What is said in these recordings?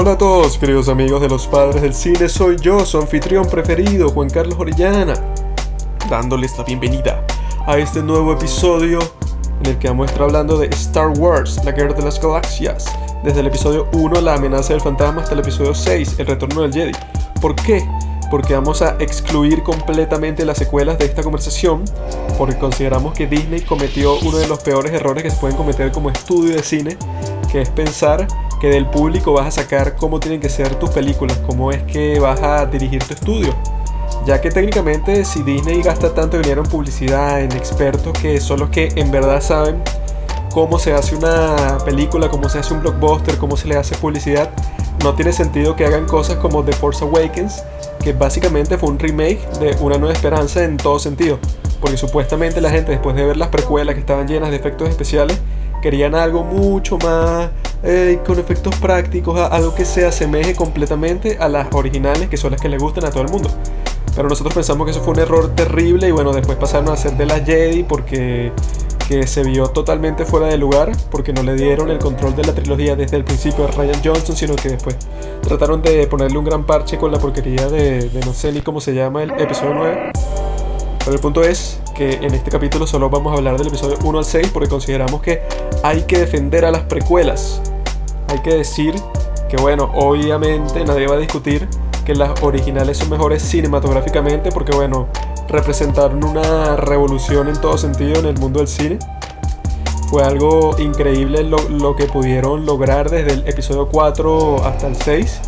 Hola a todos, queridos amigos de los padres del cine, soy yo, su anfitrión preferido, Juan Carlos Orellana, dándoles la bienvenida a este nuevo episodio en el que vamos a estar hablando de Star Wars, la guerra de las galaxias, desde el episodio 1, la amenaza del fantasma, hasta el episodio 6, el retorno del Jedi. ¿Por qué? Porque vamos a excluir completamente las secuelas de esta conversación, porque consideramos que Disney cometió uno de los peores errores que se pueden cometer como estudio de cine, que es pensar que del público vas a sacar cómo tienen que ser tus películas, cómo es que vas a dirigir tu estudio. Ya que técnicamente si Disney gasta tanto dinero en publicidad, en expertos que son los que en verdad saben cómo se hace una película, cómo se hace un blockbuster, cómo se le hace publicidad, no tiene sentido que hagan cosas como The Force Awakens, que básicamente fue un remake de Una Nueva Esperanza en todo sentido. Porque supuestamente la gente después de ver las precuelas que estaban llenas de efectos especiales, querían algo mucho más eh, con efectos prácticos, algo que se asemeje completamente a las originales, que son las que le gustan a todo el mundo. Pero nosotros pensamos que eso fue un error terrible y bueno, después pasaron a hacer de las Jedi porque que se vio totalmente fuera de lugar porque no le dieron el control de la trilogía desde el principio a Ryan Johnson, sino que después trataron de ponerle un gran parche con la porquería de, de no sé ni cómo se llama el episodio 9. Pero el punto es que en este capítulo solo vamos a hablar del episodio 1 al 6 porque consideramos que hay que defender a las precuelas. Hay que decir que bueno, obviamente nadie va a discutir que las originales son mejores cinematográficamente porque bueno, representaron una revolución en todo sentido en el mundo del cine. Fue algo increíble lo, lo que pudieron lograr desde el episodio 4 hasta el 6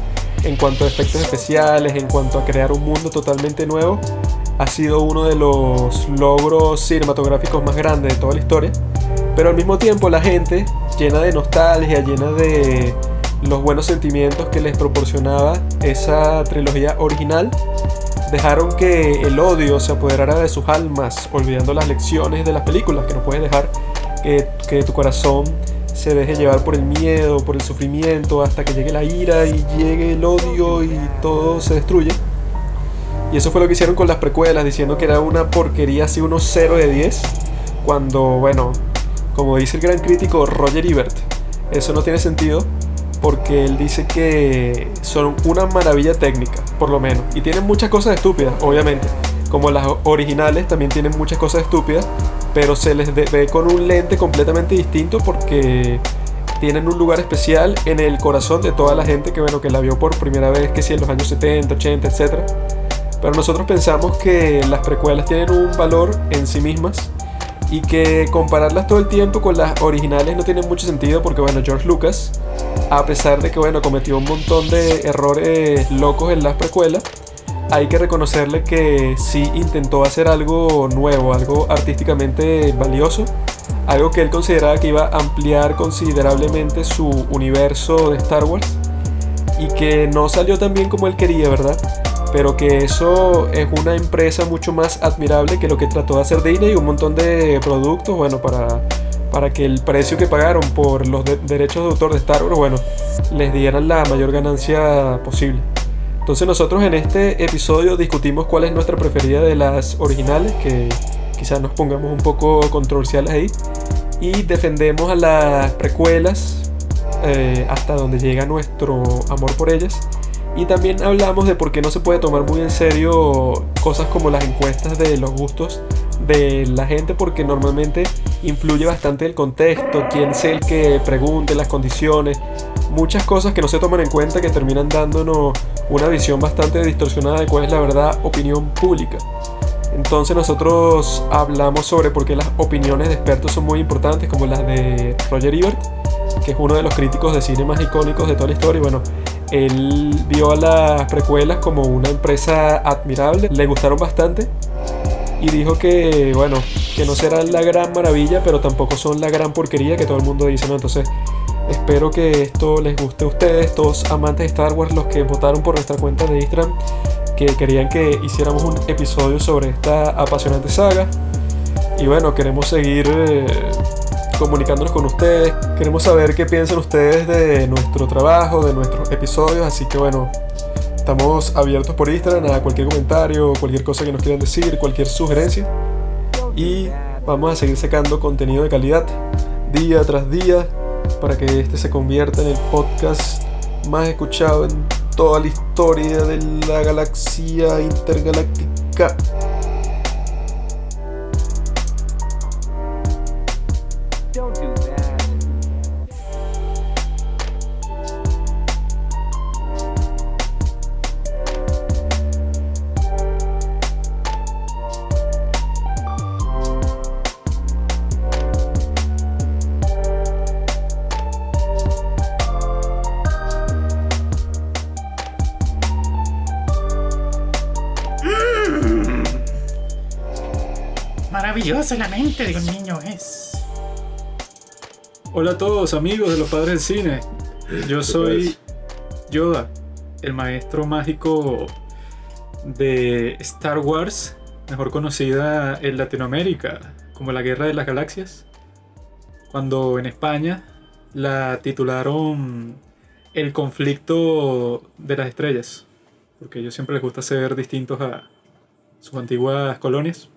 en cuanto a efectos especiales, en cuanto a crear un mundo totalmente nuevo ha sido uno de los logros cinematográficos más grandes de toda la historia. Pero al mismo tiempo la gente, llena de nostalgia, llena de los buenos sentimientos que les proporcionaba esa trilogía original, dejaron que el odio se apoderara de sus almas, olvidando las lecciones de las películas, que no puedes dejar que, que tu corazón se deje llevar por el miedo, por el sufrimiento, hasta que llegue la ira y llegue el odio y todo se destruye. Y eso fue lo que hicieron con las precuelas, diciendo que era una porquería así unos 0 de 10. Cuando, bueno, como dice el gran crítico Roger Ebert, eso no tiene sentido porque él dice que son una maravilla técnica, por lo menos. Y tienen muchas cosas estúpidas, obviamente. Como las originales también tienen muchas cosas estúpidas, pero se les ve con un lente completamente distinto porque tienen un lugar especial en el corazón de toda la gente que, bueno, que la vio por primera vez, que si en los años 70, 80, etcétera pero nosotros pensamos que las precuelas tienen un valor en sí mismas y que compararlas todo el tiempo con las originales no tiene mucho sentido porque bueno, George Lucas, a pesar de que bueno, cometió un montón de errores locos en las precuelas, hay que reconocerle que sí intentó hacer algo nuevo, algo artísticamente valioso, algo que él consideraba que iba a ampliar considerablemente su universo de Star Wars y que no salió tan bien como él quería, ¿verdad? Pero que eso es una empresa mucho más admirable que lo que trató de hacer Disney y un montón de productos, bueno, para, para que el precio que pagaron por los derechos de autor de Star Wars, bueno, les dieran la mayor ganancia posible. Entonces nosotros en este episodio discutimos cuál es nuestra preferida de las originales, que quizás nos pongamos un poco controversiales ahí, y defendemos a las precuelas eh, hasta donde llega nuestro amor por ellas y también hablamos de por qué no se puede tomar muy en serio cosas como las encuestas de los gustos de la gente porque normalmente influye bastante el contexto, quién es el que pregunte, las condiciones, muchas cosas que no se toman en cuenta que terminan dándonos una visión bastante distorsionada de cuál es la verdad opinión pública. Entonces nosotros hablamos sobre por qué las opiniones de expertos son muy importantes como las de Roger Ebert, es uno de los críticos de cine más icónicos de toda la historia y bueno, él vio a las precuelas como una empresa admirable, le gustaron bastante y dijo que, bueno, que no serán la gran maravilla, pero tampoco son la gran porquería que todo el mundo dice, ¿no? Entonces, espero que esto les guste a ustedes, todos amantes de Star Wars, los que votaron por nuestra cuenta de Instagram, que querían que hiciéramos un episodio sobre esta apasionante saga. Y bueno, queremos seguir... Eh, comunicándonos con ustedes. Queremos saber qué piensan ustedes de nuestro trabajo, de nuestros episodios. Así que bueno, estamos abiertos por Instagram a cualquier comentario, cualquier cosa que nos quieran decir, cualquier sugerencia. Y vamos a seguir sacando contenido de calidad día tras día para que este se convierta en el podcast más escuchado en toda la historia de la galaxia intergaláctica. Mente de un niño es. Hola a todos amigos de los padres del cine. Yo soy Yoda, el maestro mágico de Star Wars, mejor conocida en Latinoamérica como la Guerra de las Galaxias, cuando en España la titularon El conflicto de las estrellas, porque a ellos siempre les gusta ser distintos a sus antiguas colonias.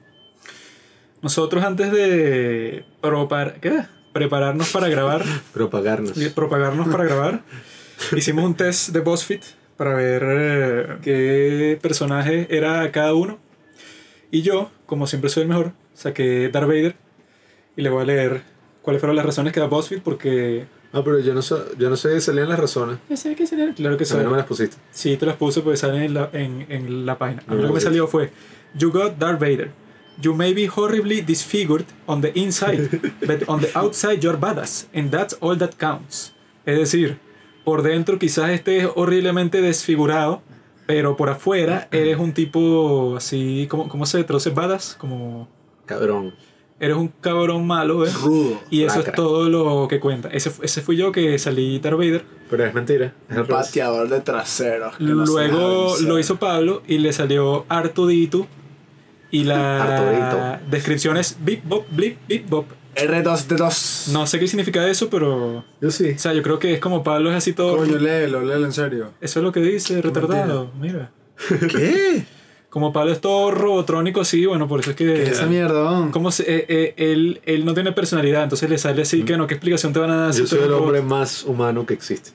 Nosotros antes de propar- ¿qué? prepararnos para grabar, Propagarnos. propagarnos para grabar, hicimos un test de BuzzFeed para ver eh, qué personaje era cada uno. Y yo, como siempre soy el mejor, saqué Darth Vader y le voy a leer cuáles fueron las razones que da BuzzFeed porque... No, pero yo no, sé, yo no sé si salían las razones. Ya sé que sería- Claro que mí no me las pusiste. Sí, te las puse porque salen en la, en, en la página. A mí No, lo que me salió fue: You got Darth Vader. You may be horribly disfigured on the inside, but on the outside you're badass, and that's all that counts. Es decir, por dentro quizás estés horriblemente desfigurado, pero por afuera eres un tipo así, ¿cómo, cómo se traduce badass? Como Cabrón. eres un cabrón malo, ¿eh? Rudo. Y eso es lacra. todo lo que cuenta. Ese, ese fui yo que salí Darth Vader. Pero es mentira. Es revés. pateador de traseros. Luego lo hizo Pablo y le salió Artudito. Y la descripción es bip bop, blip, bip bop. R2D2. No sé qué significa eso, pero. Yo sí. O sea, yo creo que es como Pablo es así todo. Coño, léelo, léelo en serio. Eso es lo que dice, retardado. Mira. ¿Qué? Como Pablo es todo robotrónico así, bueno, por eso es que. ¿Qué es esa mierda? Como se- eh, eh, él, él no tiene personalidad, entonces le sale así que no, ¿qué explicación te van a dar? Yo soy el robot? hombre más humano que existe.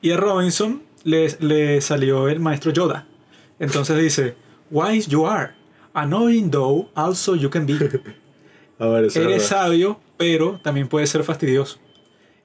Y a Robinson le, le salió el maestro Yoda. Entonces dice, Wise you are, annoying though also you can be. A ver, eso Eres es sabio, pero también puedes ser fastidioso.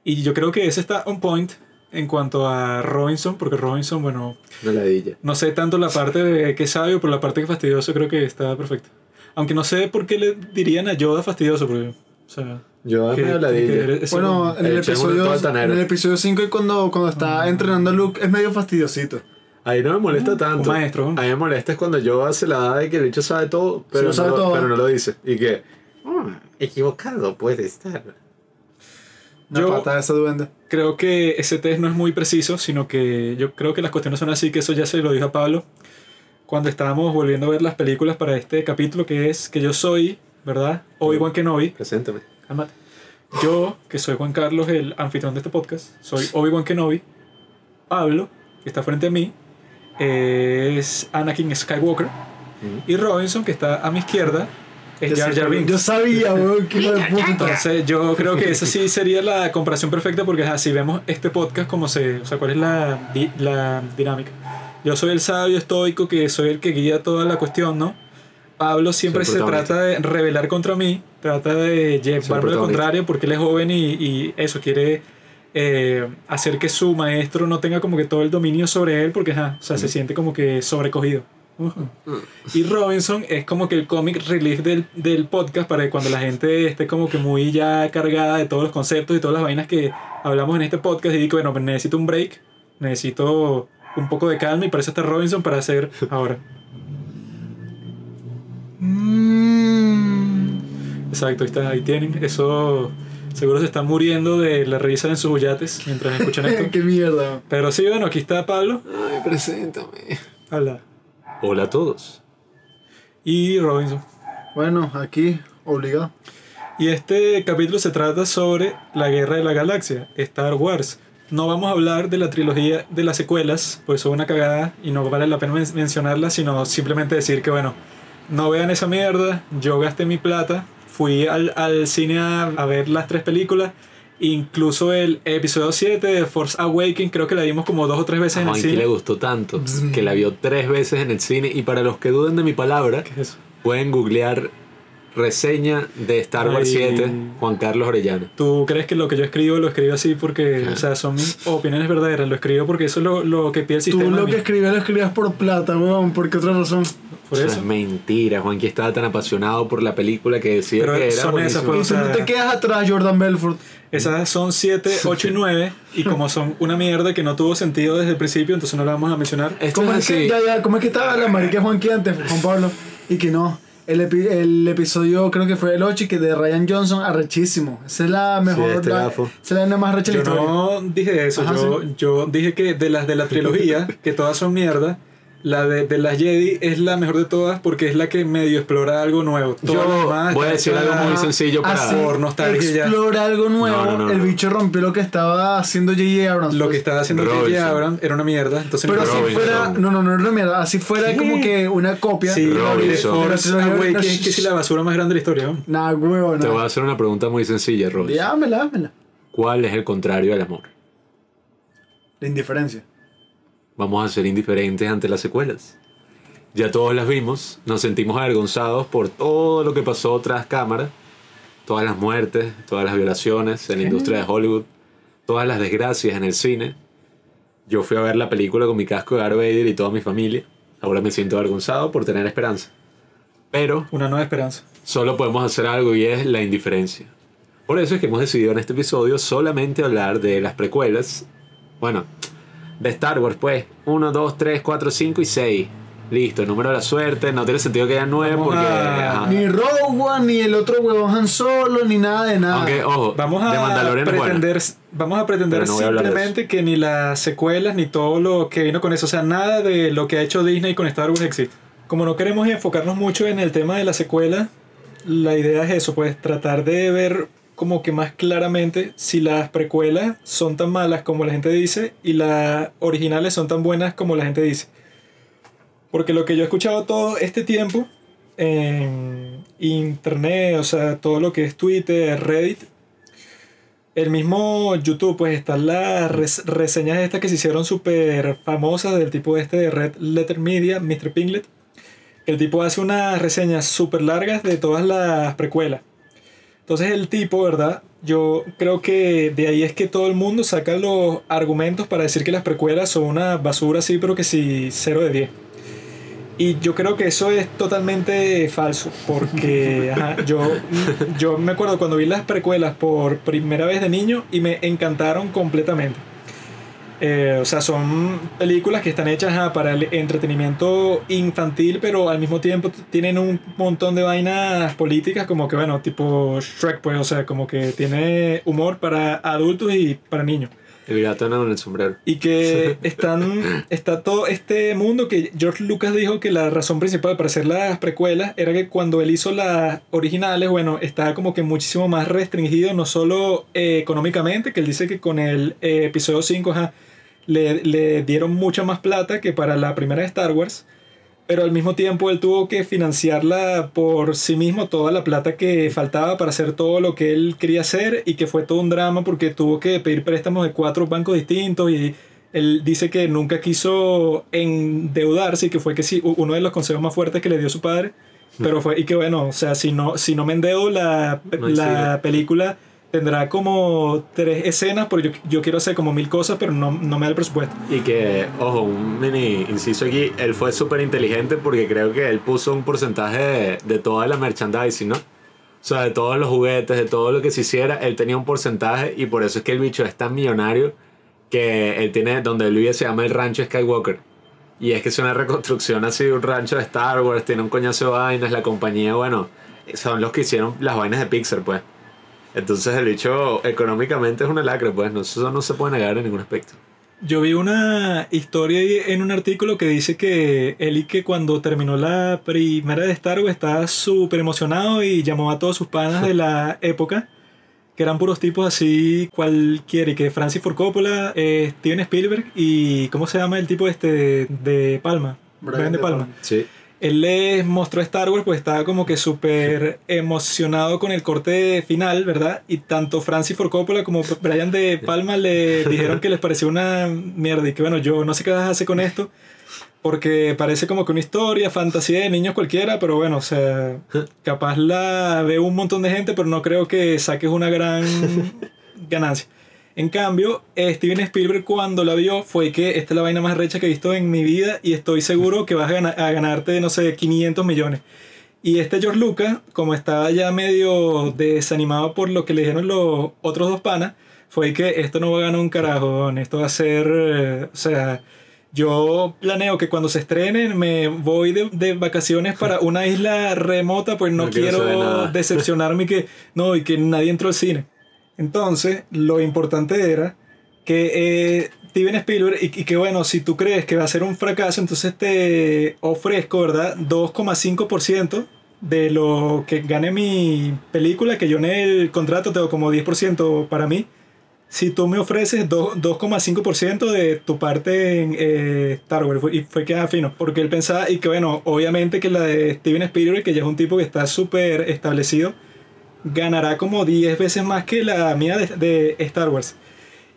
Y yo creo que ese está on point en cuanto a Robinson, porque Robinson, bueno, Una no sé tanto la parte de que es sabio, pero la parte que es fastidioso creo que está perfecta. Aunque no sé por qué le dirían a Yoda fastidioso, porque, o sea, Yo que- que- una ladilla. Bueno, no- en el, episodio, en el episodio 5 y cuando, cuando está entrenando a Luke es medio fastidiosito. Ahí no me molesta tanto. un maestro. A mí me molesta es cuando yo hace la da de que el bicho sabe todo, pero, sabe no, todo. pero no lo dice. Y que. "Ah, equivocado puede estar. Una Yo- pata de esa duende. creo que ese test no es muy preciso, sino que yo creo que las cuestiones son así, que eso ya se lo dijo a Pablo cuando estábamos volviendo a ver las películas para este capítulo, que es que yo soy, ¿verdad? Obi-Wan Kenobi. Preséntame. Cálmate. Yo, que soy Juan Carlos, el anfitrión de este podcast, soy Obi-Wan Kenobi. Pablo, que está frente a mí, es Anakin Skywalker. Y Robinson, que está a mi izquierda, es Jar Jar Binks. Yo sabía, weón, que. Entonces yo creo que esa sí sería la comparación perfecta porque así vemos este podcast como se... O sea, cuál es la, di- la dinámica. Yo soy el sabio estoico que soy el que guía toda la cuestión, ¿no? Pablo siempre se trata de rebelar contra mí, trata de llevarme al contrario porque él es joven y, y eso, quiere eh, hacer que su maestro no tenga como que todo el dominio sobre él porque, ajá, o sea, se siente como que sobrecogido. Ujú. Y Robinson es como que el comic relief del, del podcast para que cuando la gente esté como que muy ya cargada de todos los conceptos y todas las vainas que hablamos en este podcast y digo, bueno, necesito un break, necesito un poco de calma y para eso está Robinson para hacer ahora. Mm. Exacto, ahí, está, ahí tienen. Eso seguro se están muriendo de la risa en sus yates mientras escuchan esto. Qué mierda. Pero sí, bueno, aquí está Pablo. Ay, preséntame. Habla. Hola a todos. Y Robinson. Bueno, aquí, obligado. Y este capítulo se trata sobre la guerra de la galaxia, Star Wars. No vamos a hablar de la trilogía de las secuelas, pues son una cagada y no vale la pena men- mencionarlas, sino simplemente decir que, bueno, no vean esa mierda, yo gasté mi plata, fui al, al cine a, a ver las tres películas Incluso el episodio 7 de Force Awakening creo que la vimos como dos o tres veces A en el cine. le gustó tanto que la vio tres veces en el cine. Y para los que duden de mi palabra, ¿Qué es pueden googlear reseña de Star Wars Ay. 7, Juan Carlos Orellana. ¿Tú crees que lo que yo escribo lo escribo así porque, Claro. o sea, son mis opiniones verdaderas? Lo escribo porque eso es lo, lo que pide el Tú sistema. lo de que mí. escribías lo escribías por plata, weón. ¿Por qué otra razón? Por Eso eso. es mentira. Juanqui estaba tan apasionado por la película que decía Pero que era son esas, buenísimo. Y O tú no te quedas atrás, Jordan Belfort. Esas son 7, 8 y 9. Y como son una mierda que no tuvo sentido desde el principio, entonces no la vamos a mencionar. Esto ¿Cómo es es, que, ya, ya, ¿Cómo es que estaba la marica de Juanqui antes, Juan Pablo? Y que no. El, epi- el episodio creo que fue el 8 y que de Ryan Johnson, arrechísimo. Esa es la mejor. este la, esa es la más recha de la Yo historia. no dije eso, Ajá, yo, yo dije que de las de la trilogía, que todas son mierda, la de, de las Jedi es la mejor de todas porque es la que medio explora algo nuevo. Todas Yo demás voy a decir algo muy sencillo para... Así, por nostalgia ya. explora algo nuevo. No, no, no, el no. bicho rompió lo que estaba haciendo J.J. Abrams. Lo pues. que estaba haciendo J.J. Robinson. Abrams era una mierda. Entonces Pero Robinson. fuera. No, no, no, no, mierda. Así fuera ¿Qué? como que una copia. Sí, Robinson. No, que es la basura más grande de la historia. Nah, huevo, Te voy a hacer una pregunta muy sencilla, Robin. Dámela, dámela. ¿Cuál es el contrario del amor? La indiferencia. Vamos a ser indiferentes ante las secuelas. Ya todos las vimos, nos sentimos avergonzados por todo lo que pasó tras cámara, todas las muertes, todas las violaciones en la industria de Hollywood, todas las desgracias en el cine. Yo fui a ver la película con mi casco de Darth Vader y toda mi familia. Ahora me siento avergonzado por tener esperanza. Pero Una nueva esperanza. solo podemos hacer algo y es la indiferencia. Por eso es que hemos decidido en este episodio solamente hablar de las precuelas. Bueno, de Star Wars, pues. 1, 2, 3, 4, 5 y 6. Listo, el número de la suerte. No tiene sentido que haya 9 Vamos porque. a-. Ni Rogue One, ni el otro huevón Han Solo, ni nada de nada. Aunque, ojo, Vamos de a bueno. pretender, vamos a pretender no voy a simplemente que ni las secuelas ni todo lo que vino con eso, o sea, nada de lo que ha hecho Disney con Star Wars existe. Como no queremos enfocarnos mucho en el tema de la secuela, la idea es eso, pues tratar de ver como que más claramente si las precuelas son tan malas como la gente dice y las originales son tan buenas como la gente dice. Porque lo que yo he escuchado todo este tiempo en internet, o sea, todo lo que es Twitter, Reddit, el mismo YouTube, pues están las res- reseñas estas que se hicieron súper famosas del tipo este de Red Letter Media, Mr. Pinglet. El tipo hace unas reseñas súper largas de todas las precuelas. Entonces el tipo, ¿verdad? Yo creo que de ahí es que todo el mundo saca los argumentos para decir que las precuelas son una basura así, pero que sí, 0 de 10. Y yo creo que eso es totalmente falso, porque ajá, yo, yo me acuerdo cuando vi las precuelas por primera vez de niño y me encantaron completamente. Eh, o sea, son películas que están hechas para el entretenimiento infantil, pero al mismo tiempo tienen un montón de vainas políticas, como que, bueno, tipo Shrek, pues, o sea, como que tiene humor para adultos y para niños. El gato en el sombrero. Y que están, está todo este mundo que George Lucas dijo que la razón principal para hacer las precuelas era que cuando él hizo las originales, bueno, estaba como que muchísimo más restringido, no solo eh, económicamente, que él dice que con el eh, episodio 5 ajá, le, le dieron mucha más plata que para la primera de Star Wars. Pero al mismo tiempo él tuvo que financiarla por sí mismo toda la plata que faltaba para hacer todo lo que él quería hacer y que fue todo un drama porque tuvo que pedir préstamos de cuatro bancos distintos y él dice que nunca quiso endeudarse y que fue que sí, uno de los consejos más fuertes que le dio su padre. Pero fue, y que bueno, o sea, si no, si no me endeudo, la, No la película tendrá como tres escenas, porque yo, quiero hacer como mil cosas, pero no, no me da el presupuesto. Y que, ojo, un mini inciso aquí, él fue súper inteligente porque creo que él puso un porcentaje de, de toda la merchandising, ¿no? O sea, de todos los juguetes, de todo lo que se hiciera, él tenía un porcentaje y por eso es que el bicho es tan millonario que él tiene, donde él vive se llama el rancho Skywalker. Y es que es una reconstrucción así de un rancho de Star Wars, tiene un coñazo de vainas, la compañía, bueno, son los que hicieron las vainas de Pixar, pues. Entonces el bicho económicamente es una lacra, pues, no, eso no se puede negar en ningún aspecto. Yo vi una historia en un artículo que dice que y que cuando terminó la primera de Star Wars estaba súper emocionado y llamó a todos sus panas de la época, que eran puros tipos así cualquiera, y que Francis Ford Coppola, eh, Steven Spielberg y ¿cómo se llama el tipo este de, de Palma? Brian Brian de De Palma. Palma. Sí. Él les mostró Star Wars, pues estaba como que súper emocionado con el corte final, ¿verdad? Y tanto Francis Ford Coppola como Brian De Palma le dijeron que les pareció una mierda y que bueno, yo no sé qué vas a hacer con esto, porque parece como que una historia, fantasía de niños cualquiera, pero bueno, o sea, capaz la ve un montón de gente, pero no creo que saques una gran ganancia. En cambio, Steven Spielberg cuando la vio fue que esta es la vaina más recha que he visto en mi vida y estoy seguro que vas a, gana- a ganarte, no sé, 500 millones. Y este George Lucas, como estaba ya medio desanimado por lo que le dijeron los otros dos panas, fue que esto no va a ganar un carajo, esto va a ser, eh, o sea, yo planeo que cuando se estrenen me voy de, de vacaciones para una isla remota, pues no, No quiero quiero decepcionarme que, no, y que nadie entró al cine. Entonces, lo importante era que eh, Steven Spielberg, y, que bueno, si tú crees que va a ser un fracaso, entonces te ofrezco, ¿verdad? 2,5% de lo que gane mi película, que yo en el contrato tengo como 10% para mí. Si tú me ofreces do- 2,5% de tu parte en eh, Star Wars, y fue que ah, fino, porque él pensaba, y que bueno, obviamente que la de Steven Spielberg, que ya es un tipo que está súper establecido, ganará como 10 veces más que la mía de, de Star Wars.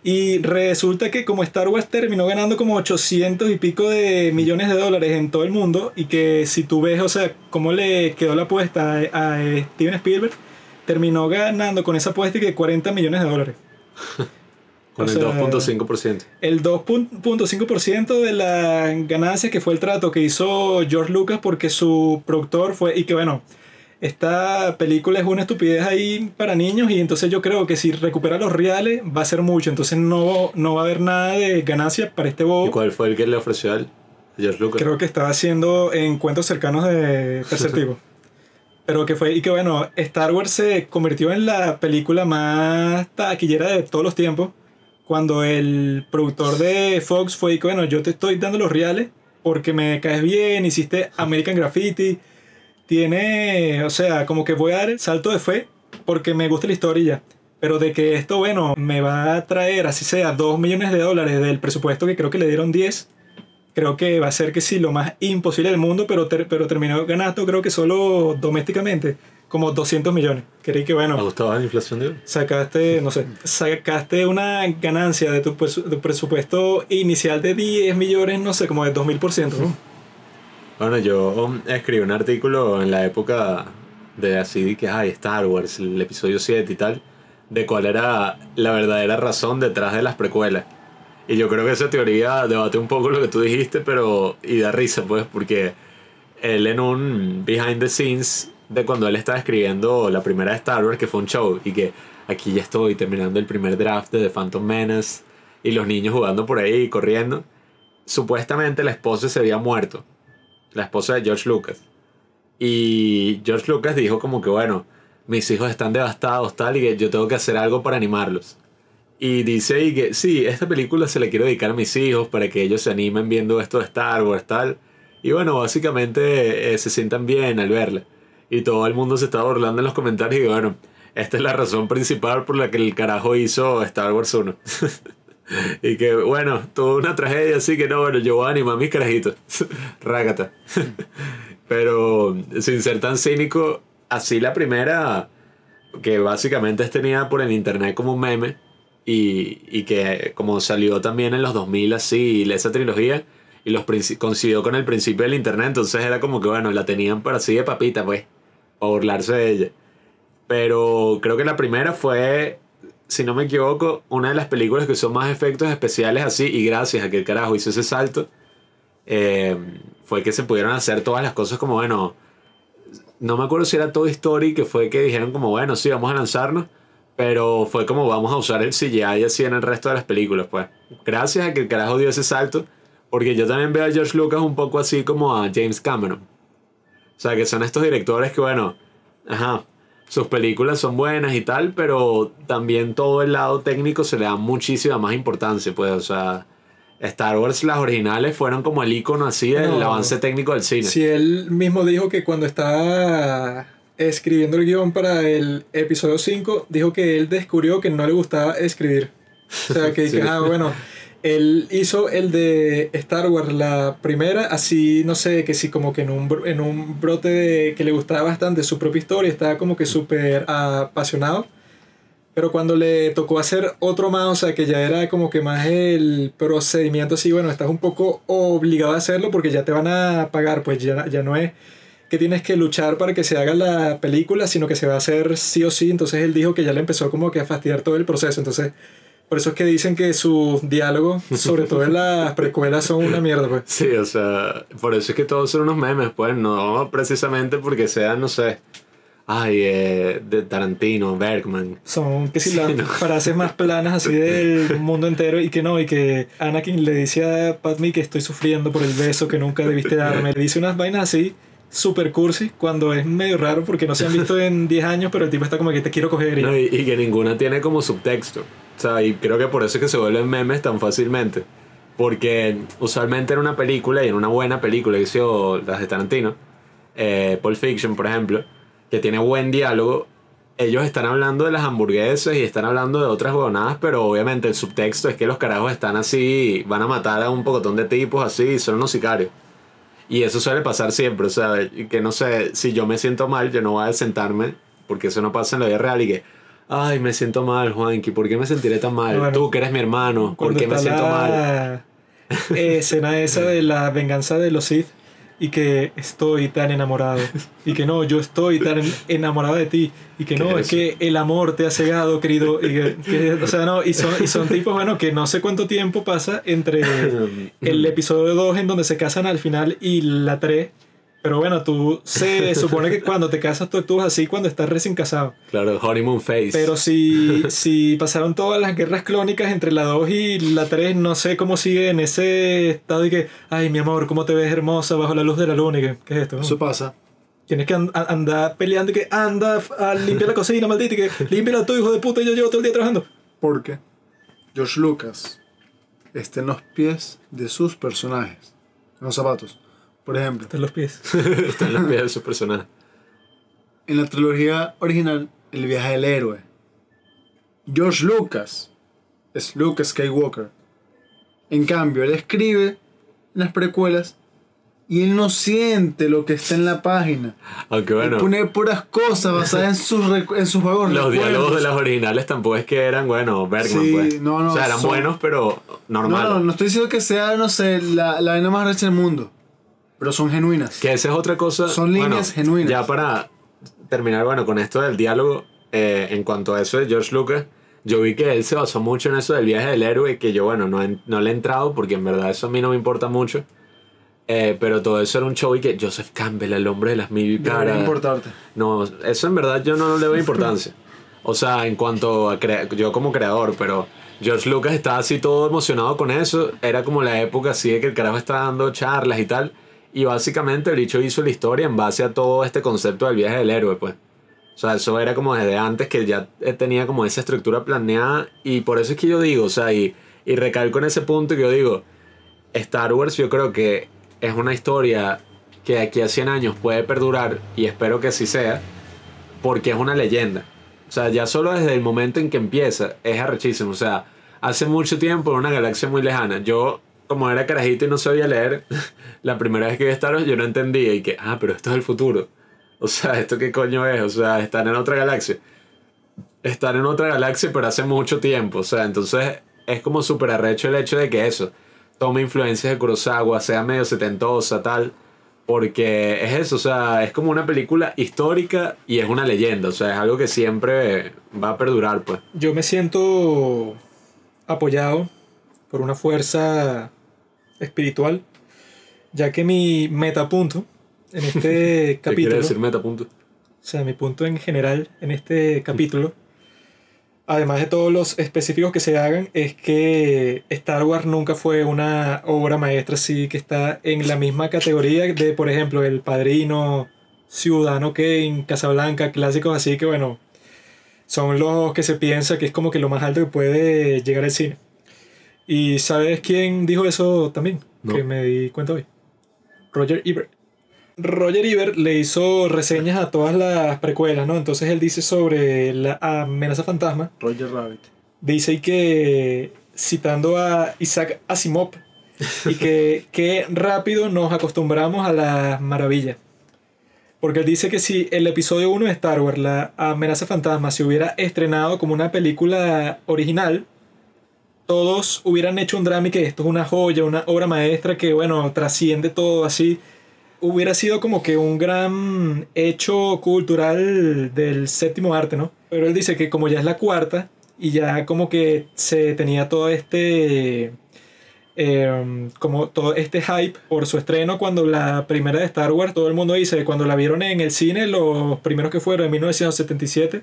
Y resulta que como Star Wars terminó ganando como 800 y pico de millones de dólares en todo el mundo y que si tú ves, o sea, cómo le quedó la apuesta a, a Steven Spielberg, terminó ganando con esa apuesta que 40 millones de dólares. Con O el sea, 2.5%. El 2.5% de la ganancia que fue el trato que hizo George Lucas porque su productor fue, y que bueno, esta película es una estupidez ahí para niños y entonces yo creo que si recupera los reales va a ser mucho, entonces no, no va a haber nada de ganancia para este ¿Y bobo. cuál fue el que le ofreció a él? George Lucas. Creo que estaba haciendo encuentros cercanos de tercer tipo. Pero que fue, y que bueno, Star Wars se convirtió en la película más taquillera de todos los tiempos. Cuando el productor de Fox fue y que bueno, yo te estoy dando los reales porque me caes bien, hiciste American Graffiti. Tiene, o sea, como que voy a dar el salto de fe porque me gusta la historia y ya. Pero de que esto, bueno, me va a traer, así sea, 2 millones de dólares del presupuesto que creo que le dieron 10, creo que va a ser que sí, lo más imposible del mundo, pero, ter- pero terminó ganando, creo que solo domésticamente, como 200 millones. Creí que, ¿Me bueno, gustaba la inflación de sacaste, no sé, sacaste una ganancia de tu, presu- tu presupuesto inicial de 10 millones, no sé, como de 2000%. ¿no? Bueno, yo escribí un artículo en la época de así que hay Star Wars, el episodio 7 y tal, de cuál era la verdadera razón detrás de las precuelas. Y yo creo que esa teoría debate un poco lo que tú dijiste, pero y da risa pues, porque él en un behind the scenes de cuando él estaba escribiendo la primera de Star Wars, que fue un show, y que aquí ya estoy terminando el primer draft de The Phantom Menace, y los niños jugando por ahí, corriendo, supuestamente la esposa se había muerto la esposa de George Lucas. Y George Lucas dijo como que, bueno, mis hijos están devastados, tal, y que yo tengo que hacer algo para animarlos. Y dice ahí que, sí, esta película se la quiero dedicar a mis hijos para que ellos se animen viendo esto de Star Wars, tal. Y bueno, básicamente eh, se sientan bien al verla. Y todo el mundo se estaba burlando en los comentarios y bueno, esta es la razón principal por la que el carajo hizo Star Wars 1. y que bueno, tuvo una tragedia, así que no, bueno, yo voy a mis carajitos. Rágata. Pero sin ser tan cínico, así la primera, que básicamente es tenida por el internet como un meme, y, y que como salió también en los 2000 así, esa trilogía, y los coincidió con el principio del internet, entonces era como que bueno, la tenían para así de papita, pues, para burlarse de ella. Pero creo que la primera fue, si no me equivoco, una de las películas que son más efectos especiales así, y gracias a que el carajo hizo ese salto, eh, fue que se pudieron hacer todas las cosas como, bueno, no me acuerdo si era Toy Story, que fue que dijeron como, bueno, sí, vamos a lanzarnos, pero fue como vamos a usar el CGI así en el resto de las películas, pues. Gracias a que el carajo dio ese salto, porque yo también veo a George Lucas un poco así como a James Cameron. O sea, que son estos directores que, bueno, ajá, sus películas son buenas y tal, pero también todo el lado técnico se le da muchísima más importancia, pues, o sea, Star Wars, las originales fueron como el icono así del No. avance técnico del cine. Si él mismo dijo que cuando estaba escribiendo el guion para el episodio 5, dijo que él descubrió que no le gustaba escribir. O sea, que, Sí. que, ah, bueno, Él hizo el de Star Wars, la primera, así, no sé, que sí, como que en un, en un brote de, que le gustaba bastante su propia historia, estaba como que súper apasionado. Pero cuando le tocó hacer otro más, o sea, que ya era como que más el procedimiento así, bueno, estás un poco obligado a hacerlo porque ya te van a pagar, pues ya, ya no es que tienes que luchar para que se haga la película, sino que se va a hacer sí o sí. Entonces él dijo que ya le empezó como que a fastidiar todo el proceso. Entonces, por eso es que dicen que sus diálogos, sobre todo en las precuelas, son una mierda, pues. Sí, o sea, por eso es que todos son unos memes, pues, no precisamente porque sean, no sé, ay, eh, de Tarantino, Bergman. Son que si Sí, las ¿no? frases más planas así del mundo entero y que no, y que Anakin le dice a Padme que estoy sufriendo por el beso que nunca debiste darme. Le dice unas vainas así, super cursi, cuando es medio raro porque no se han visto en 10 años, pero el tipo está como que te quiero coger. y- No, y, y que ninguna tiene como subtexto. O sea, y creo que por eso es que se vuelven memes tan fácilmente. Porque usualmente en una película, y en una buena película, que hizo las de Tarantino, eh, Pulp Fiction, por ejemplo, que tiene buen diálogo, ellos están hablando de las hamburguesas y están hablando de otras huevonadas, pero obviamente el subtexto es que los carajos están así, van a matar a un pocotón de tipos así, son unos sicarios. Y eso suele pasar siempre, o sea, que no sé, si yo me siento mal, yo no voy a sentarme, porque eso no pasa en la vida real, y que, ay, me siento mal, Juanqui, ¿por qué me sentiré tan mal? Bueno, Tú que eres mi hermano, ¿por qué me siento mal? la escena esa de la venganza de los Sith y que estoy tan enamorado y que no, yo estoy tan enamorado de ti y que no, ¿Qué es es que el amor te ha cegado, querido. Y que, que- o sea, no, y son, y son tipos, bueno, que no sé cuánto tiempo pasa entre el episodio 2 en donde se casan al final y la 3. Pero bueno, tú se supone que cuando te casas tú actúas así cuando estás recién casado. Claro, honeymoon face. Pero si, si pasaron todas las guerras clónicas entre la 2 y la 3, no sé cómo sigue en ese estado y que, ay, mi amor, cómo te ves hermosa bajo la luz de la luna y que, ¿qué es esto? Eso pasa. Tienes que and- andar peleando y que anda a limpiar la cocina, maldita, y que límpiala tú, hijo de puta, y yo llevo todo el día trabajando. Porque George Lucas está en los pies de sus personajes. En los zapatos. Por ejemplo, Está en los pies. Está en los pies de su personaje. en la trilogía original, El viaje del héroe. George Lucas es Luke Skywalker. En cambio, él escribe en las precuelas y él no siente lo que está en la página. Aunque Él bueno, pone puras cosas basadas en sus, en sus vagos los diálogos de las originales tampoco es que eran, bueno, Bergman, Sí, pues. no, no, o sea, eran son- buenos, pero No, normales. no, no estoy diciendo que sea, no sé, la, la vaina más recha del mundo. Pero son genuinas. Que esa es otra cosa. Son líneas genuinas. Ya para terminar, bueno, con esto del diálogo, eh, en cuanto a eso de George Lucas, yo vi que él se basó mucho en eso del viaje del héroe, que yo, bueno, no, no le he entrado porque en verdad eso a mí no me importa mucho. Eh, pero todo eso era un show y que Joseph Campbell, el hombre de las mil caras. importarte. No, eso en verdad yo no le doy importancia. O sea, en cuanto a crea- yo como creador, pero George Lucas estaba así todo emocionado con eso. Era como la época así de que el carajo estaba dando charlas y tal. Y básicamente el bicho hizo la historia en base a todo este concepto del viaje del héroe, pues. O sea, eso era como desde antes que ya tenía como esa estructura planeada. Y por eso es que yo digo, o sea, y, y recalco en ese punto que yo digo, Star Wars yo creo que es una historia que de aquí a 100 años puede perdurar y espero que así sea, porque es una leyenda. O sea, ya solo desde el momento en que empieza es arrechísimo. O sea, hace mucho tiempo en una galaxia muy lejana, yo como era carajito y no sabía leer, la primera vez que vi Star Wars yo no entendía y que, ah, pero esto es el futuro. O sea, ¿esto qué coño es? O sea, estar en otra galaxia. Estar en otra galaxia, pero hace mucho tiempo. O sea, entonces es como súper arrecho el hecho de que eso tome influencias de Kurosawa, sea medio setentosa, tal. Porque es eso, o sea, es como una película histórica y es una leyenda. O sea, es algo que siempre va a perdurar, pues. Yo me siento apoyado por una fuerza espiritual, ya que mi metapunto en este ¿Qué capítulo, quiere decir metapunto? o sea, mi punto en general en este capítulo, además de todos los específicos que se hagan, es que Star Wars nunca fue una obra maestra así que está en la misma categoría de, por ejemplo, El Padrino, Ciudadano Kane, Casablanca, clásicos así que, bueno, son los que se piensa que es como que lo más alto que puede llegar al cine. ¿Y sabes quién dijo eso también? No. Que me di cuenta hoy. Roger Ebert. Roger Ebert le hizo reseñas a todas las precuelas, ¿no? Entonces él dice sobre la amenaza fantasma. Roger Rabbit. Dice que citando a Isaac Asimov y que, que rápido nos acostumbramos a las maravillas. Porque él dice que si el episodio 1 de Star Wars, la amenaza fantasma, se hubiera estrenado como una película original, todos hubieran hecho un drama y que esto es una joya, una obra maestra que, bueno, trasciende todo así. Hubiera sido como que un gran hecho cultural del séptimo arte, ¿no? Pero él dice que como ya es la cuarta y ya como que se tenía todo este eh, como todo este hype por su estreno cuando la primera de Star Wars, todo el mundo dice, cuando la vieron en el cine, los primeros que fueron en 1977,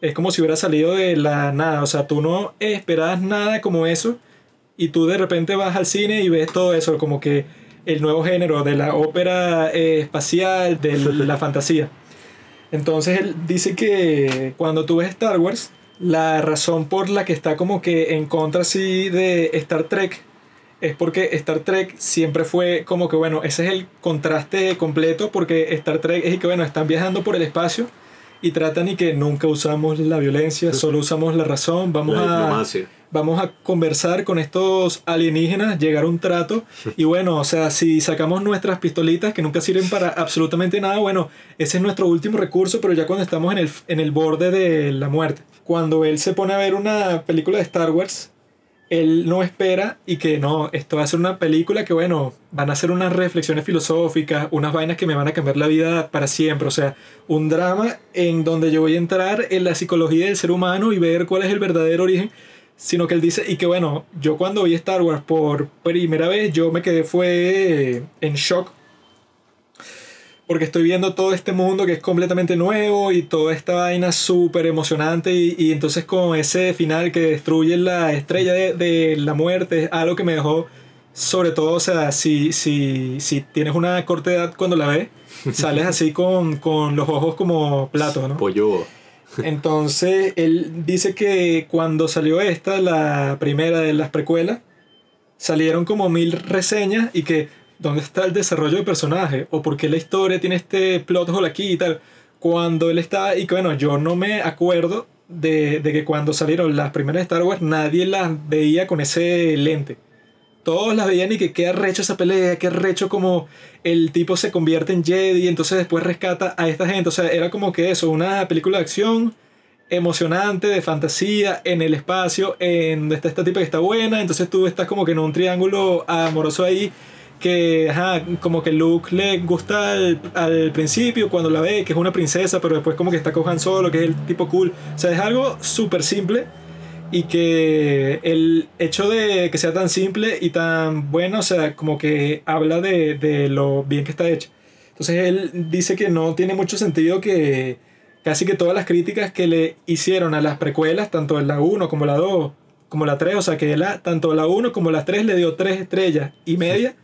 es como si hubiera salido de la nada, o sea, tú no esperabas nada como eso y tú de repente vas al cine y ves todo eso, como que el nuevo género de la ópera eh, espacial, de la fantasía. Entonces él dice que cuando tú ves Star Wars, la razón por la que está como que en contra así de Star Trek es porque Star Trek siempre fue como que, bueno, ese es el contraste completo porque Star Trek es que, bueno, están viajando por el espacio y tratan y que nunca usamos la violencia, solo usamos la razón, vamos La a vamos a conversar con estos alienígenas, llegar a un trato. Y bueno, o sea, si sacamos nuestras pistolitas que nunca sirven para absolutamente nada, bueno, ese es nuestro último recurso, pero ya cuando estamos en el, en el borde de la muerte, cuando él se pone a ver una película de Star Wars, él no espera y que no, esto va a ser una película que bueno, van a ser unas reflexiones filosóficas, unas vainas que me van a cambiar la vida para siempre, o sea, un drama en donde yo voy a entrar en la psicología del ser humano y ver cuál es el verdadero origen, sino que él dice, y que bueno, yo cuando vi Star Wars por primera vez, yo me quedé fue en shock porque estoy viendo todo este mundo que es completamente nuevo y toda esta vaina súper emocionante y, y entonces con ese final que destruye la estrella de, de la muerte es algo que me dejó sobre todo, o sea, si, si, si tienes una corta edad cuando la ves, sales así con, con los ojos como platos, ¿no? Pollo. Entonces, él dice que cuando salió esta, la primera de las precuelas, salieron como mil reseñas y que dónde está el desarrollo de personaje o por qué la historia tiene este plot hole aquí y tal. Cuando él está, y que bueno, yo no me acuerdo de, de que cuando salieron las primeras Star Wars nadie las veía con ese lente. Todos las veían y que qué arrecho esa pelea, qué arrecho como el tipo se convierte en Jedi y entonces después rescata a esta gente. O sea, era como que eso, una película de acción emocionante, de fantasía, en el espacio, en está esta tipa que está buena, entonces tú estás como que en un triángulo amoroso ahí que, ajá, como que Luke le gusta al, al principio cuando la ve, que es una princesa, pero después como que está con Han Solo, que es el tipo cool. O sea, es algo súper simple y que el hecho de que sea tan simple y tan bueno, o sea, como que habla de, de lo bien que está hecho. Entonces él dice que no tiene mucho sentido que casi que todas las críticas que le hicieron a las precuelas, tanto en la 1 como la 2, como la 3, o sea que la, tanto la 1 como la 3 le dio 3 estrellas y media,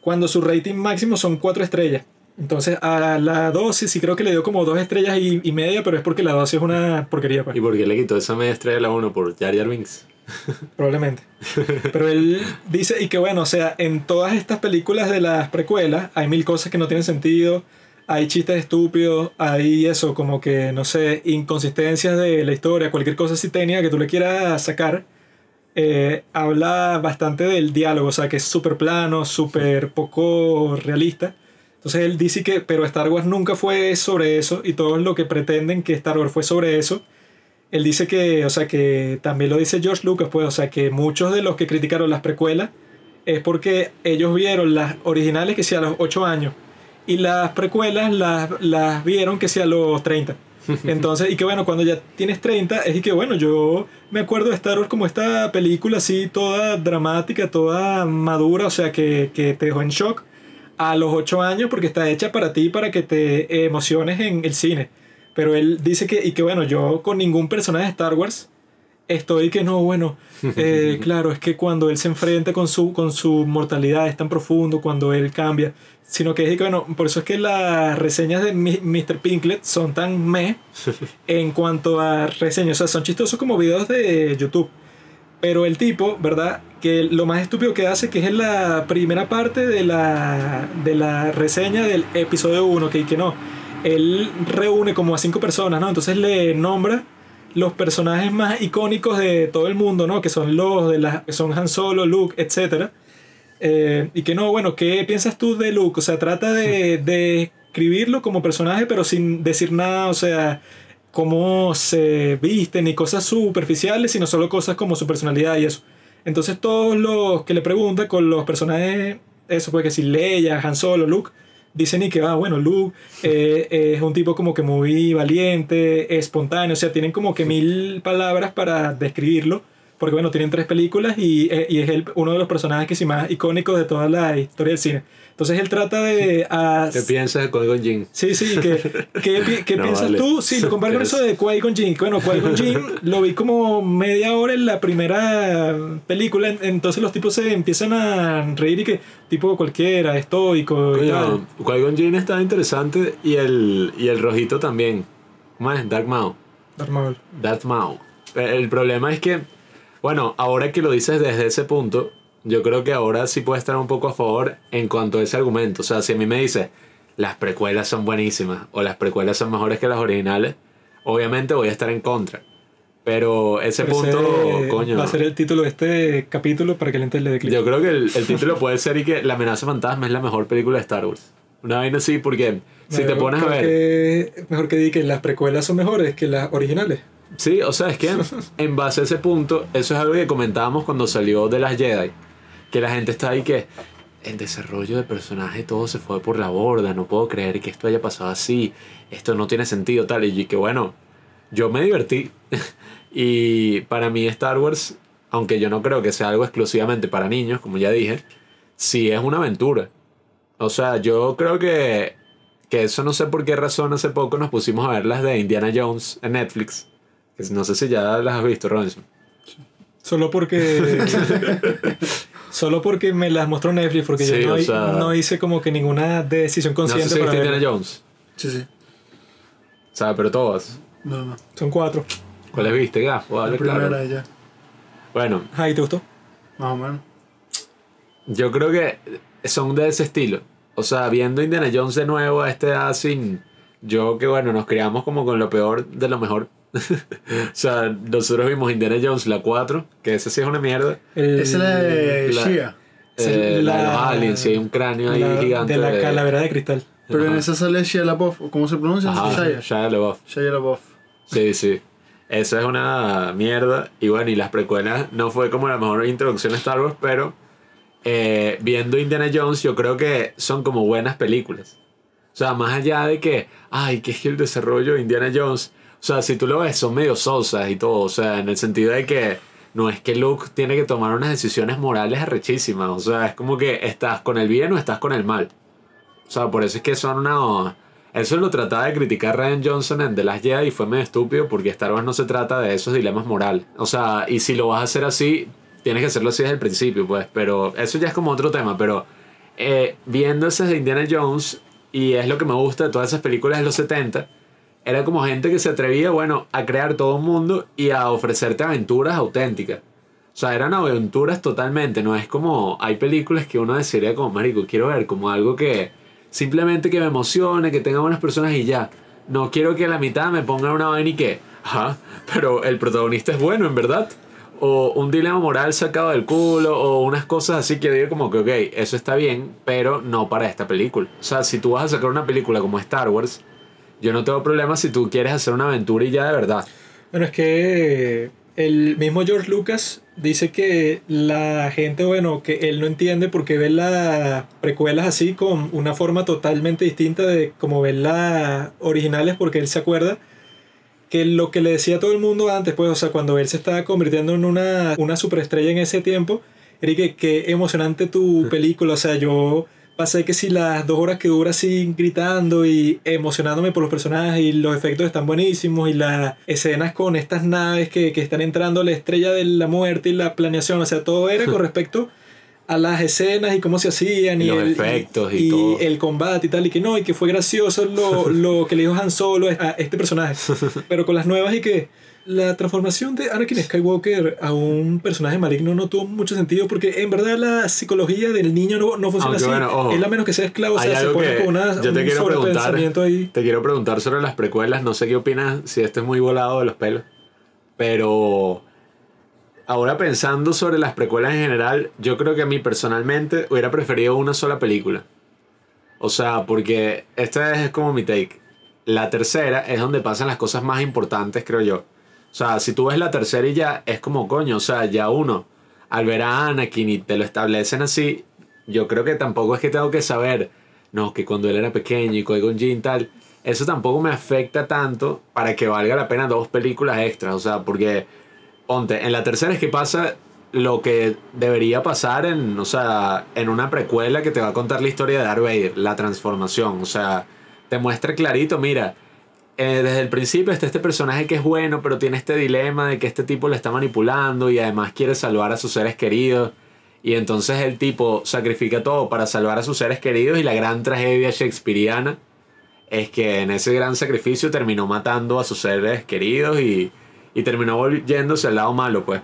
cuando su rating máximo son 4 estrellas. Entonces a la 2 sí, creo que le dio como 2 estrellas y, y media, pero es porque la 2 es una porquería. Pues. ¿Y por qué le quitó esa media estrella a la 1 por Jar Jar Binks? Probablemente. Pero él dice, y que bueno, o sea, en todas estas películas de las precuelas hay mil cosas que no tienen sentido, hay chistes estúpidos, hay eso, como que, no sé, inconsistencias de la historia, cualquier cosa así técnica que tú le quieras sacar. Eh, habla bastante del diálogo, o sea, que es súper plano, súper poco realista. Entonces él dice que, pero Star Wars nunca fue sobre eso y todos lo que pretenden que Star Wars fue sobre eso él dice que, o sea, que también lo dice George Lucas, pues, o sea, que muchos de los que criticaron las precuelas es porque ellos vieron las originales que sea a los 8 años y las precuelas las, las vieron que sea a los 30. Entonces, y que bueno, cuando ya tienes 30, es y que bueno, yo me acuerdo de Star Wars como esta película así, toda dramática, toda madura, o sea, que, que te dejó en shock a los 8 años porque está hecha para ti, para que te emociones en el cine. Pero él dice que, y que bueno, yo con ningún personaje de Star Wars estoy que no, bueno, eh, claro, es que cuando él se enfrenta con su, con su mortalidad es tan profundo, cuando él cambia, sino que es que bueno, por eso es que las reseñas de Mr. Pinklet son tan meh en cuanto a reseñas, o sea, son chistosos como videos de YouTube. Pero el tipo, ¿verdad? Que lo más estúpido que hace, que es en la primera parte de la, de la reseña del episodio 1, que, que no, él reúne como a cinco personas, ¿no? Entonces le nombra los personajes más icónicos de todo el mundo, ¿no? Que son los de las que son Han Solo, Luke, etcétera. Eh, y que no, bueno, ¿qué piensas tú de Luke? O sea, trata de, de escribirlo como personaje, pero sin decir nada, o sea, cómo se viste, ni cosas superficiales, sino solo cosas como su personalidad y eso. Entonces todos los que le preguntan con los personajes, eso puede que si Leia, Han Solo, Luke, dicen y que, ah, bueno, Luke eh, es un tipo como que muy valiente, espontáneo, o sea, tienen como que mil palabras para describirlo, porque bueno, tienen tres películas y, eh, y es el- uno de los personajes que sí más icónicos de toda la historia del cine. Entonces él trata de... ah, ¿Qué piensas de Qui-Gon Jinn? Sí, sí, ¿qué, qué, qué No, piensas vale. tú? Sí, lo comparo con eso de Qui-Gon Jinn. Bueno, Qui-Gon Jinn lo vi como media hora en la primera película, en- entonces los tipos se empiezan a reír y que tipo cualquiera, estoico y tal. Coño, Qui-Gon Jinn estaba interesante y el, y el rojito también. ¿Cómo es? Dark Maul. Darth Maul. Darth Maul. El problema es que, bueno, ahora que lo dices desde ese punto, yo creo que ahora sí puede estar un poco a favor en cuanto a ese argumento. O sea, si a mí me dices, las precuelas son buenísimas o las precuelas son mejores que las originales, obviamente voy a estar en contra. Pero ese Pero punto, ese coño. Va a ser el título de este capítulo para que la gente le dé clic. Yo creo que el, el título puede ser y que La amenaza fantasma es la mejor película de Star Wars. Una vaina así, porque si te Mejor pones a ver. que- mejor que di que las precuelas son mejores que las originales. Sí, o sea, es que en base a ese punto, eso es algo que comentábamos cuando salió de las Jedi. Que la gente está ahí que en desarrollo de personaje todo se fue por la borda. No puedo creer que esto haya pasado así. Esto no tiene sentido, tal. Y que bueno, yo me divertí. y para mí Star Wars, aunque yo no creo que sea algo exclusivamente para niños, como ya dije, sí es una aventura. O sea, yo creo que, que eso no sé por qué razón hace poco nos pusimos a ver las de Indiana Jones en Netflix. Que no sé si ya las has visto, Robinson. Solo porque. solo porque me las mostró Netflix, porque Sí, yo no, o hi- sea- no hice como que ninguna decisión No sé consciente si para. Indiana Jones. Sí, sí. O sea, pero todas. No, no. Son cuatro. ¿Cuáles viste, Gaf? La primera claro. ya. Bueno, Ay, ¿te gustó? Más o menos. yo creo que son de ese estilo. O sea, viendo Indiana Jones de nuevo a esta edad sin... Yo que bueno, nos criamos como con lo peor de lo mejor. o sea, nosotros vimos Indiana Jones la 4, que esa sí es una mierda. El- Esa es la de la- Shia. Eh, la, de los la- aliens, hay un cráneo ahí la- gigante. de la calavera de cristal. Pero en esa sale Shia LaBeouf. ¿o ¿Cómo se pronuncia? Ajá, Shia. Shia LaBeouf. Shia LaBeouf. Sí, sí. Eso es una mierda. Y bueno, y las precuelas no fue como la mejor introducción a Star Wars, pero eh, viendo Indiana Jones, yo creo que son como buenas películas. O sea, más allá de que, ay, que es que el desarrollo de Indiana Jones. O sea, si tú lo ves, son medio sosas y todo. O sea, en el sentido de que no es que Luke tiene que tomar unas decisiones morales arrechísimas. O sea, es como que estás con el bien o estás con el mal. O sea, por eso es que son una... Eso lo trataba de criticar Ryan Johnson en The Last Jedi y fue medio estúpido porque Star Wars no se trata de esos dilemas morales. O sea, y si lo vas a hacer así, tienes que hacerlo así desde el principio, pues. Pero eso ya es como otro tema. Pero eh, viendo esas de Indiana Jones, y es lo que me gusta de todas esas películas de los 70, era como gente que se atrevía, bueno, a crear todo un mundo y a ofrecerte aventuras auténticas. O sea, eran aventuras totalmente, no es como hay películas que uno decidiría como, marico, quiero ver como algo que simplemente que me emocione, que tenga buenas personas y ya. No quiero que a la mitad me pongan una vaina y que, ajá, pero el protagonista es bueno, en verdad. O un dilema moral sacado del culo, o unas cosas así que digo como que, ok, eso está bien, pero no para esta película. O sea, si tú vas a sacar una película como Star Wars, yo no tengo problema si tú quieres hacer una aventura y ya de verdad. Bueno, es que el mismo George Lucas dice que la gente, bueno, que él no entiende porque ve las precuelas así con una forma totalmente distinta de como ver las originales porque él se acuerda que lo que le decía a todo el mundo antes, pues, o sea, cuando él se estaba convirtiendo en una, una superestrella en ese tiempo, era que qué emocionante tu película, o sea, yo pasé que si las dos horas que dura así gritando y emocionándome por los personajes y los efectos están buenísimos y las escenas con estas naves que, que están entrando la estrella de la muerte y la planeación, o sea, todo era con respecto a las escenas y cómo se hacían Y y, los el, efectos y todo. el combate y tal y que no y que fue gracioso lo, lo que le dijo Han Solo a este personaje pero con las nuevas y que la transformación de Anakin Skywalker a un personaje maligno no tuvo mucho sentido porque en verdad la psicología del niño no, no funciona Aunque así. bueno, ojo, Él a menos que sea esclavo, o sea, se pone con una, yo te un quiero preguntar, ahí. te quiero preguntar sobre las precuelas, no sé qué opinas, si esto es muy volado de los pelos. Pero ahora pensando sobre las precuelas en general, yo creo que a mí personalmente hubiera preferido una sola película. O sea, porque esta es como mi take. La tercera es donde pasan las cosas más importantes, creo yo. O sea, si tú ves la tercera y ya es como coño, o sea, ya uno, al ver a Anakin y te lo establecen así, yo creo que tampoco es que tengo que saber, no, que cuando él era pequeño y con Jin tal, eso tampoco me afecta tanto para que valga la pena dos películas extras, o sea, porque, ponte, en la tercera es que pasa lo que debería pasar en, o sea, en una precuela que te va a contar la historia de Darth la transformación, o sea, te muestra clarito, mira, eh, desde el principio está este personaje que es bueno, pero tiene este dilema de que este tipo le está manipulando y además quiere salvar a sus seres queridos. Y entonces el tipo sacrifica todo para salvar a sus seres queridos y la gran tragedia shakespeariana es que en ese gran sacrificio terminó matando a sus seres queridos y, y terminó volviéndose al lado malo, pues.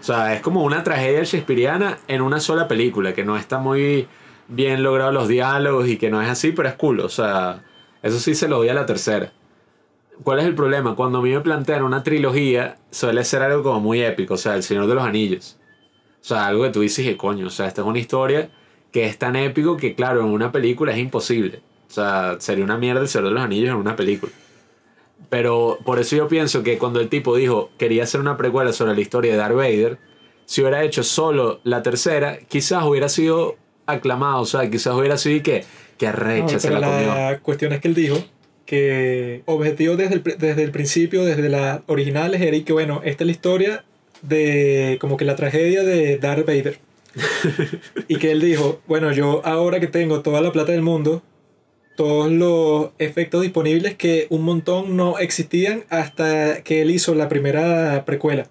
O sea, es como una tragedia shakespeariana en una sola película, que no está muy bien logrado los diálogos y que no es así, pero es cool. O sea, eso sí se lo doy a la tercera. ¿Cuál es el problema? Cuando a mí me plantean una trilogía, suele ser algo como muy épico, o sea, El Señor de los Anillos. O sea, algo que tú dices que coño, o sea, esta es una historia que es tan épico que, claro, en una película es imposible. O sea, sería una mierda El Señor de los Anillos en una película. Pero por eso yo pienso que cuando el tipo dijo quería hacer una precuela sobre la historia de Darth Vader, si hubiera hecho solo la tercera, quizás hubiera sido aclamado, o sea, quizás hubiera sido que, que arrecha No, se la comió. la cuestión es que él dijo que objetivo desde el, desde el principio, desde las originales, era y que bueno, esta es la historia de como que la tragedia de Darth Vader. y que él dijo, bueno, yo ahora que tengo toda la plata del mundo, todos los efectos disponibles que un montón no existían hasta que él hizo la primera precuela.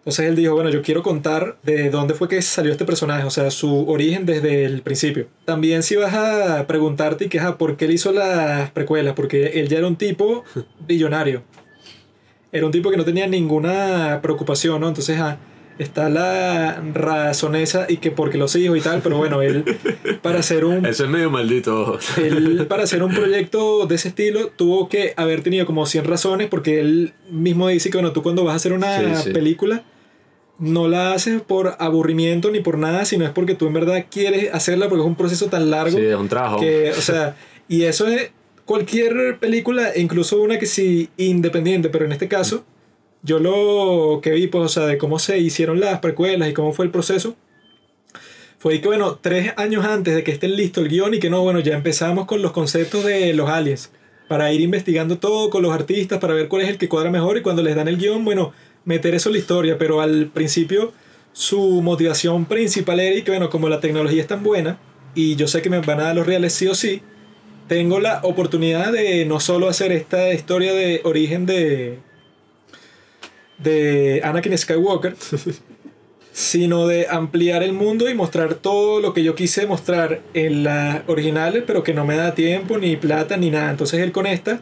Entonces él dijo, bueno, yo quiero contar de dónde fue que salió este personaje, o sea, su origen desde el principio. También si vas a preguntarte que, ajá, ¿por qué él hizo las precuelas? Porque él ya era un tipo billonario. Era un tipo que no tenía ninguna preocupación, ¿no? Entonces, ajá, está la razón esa y que porque los hijos y tal, pero bueno, él para hacer un Eso es medio maldito. él para hacer un proyecto de ese estilo tuvo que haber tenido como 100 razones porque él mismo dice que bueno, tú cuando vas a hacer una Sí, sí. película no la haces por aburrimiento ni por nada, sino es porque tú en verdad quieres hacerla porque es un proceso tan largo Sí, es un trabajo. que, o sea, y eso es cualquier película, incluso una que sí independiente, pero en este caso yo lo que vi, pues, o sea, de cómo se hicieron las precuelas y cómo fue el proceso, fue que, bueno, tres años antes de que esté listo el guion y que no, bueno, ya empezamos con los conceptos de los aliens, para ir investigando todo con los artistas, para ver cuál es el que cuadra mejor y cuando les dan el guion, bueno, meter eso en la historia, pero al principio su motivación principal era que, bueno, como la tecnología es tan buena y yo sé que me van a dar los reales sí o sí, tengo la oportunidad de no solo hacer esta historia de origen de de Anakin Skywalker, sino de ampliar el mundo y mostrar todo lo que yo quise mostrar en las originales, pero que no me da tiempo, ni plata, ni nada. Entonces él con esta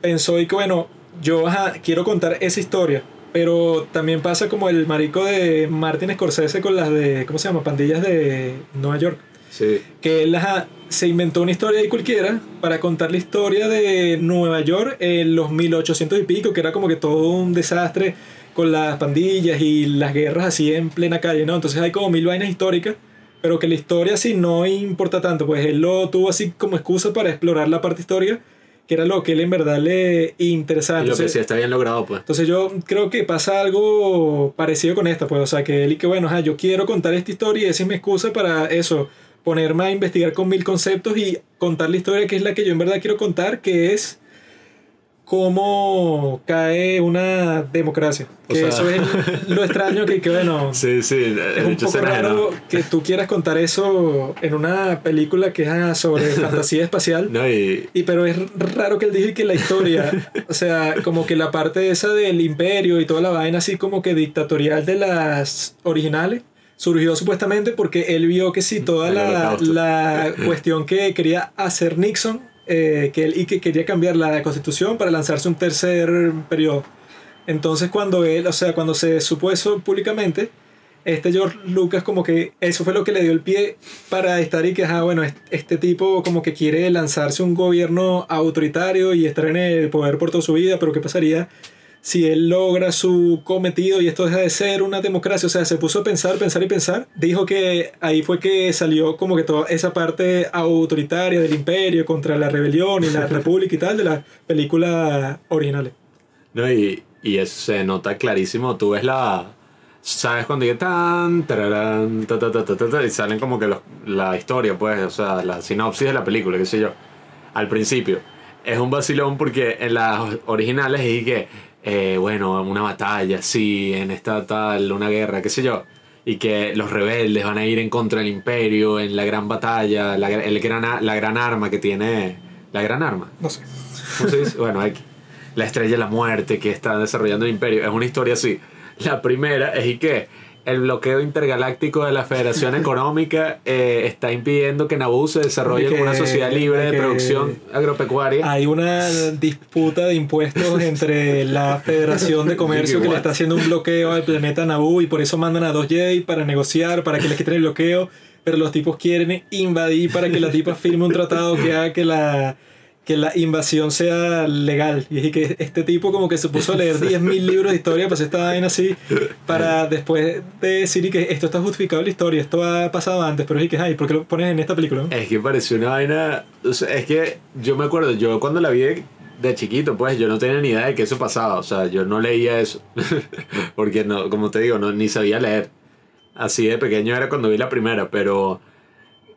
pensó y que bueno, yo ajá, quiero contar esa historia. Pero también pasa como el marico de Martin Scorsese con las de, ¿cómo se llama? Pandillas de Nueva York Sí. que él ajá, se inventó una historia ahí cualquiera para contar la historia de Nueva York en los 1800 y pico, que era como que todo un desastre con las pandillas y las guerras así en plena calle, ¿no? Entonces hay como mil vainas históricas, pero que la historia sí no importa tanto, pues él lo tuvo así como excusa para explorar la parte histórica, que era lo que él en verdad le interesaba. Y lo que Entonces- sí está bien logrado, pues. entonces yo creo que pasa algo parecido con esta, pues, o sea, que él y que bueno, ajá, yo quiero contar esta historia y esa es mi excusa para eso, ponerme a investigar con mil conceptos y contar la historia que es la que yo en verdad quiero contar, que es cómo cae una democracia. O Que sea- eso es lo extraño que, que bueno, Sí, sí. es un poco raro que tú quieras contar eso en una película que es ah, sobre fantasía espacial. No, y, Y pero es raro que él dije que la historia, o sea, como que la parte esa del imperio y toda la vaina así como que dictatorial de las originales, surgió supuestamente porque él vio que sí, toda la, la cuestión que quería hacer Nixon eh, que él, y que quería cambiar la constitución para lanzarse un tercer periodo. Entonces cuando él, o sea, cuando se supo eso públicamente, este George Lucas como que eso fue lo que le dio el pie para estar y que, ajá, bueno, est- este tipo como que quiere lanzarse un gobierno autoritario y estar en el poder por toda su vida, pero ¿qué pasaría si él logra su cometido y esto deja de ser una democracia. O sea, se puso a pensar, pensar y pensar. Dijo que ahí fue que salió como que toda esa parte autoritaria del imperio contra la rebelión y la república y tal de las películas originales. No, y, y eso se nota clarísimo. Tú ves la. ¿Sabes cuando dice tan, tararán, ta, ta, ta, ta, ta, ta, y salen como que los- la historia, pues, o sea, la sinopsis de la película, qué sé yo, al principio. Es un vacilón porque en las originales es que, eh, bueno, una batalla, sí, en esta tal, una guerra, qué sé yo, y que los rebeldes van a ir en contra del imperio en la gran batalla, la, el gran, la gran arma que tiene. La gran arma. No sé. ¿Cómo se dice? Bueno, hay la estrella de la muerte que está desarrollando el imperio. Es una historia así. La primera es y que el bloqueo intergaláctico de la Federación Económica eh, está impidiendo que Naboo se desarrolle como una sociedad libre de producción agropecuaria. Hay una disputa de impuestos entre la Federación de Comercio que le está haciendo un bloqueo al planeta Naboo y por eso mandan a dos Jedi para negociar, para que les quiten el bloqueo, pero los tipos quieren invadir para que la tipa firme un tratado que haga que la que la invasión sea legal. Y es que este tipo como que se puso a leer 10.000 libros de historia, pues esta vaina así, para después de decir y que esto está justificado en la historia, esto ha pasado antes, pero es que, ay, ¿por qué lo pones en esta película? Es que pareció una vaina. o sea, es que yo me acuerdo, yo cuando la vi de, de chiquito, pues yo no tenía ni idea de que eso pasaba. O sea, yo no leía eso. Porque, no, como te digo, no, ni sabía leer. Así de pequeño era cuando vi la primera, pero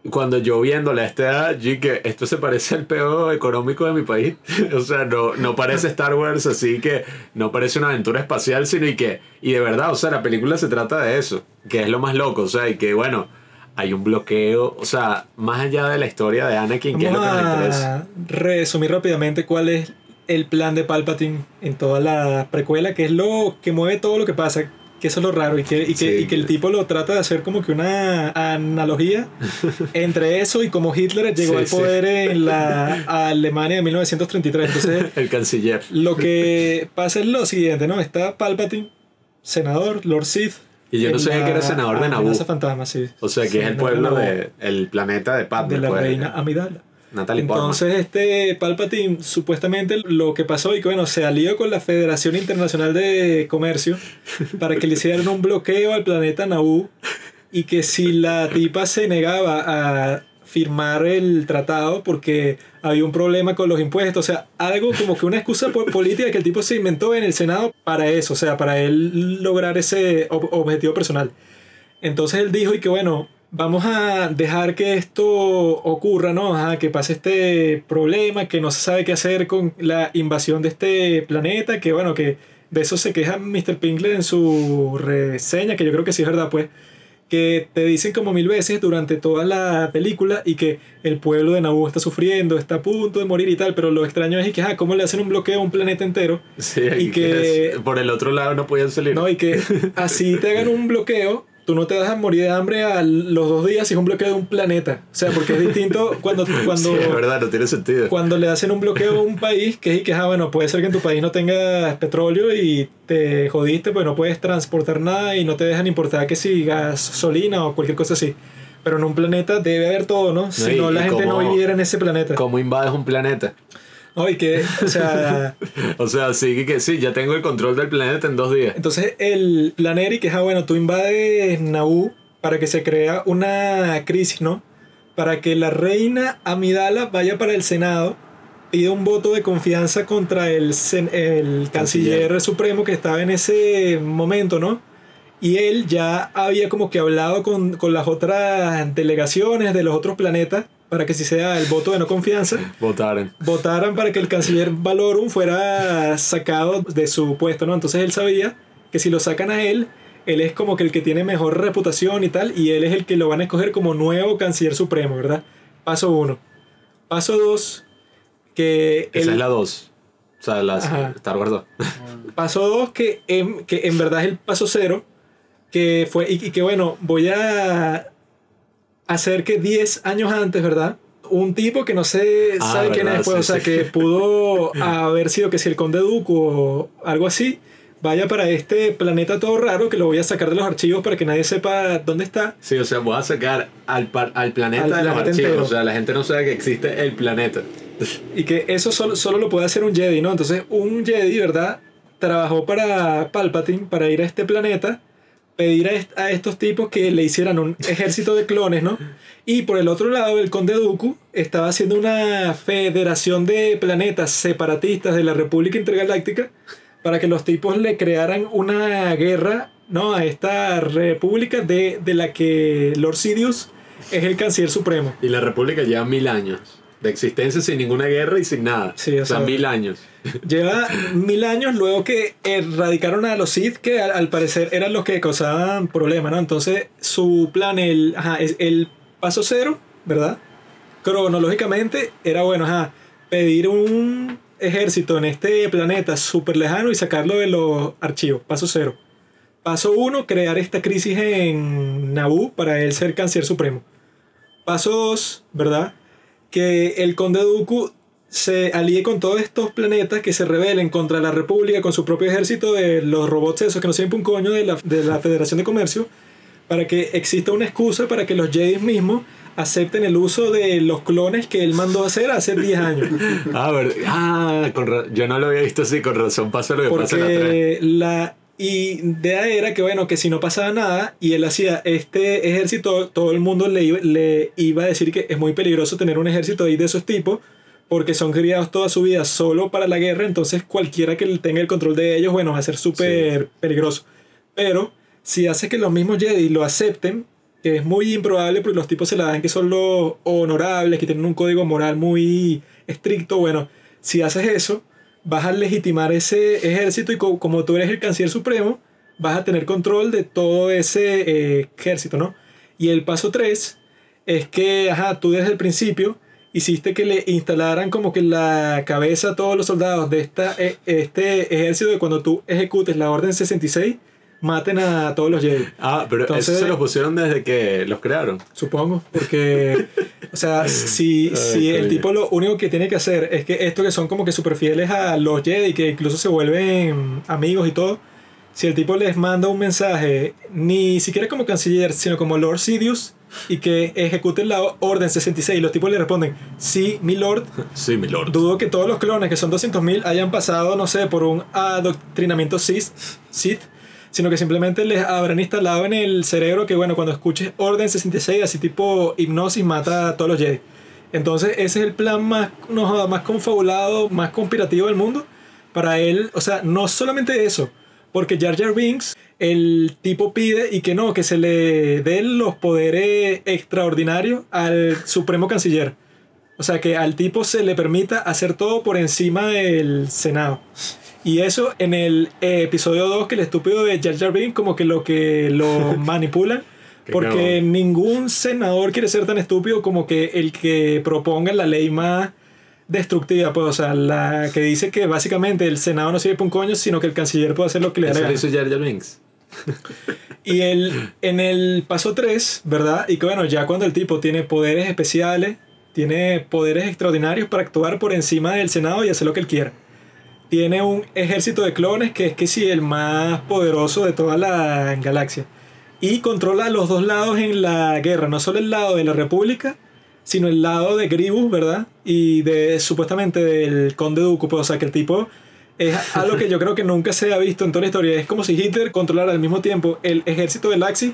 cuando yo viéndola a esta edad, yo que esto se parece al peo económico de mi país. o sea, no, no parece Star Wars, así que no parece una aventura espacial, sino y que, y de verdad, o sea, la película se trata de eso, que es lo más loco, o sea, y que bueno, hay un bloqueo, o sea, más allá de la historia de Anakin, que es lo que nos interesa. resumir rápidamente cuál es el plan de Palpatine en toda la precuela, que es lo que mueve todo lo que pasa, que eso es lo raro, y que, y que, Sí. y que el tipo lo trata de hacer como que una analogía entre eso y como Hitler llegó Sí, al sí. poder en la Alemania de 1933. Entonces, El canciller. lo que pasa es lo siguiente, ¿no? Está Palpatine, senador, Lord Sith. Y yo no sabía que era senador de Naboo. fantasma, sí. O sea, que es el pueblo de, el planeta de Padme. de la pues, reina Amidala. Natalie Portman. Entonces, este Palpatine, supuestamente lo que pasó y que bueno, se alió con la Federación Internacional de Comercio para que le hicieran un bloqueo al planeta Naboo y que si la tipa se negaba a firmar el tratado porque había un problema con los impuestos, o sea, algo como que una excusa po- política que el tipo se inventó en el Senado para eso, o sea, para él lograr ese ob- objetivo personal. Entonces él dijo y que bueno, vamos a dejar que esto ocurra, ¿no? Ajá, que pase este problema, que no se sabe qué hacer con la invasión de este planeta, que bueno, que de eso se queja Mr. Pinkler en su reseña, que yo creo que sí es verdad, pues, que te dicen como mil veces durante toda la película y que el pueblo de Naboo está sufriendo, está a punto de morir y tal, pero lo extraño es que, ah, ¿cómo le hacen un bloqueo a un planeta entero? Sí, y que por el otro lado no podían salir. No, y que así te hagan un bloqueo, tú no te a morir de hambre a los dos días si es un bloqueo de un planeta. O sea, porque es distinto cuando, cuando, sí, es verdad, no tiene sentido. cuando le hacen un bloqueo a un país que es que, ah, bueno, puede ser que en tu país no tengas petróleo y te jodiste, pues no puedes transportar nada y no te dejan importar que si gasolina o cualquier cosa así. Pero en un planeta debe haber todo, ¿no? Si no, la gente no viviera en ese planeta. ¿Cómo invades un planeta? Que, o sea, O sea, sí que, sí, ya tengo el control del planeta en dos días. Entonces el plan Eric es, ah, bueno, tú invades Naboo para que se crea una crisis, ¿no? Para que la reina Amidala vaya para el Senado, pida un voto de confianza contra el, sen- el canciller, Canciller. supremo que estaba en ese momento, ¿no? Y él ya había como que hablado con, con las otras delegaciones de los otros planetas para que si sea el voto de no confianza, Votaron. votaran para que el canciller Valorum fuera sacado de su puesto, ¿no? Entonces él sabía que si lo sacan a él, él es como que el que tiene mejor reputación y tal, y él es el que lo van a escoger como nuevo canciller supremo, ¿verdad? Paso uno. Paso dos, que Esa él- es la dos. O sea, la. Star Wars 2. Paso 2, que en, que en verdad es el paso cero, que fue, y, y que bueno, voy a hacer que 10 años antes, ¿verdad? Un tipo que no sé, Ah, sabe quién es, pues, sí, o sea, sí. que pudo haber sido que si el conde Dooku o algo así, vaya para este planeta todo raro, que lo voy a sacar de los archivos para que nadie sepa dónde está. Sí, o sea, voy a sacar al, par- al planeta Al de los archivos. entero. O sea, la gente no sabe que existe el planeta. Y que eso solo, solo lo puede hacer un Jedi, ¿no? Entonces, un Jedi, ¿verdad? trabajó para Palpatine para ir a este planeta, pedir a, est- a estos tipos que le hicieran un ejército de clones, ¿no? Y por el otro lado, el conde Dooku estaba haciendo una federación de planetas separatistas de la República Intergaláctica para que los tipos le crearan una guerra, ¿no? A esta república de, de la que Lord Sidious es el canciller supremo. Y la República lleva mil años de existencia sin ninguna guerra y sin nada. Sí, o sea, sea, mil años. Lleva mil años luego que erradicaron a los Sith, que al, al parecer eran los que causaban problemas, ¿no? Entonces, su plan, el, ajá, es el paso cero, ¿verdad? Cronológicamente, era bueno, ajá, pedir un ejército en este planeta súper lejano y sacarlo de los archivos. Paso cero. Paso uno, crear esta crisis en Naboo para él ser canciller supremo. Paso dos, ¿verdad? Que el conde Dooku se alíe con todos estos planetas que se rebelen contra la República con su propio ejército de los robots esos que no sirven un coño de la, de la Federación de Comercio para que exista una excusa para que los Jedi mismos acepten el uso de los clones que él mandó a hacer hace 10 años. Ah, ver- ah con yo no lo había visto así, con razón pasa lo que pasa en la 3. Porque la idea era que, bueno, que si no pasaba nada y él hacía este ejército, todo el mundo le iba, le iba a decir que es muy peligroso tener un ejército ahí de esos tipos porque son criados toda su vida solo para la guerra, entonces cualquiera que tenga el control de ellos, bueno, va a ser súper peligroso. Pero si hace que los mismos Jedi lo acepten, que es muy improbable porque los tipos se la dan que son los honorables, que tienen un código moral muy estricto, bueno, si haces eso, vas a legitimar ese ejército y co- como tú eres el canciller supremo, vas a tener control de todo ese eh, ejército, ¿no? Y el paso 3 es que, ajá, tú desde el principio hiciste que le instalaran como que la cabeza a todos los soldados de esta, eh, este ejército de cuando tú ejecutes la orden 66, maten a todos los Jedi. Ah, pero Entonces- eso se los pusieron desde que los crearon. Supongo, porque, o sea, si, Ay, si el tipo lo único que tiene que hacer es que estos que son como que súper fieles a los Jedi, que incluso se vuelven amigos y todo, si el tipo les manda un mensaje, ni siquiera como canciller, sino como Lord Sidious, y que ejecuten la orden 66, y los tipos le responden, sí, mi Lord, Sí, mi lord. dudo que todos los clones, que son 200.000, hayan pasado, no sé, por un adoctrinamiento Sith, Sith, sino que simplemente les habrán instalado en el cerebro que, bueno, cuando escuches Orden 66, así tipo hipnosis, mata a todos los Jedi. Entonces, ese es el plan más, no más confabulado, más conspirativo del mundo. Para él, o sea, no solamente eso, porque Jar Jar Binks, el tipo pide y que no, que se le den los poderes extraordinarios al Supremo Canciller. O sea, que al tipo se le permita hacer todo por encima del Senado. Y eso en el eh, episodio 2, que el estúpido de Jar Jar Binks como que lo que lo manipulan. Porque ningún senador quiere ser tan estúpido como que el que proponga la ley más destructiva, pues, o sea, la que dice que básicamente el Senado no sirve para un coño, sino que el canciller puede hacer lo que le la Eso Jar Jar Binks. Y el, en el paso 3, ¿verdad? Y que bueno, ya cuando el tipo tiene poderes especiales, tiene poderes extraordinarios para actuar por encima del Senado y hacer lo que él quiera. Tiene un ejército de clones que es que sí, el más poderoso de toda la galaxia. Y controla los dos lados en la guerra, no solo el lado de la República, sino el lado de Gribus, ¿verdad? Y de supuestamente del Conde Dooku, pues, o sea que el tipo es algo que yo creo que nunca se ha visto en toda la historia. Es como si Hitler controlara al mismo tiempo el ejército del Axis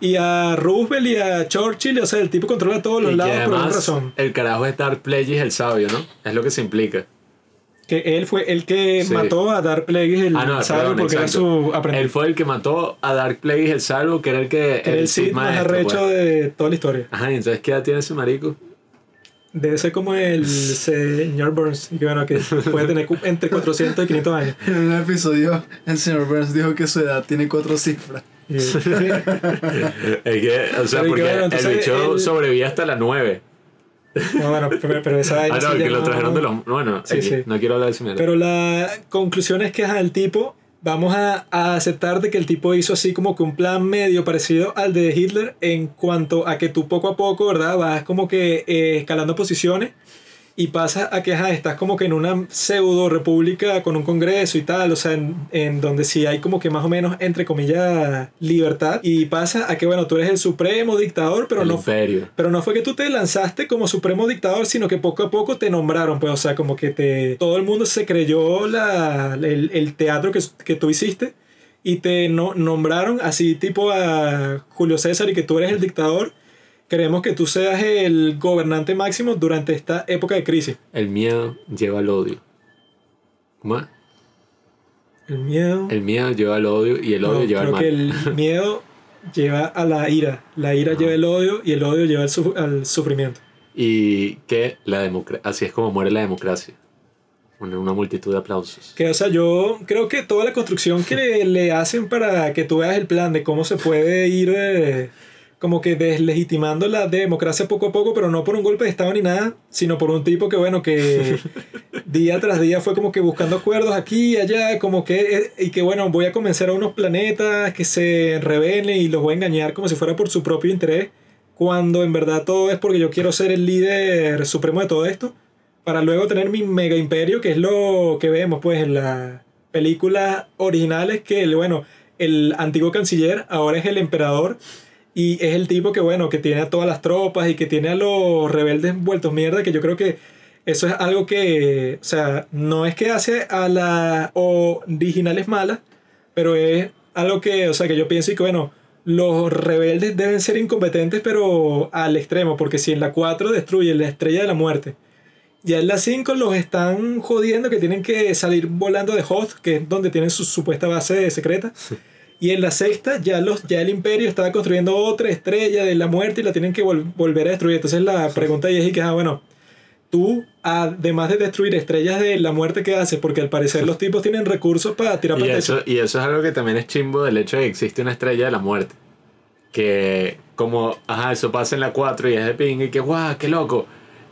y a Roosevelt y a Churchill, o sea, el tipo controla todos los Y lados por además razón. el carajo es Darth Plagueis el sabio, ¿no? Es lo que se implica. Que él fue el que Sí. mató a Darth Plagueis el Ah, no, perdón, porque exacto. era su aprendiz. Él fue el que mató a Darth Plagueis el salvo, que era el que... era el Sith más arrecho pues. de toda la historia. Ajá, y entonces ¿qué edad tiene ese marico? Debe ser como el señor Burns, y que bueno, que puede tener entre 400 y 500 años. En un episodio, el señor Burns dijo que su edad tiene cuatro cifras. Es que, o sea, Pero y que porque bueno, el bicho él- hasta las 9. No, bueno, pero, pero esa Ah, no, que lo trajeron de los... Bueno, Sí, aquí, sí. no quiero hablar de. Pero la conclusión es que el tipo, vamos a, a aceptar de que el tipo hizo así como que un plan medio parecido al de Hitler en cuanto a que tú poco a poco, ¿verdad? Vas como que eh, escalando posiciones y pasa a que ajá, estás como que en una pseudo república con un congreso y tal, o sea, en, en donde sí hay como que más o menos, entre comillas, libertad. Y pasa a que, bueno, tú eres el supremo dictador, pero el no, imperio. pero no fue que tú te lanzaste como supremo dictador, sino que poco a poco te nombraron, pues, o sea, como que te todo el mundo se creyó la, el, el teatro que, que tú hiciste y te no, nombraron así tipo a Julio César y que tú eres el dictador. Queremos que tú seas el gobernante máximo durante esta época de crisis. El miedo lleva al odio. ¿Cómo es? El miedo. El miedo lleva al odio y el odio No, lleva al creo mal. que el miedo lleva a la ira. La ira lleva el odio y el odio lleva al, su- al sufrimiento. Y que la democracia, así es como muere la democracia. Una, una multitud de aplausos. Que, o sea, yo creo que toda la construcción que le, le hacen para que tú veas el plan de cómo se puede ir eh, como que deslegitimando la democracia poco a poco, pero no por un golpe de Estado ni nada, sino por un tipo que, bueno, que día tras día fue como que buscando acuerdos aquí y allá, como que, eh, y que, bueno, voy a convencer a unos planetas que se rebelen y los voy a engañar como si fuera por su propio interés, cuando en verdad todo es porque yo quiero ser el líder supremo de todo esto para luego tener mi mega imperio, que es lo que vemos pues en las películas originales, que bueno, el antiguo canciller ahora es el emperador y es el tipo que bueno, que tiene a todas las tropas y que tiene a los rebeldes vueltos mierda, que yo creo que eso es algo que, o sea, no es que hace a las originales malas, pero es algo que, o sea, que yo pienso y que bueno, los rebeldes deben ser incompetentes, pero al extremo, porque si en la 4 destruye la estrella de la muerte, ya en la 5 los están jodiendo que tienen que salir volando de Hoth, que es donde tienen su supuesta base secreta. Y en la sexta ya, los, ya el imperio estaba construyendo otra estrella de la muerte y la tienen que vol- volver a destruir. Entonces la pregunta es y que, ah, bueno, tú, además de destruir estrellas de la muerte, ¿qué haces? Porque al parecer los tipos tienen recursos para tirar Y para el eso, y eso es algo que también es chimbo del hecho de que existe una estrella de la muerte. Que como, ajá, eso pasa en la 4 y es de ping y que, guau, qué loco.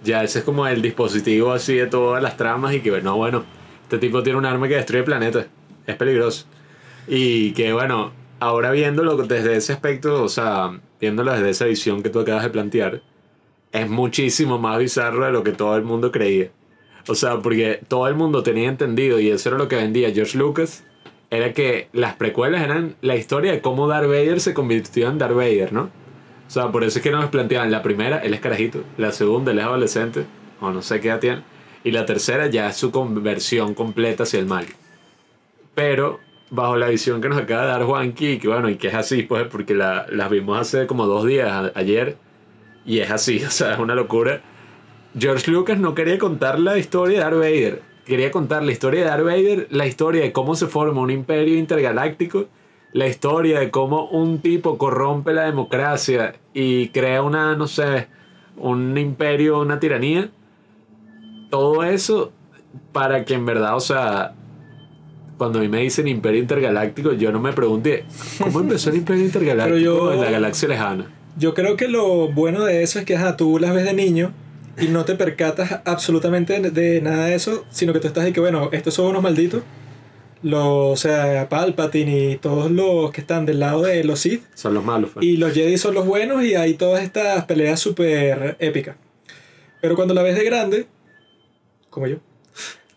Ya ese es como el dispositivo así de todas las tramas y que, no, bueno, este tipo tiene un arma que destruye planetas. Es peligroso. Y que, bueno, ahora viéndolo desde ese aspecto, o sea, viéndolo desde esa visión que tú acabas de plantear, es muchísimo más bizarro de lo que todo el mundo creía. O sea, porque todo el mundo tenía entendido, y eso era lo que vendía George Lucas, era que las precuelas eran la historia de cómo Darth Vader se convirtió en Darth Vader, ¿no? O sea, por eso es que nos planteaban la primera, él es carajito, la segunda, él es adolescente, o no sé qué edad tiene, y la tercera ya es su conversión completa hacia el mal. Pero bajo la visión que nos acaba de dar Juanqui, que bueno, y que es así, pues, porque la, las vimos hace como dos días, ayer, y es así, o sea, es una locura. George Lucas no quería contar la historia de Darth Vader, quería contar la historia de Darth Vader, la historia de cómo se forma un imperio intergaláctico, la historia de cómo un tipo corrompe la democracia y crea una, no sé, un imperio, una tiranía. Todo eso para que en verdad, o sea, cuando a mí me dicen imperio intergaláctico, yo no me pregunté, ¿cómo empezó el imperio intergaláctico yo- en la galaxia lejana? Yo creo que lo bueno de eso es que ajá, tú las ves de niño y no te percatas absolutamente de, de nada de eso, sino que tú estás ahí que, bueno, estos son unos malditos. Los, o sea, Palpatine y todos los que están del lado de los Sith. Son los malos. pues. Y los Jedi son los buenos y hay todas estas peleas súper épicas. Pero cuando la ves de grande, como yo,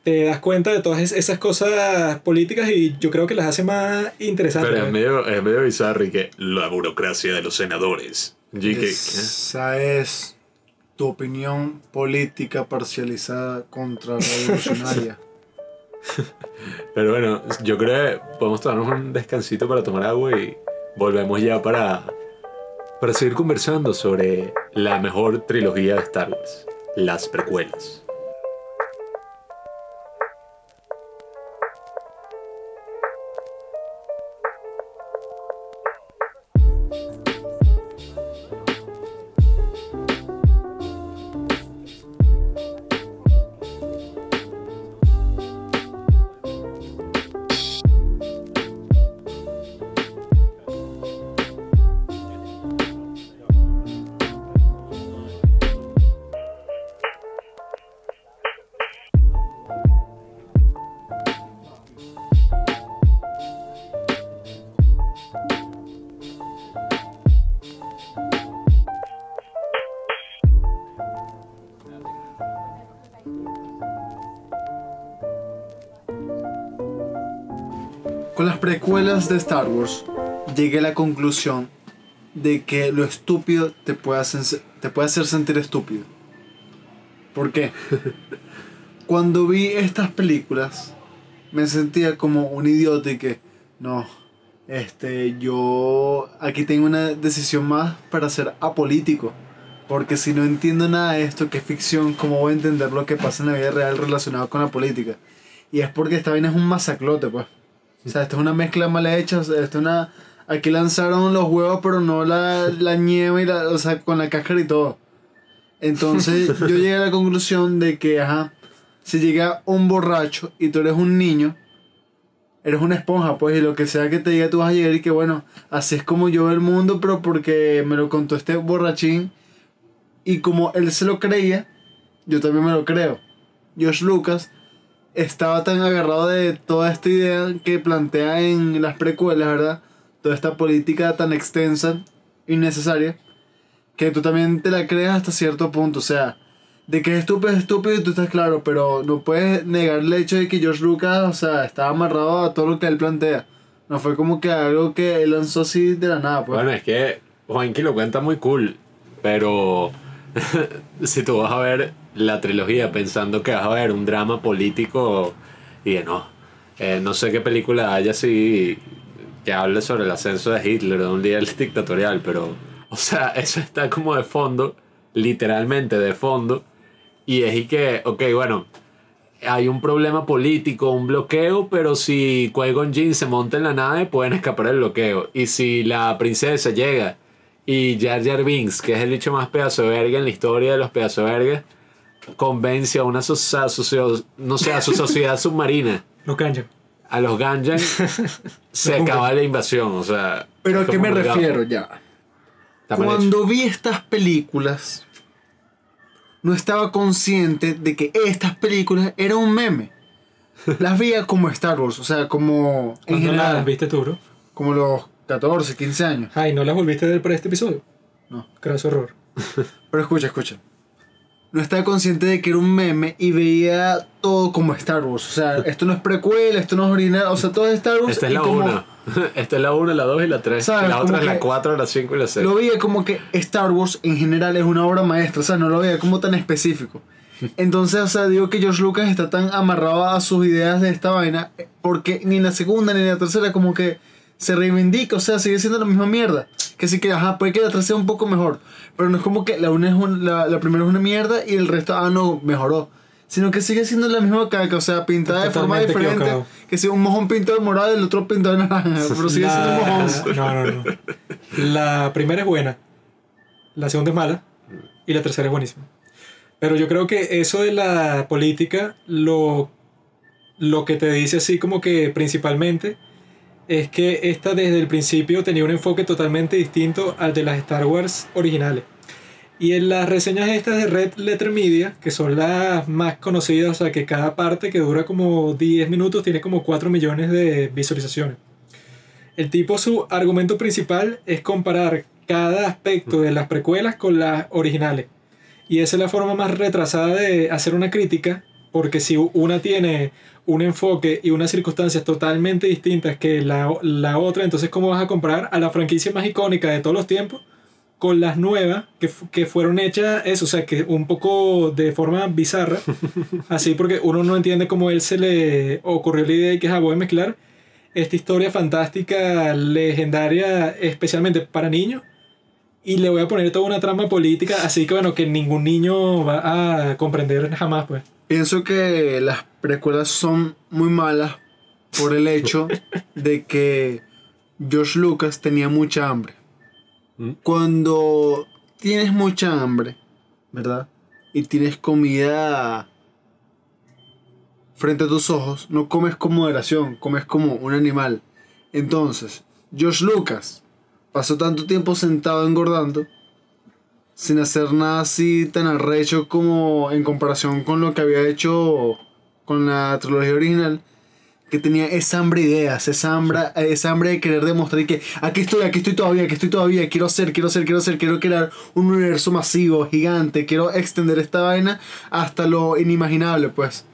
te das cuenta de todas es- esas cosas políticas y yo creo que las hace más interesantes. Pero es medio, es medio bizarro y que la burocracia de los senadores. Y que- ¿qué? Esa es tu opinión política parcializada contra revolucionaria. Pero bueno, yo creo que podemos tomarnos un descansito para tomar agua y volvemos ya para, para seguir conversando sobre la mejor trilogía de Star Wars, las precuelas. De Star Wars llegué a la conclusión de que lo estúpido te puede hacer, te puede hacer sentir estúpido. ¿Por qué? Cuando vi estas películas me sentía como un idiota y que no, este, yo aquí tengo una decisión más para ser apolítico. Porque si no entiendo nada de esto, que es ficción, ¿cómo voy a entender lo que pasa en la vida real relacionado con la política? Y es porque esta vaina es un masaclote, pues. O sea, esto es una mezcla mal hecha, o sea, esto es una... Aquí lanzaron los huevos, pero no la, la nieve, y la, o sea, con la cáscara y todo. Entonces yo llegué a la conclusión de que, ajá, si llega un borracho y tú eres un niño, eres una esponja, pues, y lo que sea que te diga, tú vas a llegar y que, bueno, así es como yo veo el mundo, pero porque me lo contó este borrachín, y como él se lo creía, yo también me lo creo. George Lucas estaba tan agarrado de toda esta idea que plantea en las precuelas, ¿verdad? Toda esta política tan extensa, innecesaria, que tú también te la creas hasta cierto punto. O sea, de que es estúpido, es estúpido y tú estás claro, pero no puedes negar el hecho de que George Lucas, o sea, estaba amarrado a todo lo que él plantea. No fue como que algo que él lanzó así de la nada, pues. Bueno, es que Juanqui lo cuenta muy cool, pero si tú vas a ver la trilogía pensando que vas a ver un drama político y de no, eh, no sé qué película haya así que hable sobre el ascenso de Hitler, de un líder dictatorial, pero, o sea, eso está como de fondo, literalmente de fondo, y es y que, ok, bueno, hay un problema político, un bloqueo, pero si Qui-Gon Jinn se monta en la nave, pueden escapar del bloqueo. Y si la princesa llega y Jar Jar Binks, que es el dicho más pedazo de verga en la historia de los pedazos de verga, convence a una so- no sé, a su sociedad submarina, No canjan. a los Ganjan, se acaba la invasión. O sea, Pero a qué me refiero ya. Cuando vi estas películas, no estaba consciente de que estas películas eran un meme. Las veía como Star Wars, o sea, como en ¿Cuándo general, las viste tú, bro? como los 14, 15 años. Ay, ¿no las volviste a ver para este episodio? No. Craso error. Pero escucha, escucha. No estaba consciente de que era un meme y veía todo como Star Wars. O sea, esto no es precuela, esto no es original, o sea, todo es Star Wars. Esta es la como- 1. Esta es la 1, la 2 y la 3. ¿Sabes? La otra es la que 4, la 5 y la 6. Lo veía como que Star Wars en general es una obra maestra, o sea, no lo veía como tan específico. Entonces, o sea, digo que George Lucas está tan amarrado a sus ideas de esta vaina, porque ni en la segunda ni en la tercera como que se reivindica, o sea, sigue siendo la misma mierda. Que sí que, ajá, puede que la tercera sea un poco mejor, pero no es como que la, una es un- la, la primera es una mierda y el resto, ah, no, mejoró. Sino que sigue siendo la misma caca, o sea, pintada de forma diferente. equivocado. Que si un mojón pintado de morado y el otro pintado de naranja, pero sigue siendo un La- mojón. No, no, no. La primera es buena. La segunda es mala. Y la tercera es buenísima. Pero yo creo que eso de la política, lo, lo que te dice así como que principalmente, es que esta desde el principio tenía un enfoque totalmente distinto al de las Star Wars originales. Y en las reseñas estas de Red Letter Media, que son las más conocidas, o sea que cada parte que dura como 10 minutos tiene como 4 millones de visualizaciones. El tipo, su argumento principal es comparar cada aspecto de las precuelas con las originales. Y esa es la forma más retrasada de hacer una crítica, porque si una tiene un enfoque y unas circunstancias totalmente distintas que la, la otra, entonces ¿cómo vas a comparar a la franquicia más icónica de todos los tiempos con las nuevas que, que fueron hechas, eso, o sea, que un poco de forma bizarra, así porque uno no entiende cómo él se le ocurrió la idea y que es voy a mezclar esta historia fantástica, legendaria, especialmente para niños, y le voy a poner toda una trama política, así que bueno, que ningún niño va a comprender jamás, pues. Pienso que las precuelas son muy malas por el hecho de que George Lucas tenía mucha hambre. ¿Mm? Cuando tienes mucha hambre, ¿verdad? Y tienes comida frente a tus ojos, no comes con moderación, comes como un animal. Entonces, George Lucas pasó tanto tiempo sentado engordando sin hacer nada así tan arrecho como en comparación con lo que había hecho con la trilogía original, que tenía esa hambre de ideas, esa hambre, esa hambre de querer demostrar que aquí estoy, aquí estoy todavía, aquí estoy todavía, quiero hacer, quiero hacer, quiero hacer, quiero crear un universo masivo, gigante, quiero extender esta vaina hasta lo inimaginable, pues.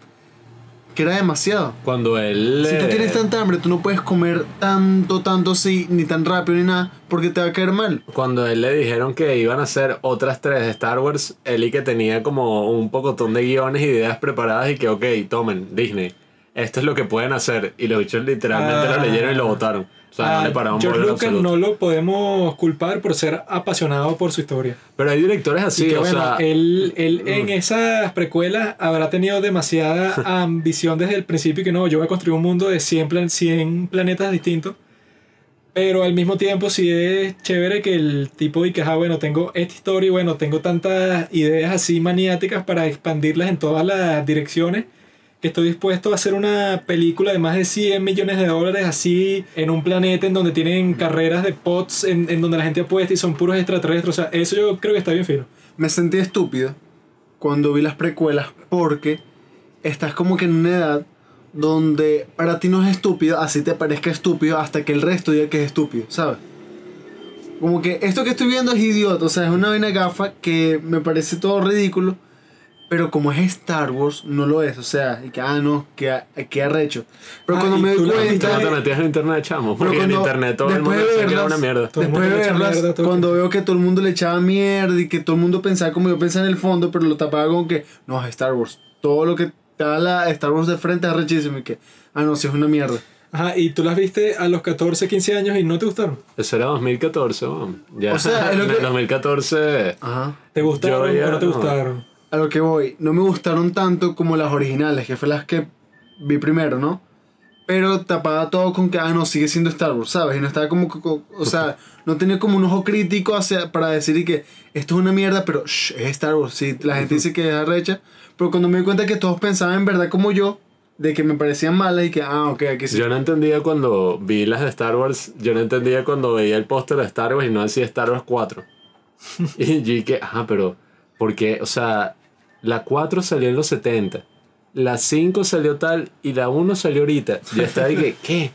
Que era demasiado. Cuando él. Si tú eh, tienes tanta hambre, tú no puedes comer tanto, tanto así, ni tan rápido ni nada, porque te va a caer mal. Cuando él le dijeron que iban a hacer otras tres de Star Wars, él y que tenía como un pocotón de guiones y ideas preparadas y que, ok, tomen, Disney, esto es lo que pueden hacer. Y los bichos literalmente Ah. lo leyeron y lo votaron. Sea, Ah, no le pararon George Lucas no lo podemos culpar por ser apasionado por su historia. Pero hay directores así, que o bueno, sea. él, él en esas precuelas habrá tenido demasiada ambición desde el principio que no, yo voy a construir un mundo de 100, plan- 100 planetas distintos. Pero al mismo tiempo sí es chévere que el tipo diga, ah, bueno, tengo esta historia y bueno, tengo tantas ideas así maniáticas para expandirlas en todas las direcciones que estoy dispuesto a hacer una película de más de 100 millones de dólares así en un planeta en donde tienen carreras de pots, en, en donde la gente apuesta y son puros extraterrestres. O sea, eso yo creo que está bien fino. Me sentí estúpido cuando vi las precuelas porque estás como que en una edad donde para ti no es estúpido, así te parezca estúpido hasta que el resto diga que es estúpido, ¿sabes? Como que esto que estoy viendo es idiota, o sea, es una vaina gafa que me parece todo ridículo, pero como es Star Wars, no lo es, o sea, y que, ah, no, que, que arrecho. Pero Ah, cuando me doy cuenta... ¿Cómo te metías en internet, chamo? Porque en cuando- internet todo el mundo de decía que era verlas- una mierda. Todo Después de verlas, mierda cuando veo que todo el mundo le echaba mierda y que todo el mundo pensaba como yo pensaba en el fondo, pero lo tapaba con que no es Star Wars. Todo lo que te la Star Wars de frente es rechísimo y que, ah, no, si es una mierda. Ajá, y tú las viste a los 14, 15 años y no te gustaron. Eso era 2014, weón. Ya. O sea, en que- el 2014. Ajá. ¿Te gustaron ya o no te no. gustaron? A lo que voy, no me gustaron tanto como las originales, que fue las que vi primero, ¿no? Pero tapaba todo con que, ah, no, sigue siendo Star Wars, ¿sabes? Y no estaba como, o sea, no tenía como un ojo crítico hacia, para decir y que esto es una mierda, pero shh, es Star Wars. Sí, la gente dice que es arrecha, pero cuando me di cuenta que todos pensaban en verdad como yo, de que me parecían malas y que, ah, ok, aquí sí. Yo no entendía cuando vi las de Star Wars, yo no entendía cuando veía el póster de Star Wars y no decía Star Wars 4. y yo dije, ajá, pero, ¿por qué? O sea, la 4 salió en los 70, la 5 salió tal y la 1 salió ahorita. Yo estaba que, ¿qué?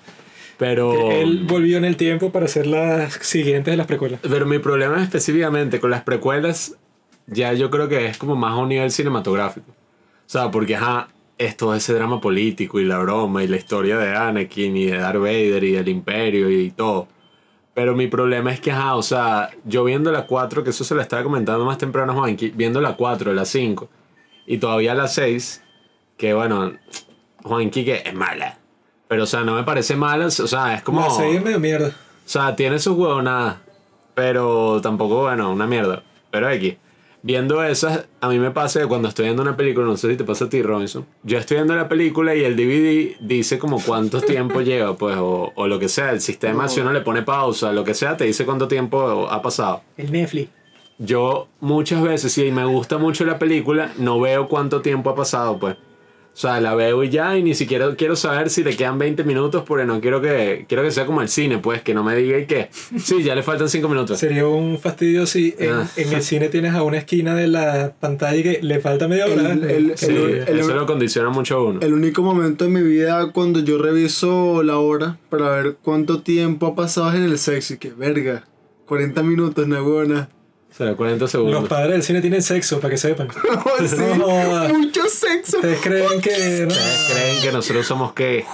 Pero... Él volvió en el tiempo para hacer las siguientes de las precuelas. Pero mi problema específicamente con las precuelas, ya yo creo que es como más a un nivel cinematográfico. O sea, porque ajá, es todo ese drama político y la broma y la historia de Anakin y de Darth Vader y del Imperio y todo. Pero mi problema es que, ajá, o sea, yo viendo la 4, que eso se lo estaba comentando más temprano a Juanqui, viendo la 4, la 5 y todavía la 6, que bueno, Juanqui que es mala. Pero, o sea, no me parece mala, o sea, es como... La serie es medio mierda. O sea, tiene sus huevonadas, pero tampoco, bueno, una mierda. Pero aquí, viendo esas, a mí me pasa que cuando estoy viendo una película, no sé si te pasa a ti, Robinson, yo estoy viendo la película y el DVD dice como cuánto tiempo lleva, pues, o, o lo que sea, el sistema, si uno le pone pausa, lo que sea, te dice cuánto tiempo ha pasado. El Netflix. Yo muchas veces, si me gusta mucho la película, no veo cuánto tiempo ha pasado, pues. O sea, la veo y ya, y ni siquiera quiero saber si le quedan 20 minutos, porque no quiero que, quiero que sea como el cine, pues, que no me diga y que, sí, ya le faltan 5 minutos. Sería un fastidio si en, Ah. en el cine tienes a una esquina de la pantalla y que le falta media hora. El- el- Sí, el- el- eso lo condiciona mucho a uno. El único momento de mi vida cuando yo reviso la hora para ver cuánto tiempo ha pasado en el sexo y que, verga, 40 minutos, no buena. Será 40 Los segundos. padres del cine tienen sexo, para que sepan. sí, No jodas. mucho sexo. Ustedes creen que. no? ¿Ustedes creen que nosotros somos qué?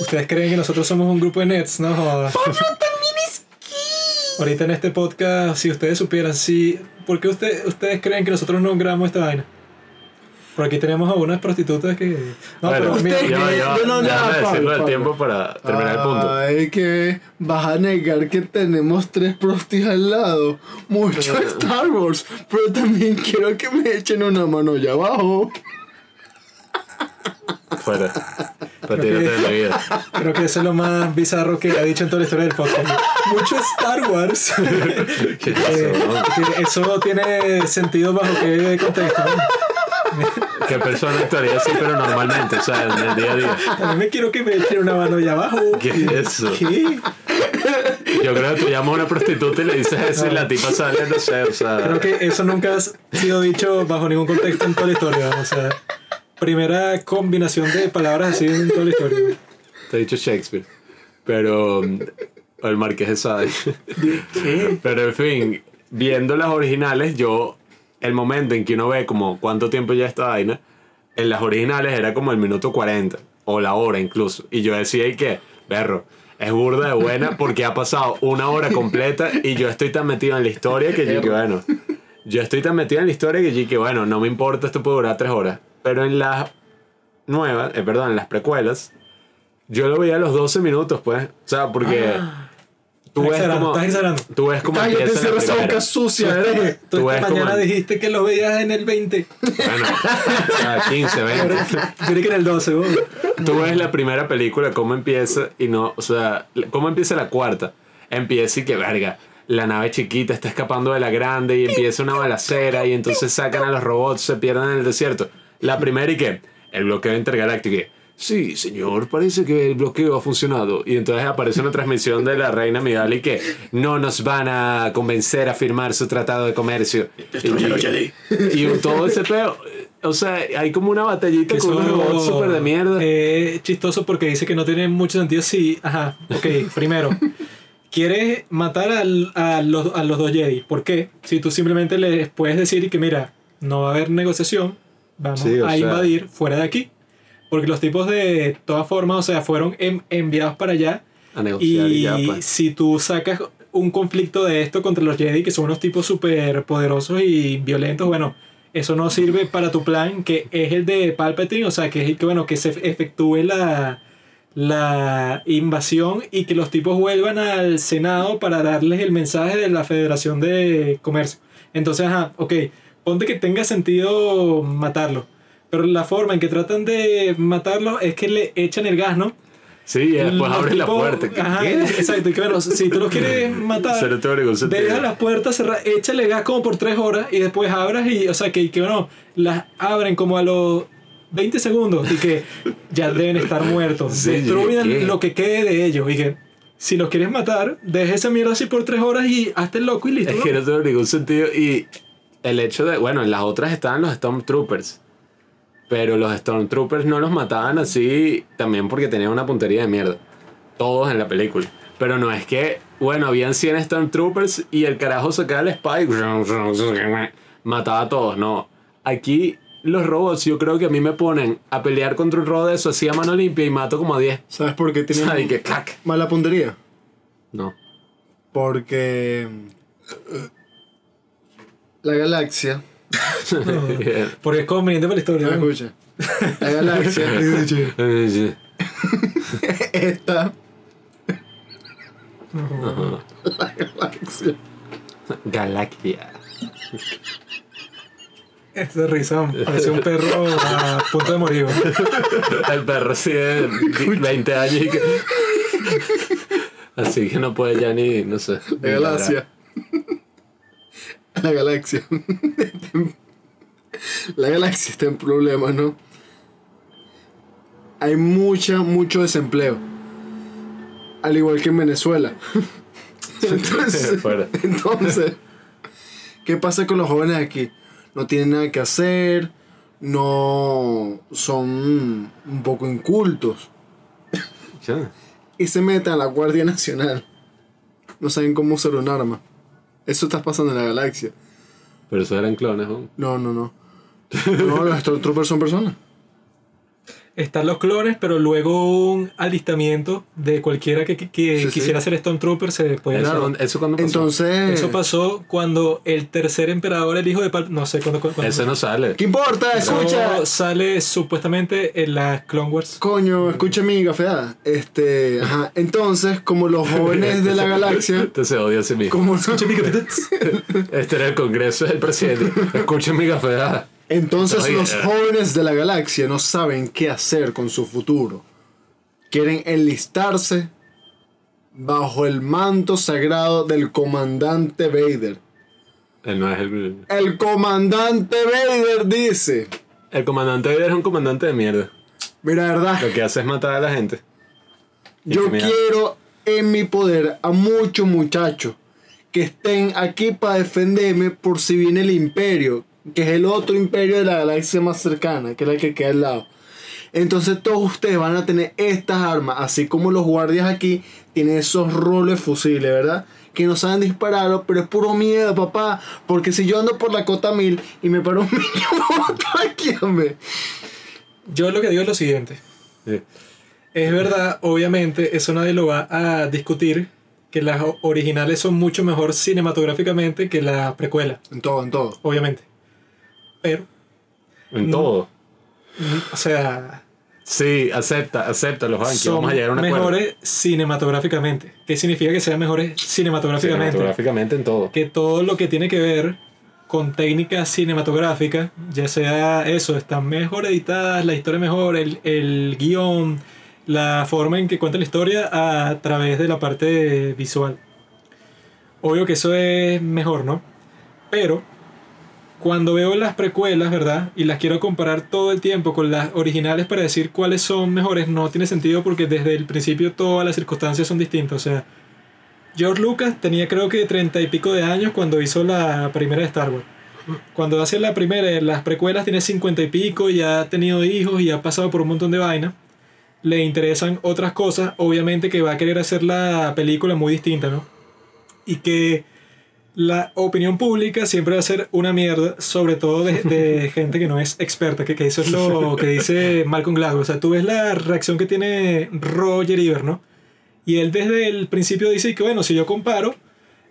Ustedes creen que nosotros somos un grupo de nets, no jodas. Ahorita en este podcast, si ustedes supieran, si. ¿Por qué usted- ustedes creen que nosotros no grabamos esta vaina? Por aquí tenemos a unas prostitutas que. No, bueno, pero mira, creen- ya, yo no, déjame decirlo del tiempo para terminar el punto. Ay, que vas a negar que tenemos tres prostis al lado. Mucho Star Wars, pero también quiero que me echen una mano allá abajo. Fuera. Retírate de la vida. creo que eso es lo más bizarro que ha dicho en toda la historia del podcast. Mucho Star Wars. ¿Qué Eh, eso tiene sentido bajo qué contexto. ¿No? ¿Qué persona actuaría así, pero normalmente? O sea, en el día a día. También me quiero que me echen una mano allá abajo. ¿Qué es eso? ¿Qué? Yo creo que tú llamas a una prostituta y le dices eso y la tipa sale, no sé, o sea. Creo que eso nunca ha sido dicho bajo ningún contexto en toda la historia. O sea, primera combinación de palabras así en toda la historia. Te he dicho Shakespeare. Pero. mm, O el Marqués de Sade. Pero en fin, viendo las originales, yo. El momento en que uno ve como cuánto tiempo ya esta vaina. en las originales era como el minuto 40 o la hora incluso. Y yo decía, ¿y qué? Berro, es burda de buena porque ha pasado una hora completa y yo estoy tan metido en la historia que yo que bueno. Yo estoy tan metido en la historia que yo que bueno, no me importa, esto puede durar tres horas. Pero en las nuevas, eh, perdón, en las precuelas, yo lo veía a los 12 minutos, pues. O sea, porque tú ves exagerando, como. estás exagerando. Tú ves como. Cállate, cierra esa primera. boca sucia, ¿eh? Tú Tú esta ves como- mañana dijiste que lo veías en el 20. Bueno, sea, 15, 20. Yo creí que en el 12, vos. Tú ves la primera película, cómo empieza y no, o sea, cómo empieza la cuarta. Empieza y que verga, la nave chiquita está escapando de la grande y empieza una balacera y entonces sacan a los robots, se pierden en el desierto. La primera y que, el bloqueo intergaláctico. Sí, señor, parece que el bloqueo ha funcionado. Y entonces aparece una transmisión de la reina Midali que no nos van a convencer a firmar su tratado de comercio. Y, y todo ese peo. O sea, hay como una batallita con unos eso, robots súper de mierda. eh, chistoso porque dice que no tiene mucho sentido si. Ajá, ok, primero. Quieres matar al- a, los, a los dos Jedi. ¿Por qué? Si tú simplemente les puedes decir que, mira, no va a haber negociación, vamos Sí, a sea- invadir fuera de aquí. Porque los tipos de todas formas, o sea, fueron en- enviados para allá. a negociar y, Y ya, pues. si tú sacas un conflicto de esto contra los Jedi, que son unos tipos súper poderosos y violentos, bueno, eso no sirve para tu plan, que es el de Palpatine, o sea, que es el que, bueno, que se efectúe la, la invasión y que los tipos vuelvan al Senado para darles el mensaje de la Federación de Comercio. Entonces, ajá, ok, ponte que tenga sentido matarlo. Pero la forma en que tratan de matarlo es que le echan el gas, ¿no? Sí, y después Los abre la puerta. ¿Qué? Ajá, exacto. Y que bueno, si tú los quieres matar, deja las puertas cerradas, échale gas como por tres horas y después abras y, o sea, que, que bueno, las abren como a los 20 segundos y que ya deben estar muertos. Sí, Destruyan ¿qué? lo que quede de ellos y que si los quieres matar, deja esa mierda así por tres horas y hazte el loco y listo. Es ¿no? que no tiene ningún sentido. Y el hecho de, bueno, en las otras estaban los Stormtroopers. Pero los Stormtroopers no los mataban así también porque tenían una puntería de mierda. Todos en la película. Pero no es que, bueno, habían 100 Stormtroopers y el carajo sacaba el spike. Mataba a todos, no. Aquí los robots yo creo que a mí me ponen a pelear contra un robot de eso así a mano limpia y mato como a 10. ¿Sabes por qué tienen ¿Sabes? Que clac. mala puntería? No. Porque la galaxia, Porque es conveniente para la historia. escucha, la galaxia. Está la galaxia. Galaxia. Esa risa parece un perro a punto de morir. El perro sí de 20 años y que... Así que no puede ya ni, no sé. la galaxia la galaxia la galaxia está en problemas no hay mucha mucho desempleo al igual que en Venezuela entonces. Entonces, ¿qué pasa con los jóvenes aquí? No tienen nada que hacer, no son un poco incultos y se meten a la Guardia Nacional. No saben cómo usar un arma. Eso está pasando en la galaxia. Pero esos eran clones, ¿no? No, no, no. No, los Stormtroopers son personas. Están los clones, pero luego un alistamiento de cualquiera que, que- que Sí, sí. quisiera ser Stormtrooper se puede hacer. ¿Eso cuando pasó? Entonces, Eso pasó cuando el tercer emperador, el hijo de Pal no sé cuándo. cuándo- Ese no sale. ¿qué importa? Escucha. sale supuestamente en las Clone Wars. Coño, escucha mi gafeada. Este, ajá. Entonces, como los jóvenes de la galaxia, Entonces odia a sí mismo. como Este era el congreso del presidente. Escuchen mi café. Entonces los eh. jóvenes de la galaxia no saben qué hacer con su futuro. Quieren enlistarse bajo el manto sagrado del comandante Vader. Él no es el... El comandante Vader dice, El comandante Vader es un comandante de mierda. mira, verdad, Lo que hace es matar a la gente. Y yo quiero en mi poder a muchos muchachos que estén aquí para defenderme por si viene el imperio, que es el otro imperio de la galaxia más cercana, que es la que queda al lado. Entonces todos ustedes van a tener estas armas, así como los guardias aquí tienen esos roles fusiles, ¿verdad? Que no saben dispararlo, pero es puro miedo, papá. Porque si yo ando por la cota mil y me paro un niño, me. Yo lo que digo es lo siguiente. Sí. Es verdad, obviamente, eso nadie lo va a discutir, que las originales son mucho mejor cinematográficamente que las precuelas, En todo, en todo. obviamente. Pero, En No. todo. o sea, Sí, acepta, acepta los son vamos a llegar a un acuerdo. mejores cinematográficamente. ¿Qué significa que sean mejores cinematográficamente? Cinematográficamente en todo. que todo lo que tiene que ver con técnica cinematográfica, ya sea eso, están mejor editadas, la historia mejor, el, el guion, la forma en que cuenta la historia a través de la parte visual. Obvio que eso es mejor, ¿no? Pero cuando veo las precuelas, ¿verdad? Y las quiero comparar todo el tiempo con las originales para decir cuáles son mejores, no tiene sentido porque desde el principio todas las circunstancias son distintas. O sea, George Lucas tenía creo que treinta y pico de años cuando hizo la primera de Star Wars. Cuando hace la primera, las precuelas tiene cincuenta y pico, ya ha tenido hijos y ha pasado por un montón de vainas. Le interesan otras cosas, obviamente que va a querer hacer la película muy distinta, ¿no? Y que la opinión pública siempre va a ser una mierda, sobre todo de, de gente que no es experta, que, que eso es lo que dice Malcolm Gladwell. O sea, tú ves la reacción que tiene Roger Ebert, ¿no? Y él desde el principio dice que, bueno, si yo comparo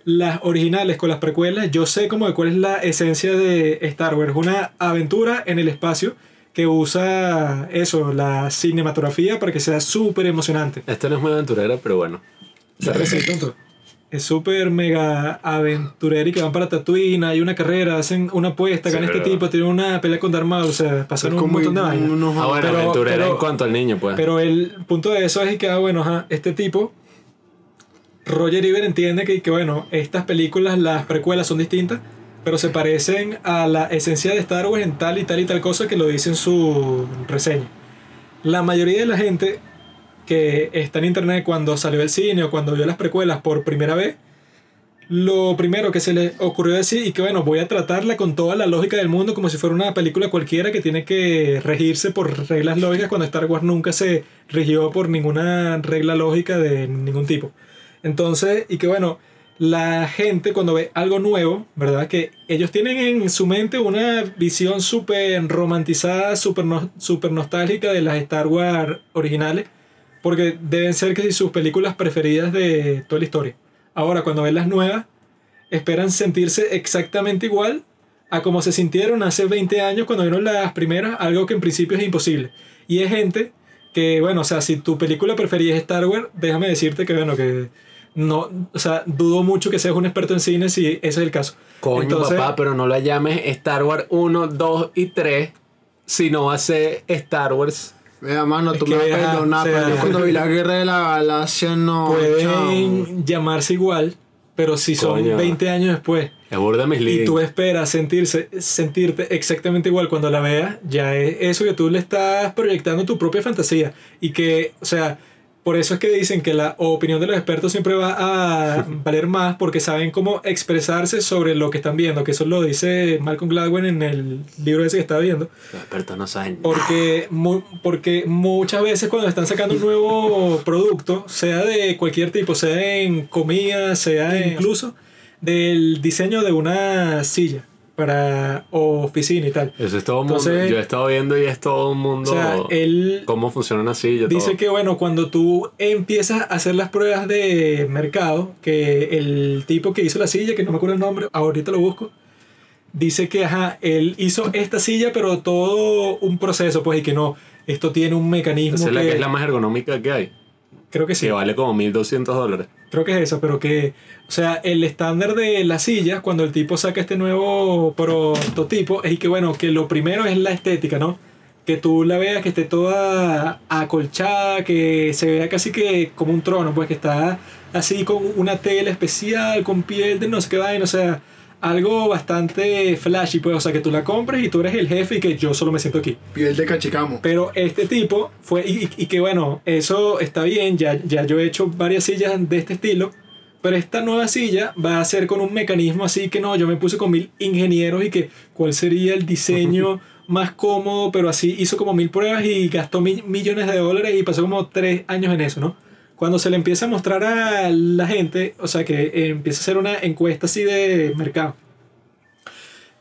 las originales con las precuelas, yo sé como de cuál es la esencia de Star Wars. Una aventura en el espacio que usa eso, la cinematografía para que sea súper emocionante. Esta no es muy aventurera, pero bueno. Sí, tonto. Es súper mega aventurero y que van para Tatooine, hay una carrera, hacen una apuesta, Sí, gana este tipo, tienen una pelea con Darth Maul, o sea, pasaron un montón de vainas. Ah, bueno, Pero- aventurera pero- en cuanto al niño, pues. Pero el punto de eso es que, ah, bueno, ajá, este tipo, Roger Ebert entiende que, que, bueno, estas películas, las precuelas son distintas, pero se parecen a la esencia de Star Wars en tal y tal y tal cosa que lo dice en su reseña. La mayoría de la gente que está en internet cuando salió el cine o cuando vio las precuelas por primera vez, lo primero que se le ocurrió decir y que bueno, voy a tratarla con toda la lógica del mundo como si fuera una película cualquiera que tiene que regirse por reglas lógicas cuando Star Wars nunca se rigió por ninguna regla lógica de ningún tipo. Entonces, y que bueno, la gente cuando ve algo nuevo, ¿verdad? Que ellos tienen en su mente una visión súper romantizada, súper no- súper nostálgica de las Star Wars originales, porque deben ser que si sus películas preferidas de toda la historia. Ahora, cuando ven las nuevas, esperan sentirse exactamente igual a como se sintieron hace 20 años cuando vieron las primeras, algo que en principio es imposible. Y es gente que, bueno, o sea, si tu película preferida es Star Wars, déjame decirte que, bueno, que no, o sea, dudo mucho que seas un experto en cine si ese es el caso. Coño, Entonces- papá, pero no la llames Star Wars 1, 2 y 3, sino ser Star Wars. Vea, mano, tú me vas a perdonar, pero yo cuando vi la guerra de la galaxia, no. chao. Pueden llamarse igual, pero si son Coño. 20 años después Es burda y tú esperas sentirse, sentirte exactamente igual cuando la veas, ya es eso que tú le estás proyectando tu propia fantasía. Y que, o sea, por eso es que dicen que la opinión de los expertos siempre va a valer más porque saben cómo expresarse sobre lo que están viendo, que eso lo dice Malcolm Gladwell en el libro ese que estaba viendo. Los expertos no saben. Porque, mu- porque muchas veces cuando están sacando un nuevo producto, sea de cualquier tipo, sea en comida, sea en- incluso del diseño de una silla para oficina y tal. Eso es todo un mundo. Entonces- Yo he estado viendo y es todo un mundo. O sea, él cómo funciona una silla. dice todo. que bueno, cuando tú empiezas a hacer las pruebas de mercado, que el tipo que hizo la silla, que no me acuerdo el nombre, ahorita lo busco, dice que ajá, él hizo esta silla, pero todo un proceso, pues, y que no, esto tiene un mecanismo Esa es la que, que es la más ergonómica que hay. Creo que sí. Que vale como 1200 dólares. Creo que es eso, pero que, o sea, el estándar de la silla, cuando el tipo saca este nuevo prototipo, es que, bueno, que lo primero es la estética, ¿no? Que tú la veas que esté toda acolchada, que se vea casi que como un trono, pues que está así con una tela especial, con piel de no sé qué vaina, o sea, algo bastante flashy, pues, o sea, que tú la compres y tú eres el jefe y que yo solo me siento aquí. Piel de cachicamo. Pero este tipo fue, y, y- que bueno, eso está bien, ya, ya yo he hecho varias sillas de este estilo, pero esta nueva silla va a ser con un mecanismo así que no, yo me puse con mil ingenieros y que cuál sería el diseño más cómodo, pero así hizo como mil pruebas y gastó mi- millones de dólares y pasó como tres años en eso, ¿no? Cuando se le empieza a mostrar a la gente, o sea que empieza a hacer una encuesta así de mercado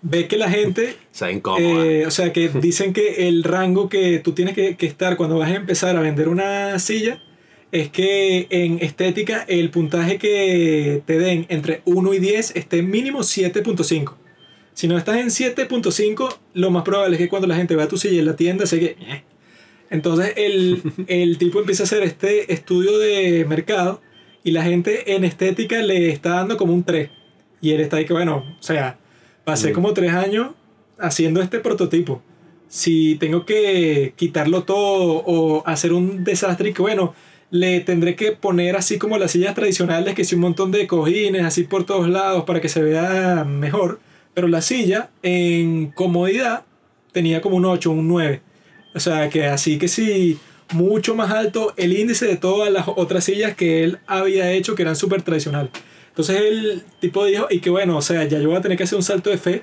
ve que la gente eh, o sea, que dicen que el rango que tú tienes que, que estar cuando vas a empezar a vender una silla es que en estética el puntaje que te den entre 1 y 10 esté mínimo 7.5. Si no estás en 7.5, lo más probable es que cuando la gente vea tu silla en la tienda se que... "Eh". Entonces el, el tipo empieza a hacer este estudio de mercado y la gente en estética le está dando como un 3. Y él está ahí que, bueno, o sea, pasé Mm. como 3 años haciendo este prototipo. Si tengo que quitarlo todo o hacer un desastre y que, bueno, le tendré que poner así como las sillas tradicionales, que sí, un montón de cojines así por todos lados para que se vea mejor. Pero la silla en comodidad tenía como un 8, un 9. O sea, que así que sí, mucho más alto el índice de todas las otras sillas que él había hecho que eran súper tradicionales. Entonces el tipo dijo, y que bueno, o sea, ya yo voy a tener que hacer un salto de fe,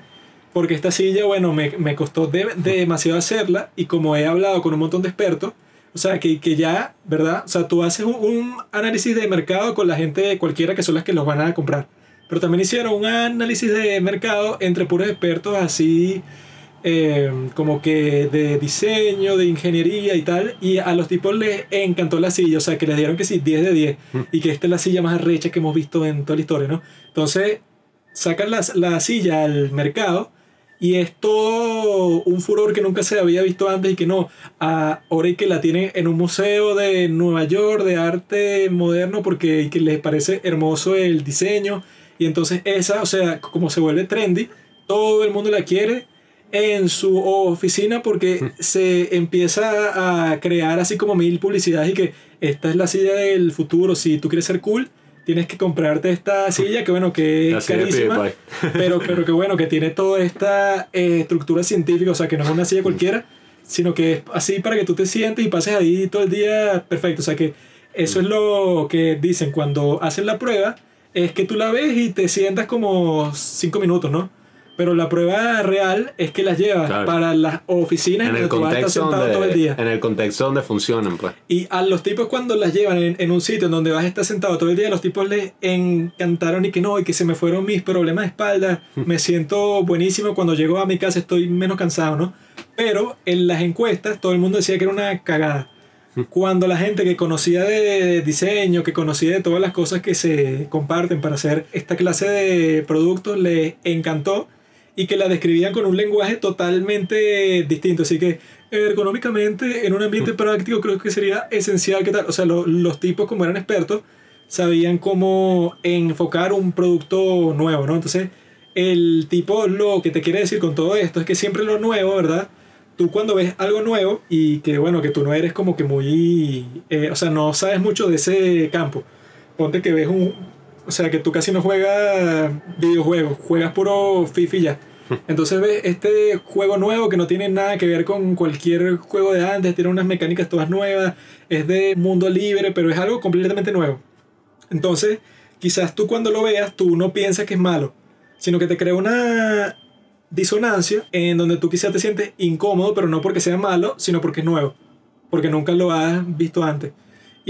porque esta silla, bueno, me, me costó de- demasiado hacerla, y como he hablado con un montón de expertos, o sea, que, que ya, ¿verdad? O sea, tú haces un, un análisis de mercado con la gente cualquiera que son las que los van a comprar. Pero también hicieron un análisis de mercado entre puros expertos así eh, como que de diseño, de ingeniería y tal, y a los tipos les encantó la silla, o sea, que les dieron que sí, 10 de 10, y que esta es la silla más arrecha que hemos visto en toda la historia, ¿no? Entonces, sacan la, la silla al mercado y es todo un furor que nunca se había visto antes y que no, a- ahora y que la tienen en un museo de Nueva York de arte moderno porque que les parece hermoso el diseño y entonces esa, o sea, como se vuelve trendy, todo el mundo la quiere en su oficina porque se empieza a crear así como mil publicidades y que esta es la silla del futuro, si tú quieres ser cool, tienes que comprarte esta silla que bueno, que es carísima, pero, pero que bueno, que tiene toda esta eh, estructura científica, o sea, que no es una silla cualquiera, sino que es así para que tú te sientes y pases ahí todo el día perfecto, o sea que eso es lo que dicen cuando hacen la prueba, es que tú la ves y te sientas como cinco minutos, ¿no? Pero la prueba real es que las llevas Claro. para las oficinas en donde el tú vas a estar contexto sentado todo el día. donde, en el contexto donde funcionan, pues. Y a los tipos cuando las llevan en, en un sitio en donde vas a estar sentado todo el día, los tipos les encantaron y que no, y que se me fueron mis problemas de espalda, me siento buenísimo, cuando llego a mi casa estoy menos cansado, ¿no? Pero en las encuestas todo el mundo decía que era una cagada. Cuando la gente que conocía de diseño, que conocía de todas las cosas que se comparten para hacer esta clase de productos, les encantó y que la describían con un lenguaje totalmente distinto. Así que ergonómicamente, en un ambiente práctico, creo que sería esencial que tal. O sea, lo- los tipos, como eran expertos, sabían cómo enfocar un producto nuevo, ¿no? Entonces, el tipo lo que te quiere decir con todo esto es que siempre lo nuevo, ¿verdad? Tú cuando ves algo nuevo y que, bueno, que tú no eres como que muy... eh, o sea, no sabes mucho de ese campo. Ponte que ves un... O sea, que tú casi no juegas videojuegos, juegas puro FIFA y ya. Entonces ves este juego nuevo que no tiene nada que ver con cualquier juego de antes, tiene unas mecánicas todas nuevas, es de mundo libre, pero es algo completamente nuevo. Entonces, quizás tú cuando lo veas, tú no piensas que es malo, sino que te crea una disonancia en donde tú quizás te sientes incómodo, pero no porque sea malo, sino porque es nuevo, porque nunca lo has visto antes.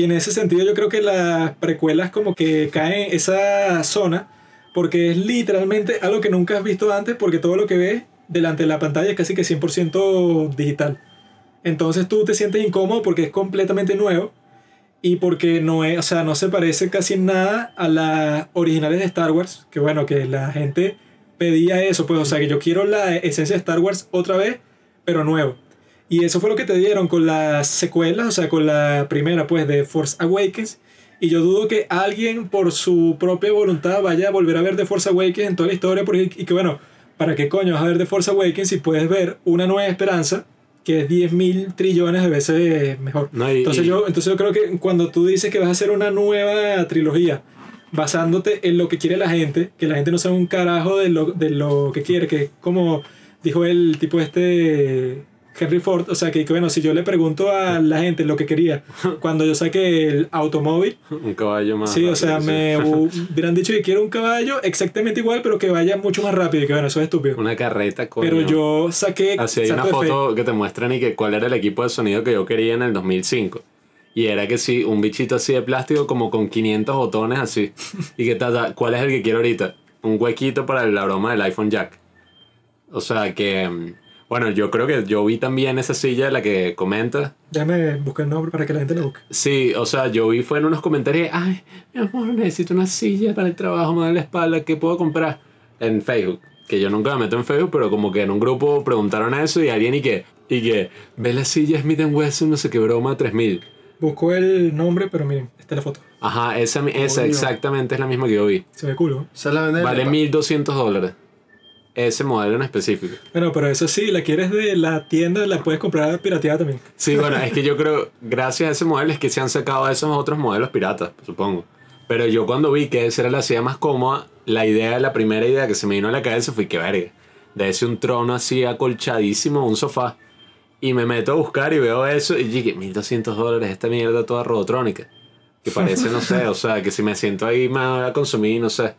Y en ese sentido yo creo que las precuelas como que caen en esa zona, porque es literalmente algo que nunca has visto antes, porque todo lo que ves delante de la pantalla es casi que 100% digital. Entonces tú te sientes incómodo porque es completamente nuevo y porque no es, o sea, no se parece casi nada a las originales de Star Wars, que bueno, que la gente pedía eso, pues, o sea, que yo quiero la esencia de Star Wars otra vez, pero nuevo. Y eso fue lo que te dieron con las secuelas, o sea, con la primera, pues, de Force Awakens. Y yo dudo que alguien por su propia voluntad vaya a volver a ver The Force Awakens en toda la historia, porque, y que bueno, ¿para qué coño vas a ver The Force Awakens si puedes ver una nueva esperanza que es 10 mil trillones de veces mejor? No, y- entonces, y- yo, entonces yo creo que cuando tú dices que vas a hacer una nueva trilogía basándote en lo que quiere la gente, que la gente no sabe un carajo de lo, de lo que quiere, que es como dijo el tipo este Henry Ford, o sea que, bueno, si yo le pregunto a la gente lo que quería cuando yo saqué el automóvil, Un caballo más. sí, o sea, me hubieran dicho que quiero un caballo exactamente igual, pero que vaya mucho más rápido y que bueno, eso es estúpido. Una carreta, coño. Pero yo saqué... Así hay una foto que te muestran y que cuál era el equipo de sonido que yo quería en el 2005. Y era que sí, un bichito así de plástico como con 500 botones así. Y que ta, ta, ¿cuál es el que quiero ahorita? Un huequito para la broma del iPhone Jack. O sea que, mm, bueno, yo creo que yo vi también esa silla de la que comenta. Déjame buscar el nombre para que la gente la busque. Sí, o sea, yo vi fue en unos comentarios, ay, mi amor, necesito una silla para el trabajo, me duele la espalda, ¿qué puedo comprar? En Facebook, que yo nunca me meto en Facebook, pero como que en un grupo preguntaron eso y alguien y que, y que, ve la silla Smith Wesson, no sé qué broma, 3000. Busco el nombre, pero miren, esta es la foto. Ajá, esa, mi- esa exactamente es la misma que yo vi. Se ve culo. Vale 1200 dólares. Ese modelo en específico. Bueno, pero eso sí, la quieres de la tienda, la puedes comprar pirateada también. Sí, bueno, es que yo creo, gracias a ese modelo, es que se han sacado esos otros modelos piratas, supongo. Pero yo cuando vi que esa era la silla más cómoda, la idea, la primera idea que se me vino a la cabeza fue que, verga, de ese un trono así acolchadísimo, un sofá. Y me meto a buscar y veo eso y dije, 1200 dólares, esta mierda toda robotrónica. Que parece, no sé, o sea, que si me siento ahí me voy a consumir, no sé.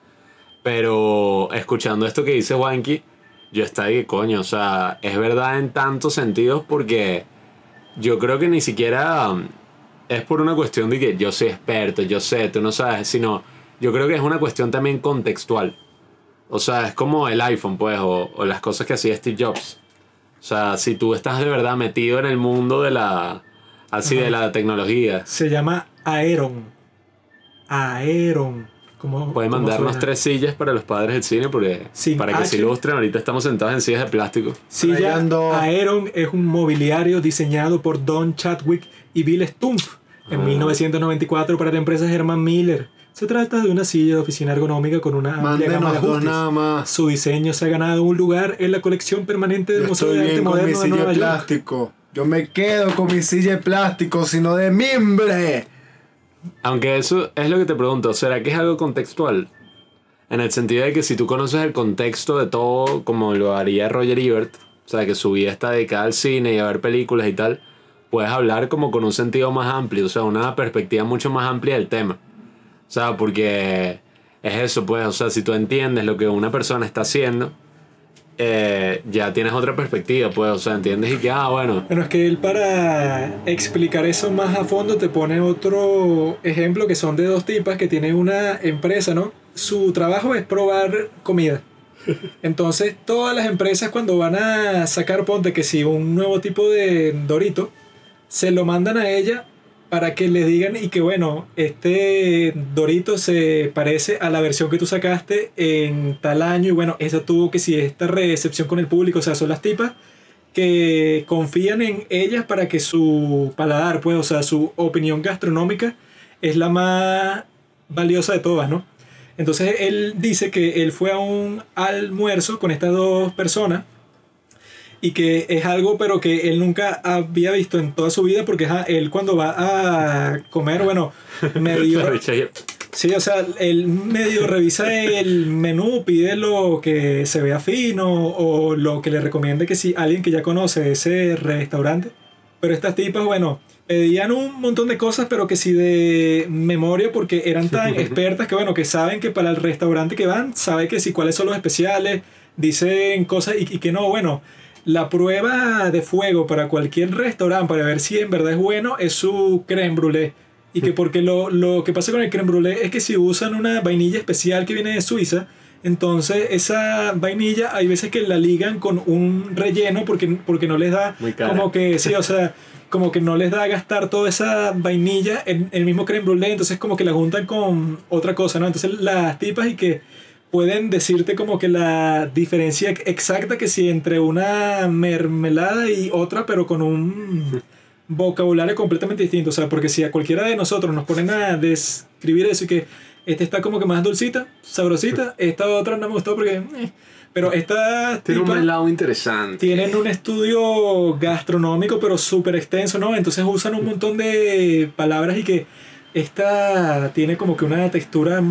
Pero escuchando esto que dice Wanky, yo estaba ahí, coño, o sea, es verdad en tantos sentidos porque yo creo que ni siquiera um, es por una cuestión de que yo soy experto, yo sé, tú no sabes, sino yo creo que es una cuestión también contextual. O sea, es como el iPhone, pues, o, o las cosas que hacía Steve Jobs. O sea, si tú estás de verdad metido en el mundo de la, así, de la tecnología, Se llama Aeron. Aeron. ¿Cómo, puedes cómo mandarnos suena? tres sillas para los padres del cine porque, Sin para que se H. ilustren. Ahorita estamos sentados en sillas de plástico. Silla Trayendo- Aeron es un mobiliario diseñado por Don Chadwick y Bill Stumpf en Ah. 1994 para la empresa Herman Miller. Se trata de una silla de oficina ergonómica con una amplia gama de ajustes. nada más. Su diseño se ha ganado un lugar en la colección permanente del Yo Museo de Arte Moderno de Nueva de York. plástico. Yo me quedo con mi silla de plástico, sino de mimbre. Aunque eso es lo que te pregunto, ¿será que es algo contextual? En el sentido de que si tú conoces el contexto de todo, como lo haría Roger Ebert, o sea, que su vida está dedicada al cine y a ver películas y tal, puedes hablar como con un sentido más amplio, o sea, una perspectiva mucho más amplia del tema. O sea, porque es eso, pues, o sea, si tú entiendes lo que una persona está haciendo, eh, ya tienes otra perspectiva, pues, o sea, entiendes y que, ah, bueno, Bueno, es que él para explicar eso más a fondo te pone otro ejemplo que son de dos tipas que tienen una empresa, ¿no? Su trabajo es probar comida. Entonces, todas las empresas cuando van a sacar, ponte que si un nuevo tipo de Dorito, se lo mandan a ella para que le digan y que bueno, este Dorito se parece a la versión que tú sacaste en tal año y bueno, esa tuvo que si esta recepción con el público, o sea, son las tipas que confían en ellas para que su paladar, pues, o sea, su opinión gastronómica es la más valiosa de todas, ¿no? Entonces él dice que él fue a un almuerzo con estas dos personas y que es algo pero que él nunca había visto en toda su vida porque ajá, él cuando va a comer, bueno, medio... Sí, o sea, él medio revisa el menú, pide lo que se vea fino o lo que le recomiende que si alguien que ya conoce ese restaurante. Pero estas tipas, bueno, pedían un montón de cosas, pero que sí de memoria porque eran tan expertas que, bueno, que saben que para el restaurante que van, sabe que sí cuáles son los especiales, dicen cosas y, y que no, bueno. La prueba de fuego para cualquier restaurante para ver si en verdad es bueno es su creme brûlée. Y que porque lo, lo que pasa con el creme brûlée es que si usan una vainilla especial que viene de Suiza, entonces esa vainilla hay veces que la ligan con un relleno porque, porque no les da Muy como que, sí, o sea, como que no les da gastar toda esa vainilla en el mismo creme brûlée, entonces como que la juntan con otra cosa, ¿no? Entonces las tipas y que pueden decirte como que la diferencia exacta que si entre una mermelada y otra, pero con un vocabulario completamente distinto. O sea, porque si a cualquiera de nosotros nos ponen a describir eso y que esta está como que más dulcita, sabrosita, esta otra no me gustó porque... eh. Pero esta Tiene un helado interesante. tienen un estudio gastronómico pero súper extenso, ¿no? Entonces usan un montón de palabras y que esta tiene como que una textura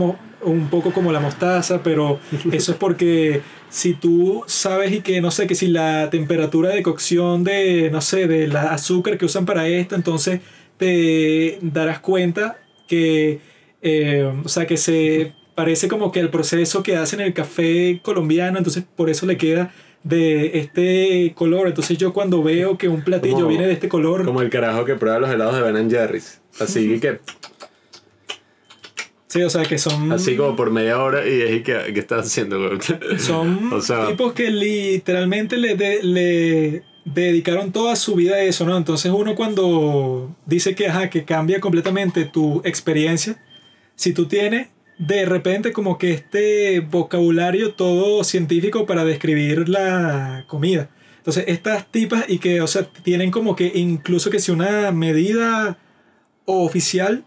un poco como la mostaza, pero eso es porque si tú sabes y que no sé, que si la temperatura de cocción de, no sé, de la azúcar que usan para esto, entonces te darás cuenta que, eh, o sea, que se parece como que el proceso que hacen el café colombiano, entonces por eso le queda de este color. Entonces yo cuando veo que un platillo Como- viene de este color, Como el carajo que prueba los helados de Ben Jerry's. Así que. Sí, o sea, que son... Así como por media hora y es que, ¿qué estás haciendo? Son O sea- tipos que literalmente le, de- le dedicaron toda su vida a eso, ¿no? Entonces uno cuando dice que, ajá, que cambia completamente tu experiencia, si tú tienes de repente como que este vocabulario todo científico para describir la comida. Entonces estas tipas y que, o sea, tienen como que incluso que si una medida oficial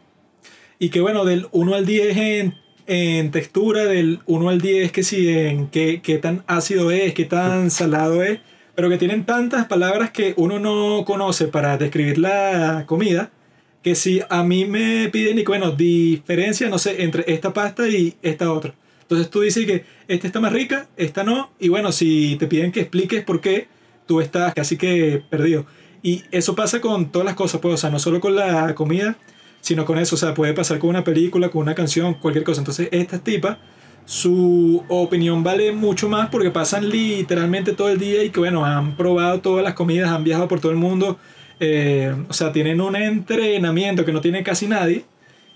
y que bueno, del 1 al 10 en, en textura, del 1 al 10 que si en qué, qué tan ácido es, qué tan salado es, pero que tienen tantas palabras que uno no conoce para describir la comida, que si a mí me piden, y que, bueno, diferencia, no sé, entre esta pasta y esta otra. Entonces tú dices que esta está más rica, esta no, y bueno, si te piden que expliques por qué, tú estás casi que perdido. Y eso pasa con todas las cosas, pues, o sea, no solo con la comida, sino con eso, o sea, puede pasar con una película, con una canción, cualquier cosa. Entonces, estas tipas, su opinión vale mucho más porque pasan literalmente todo el día y que, bueno, han probado todas las comidas, han viajado por todo el mundo, eh, o sea, tienen un entrenamiento que no tiene casi nadie.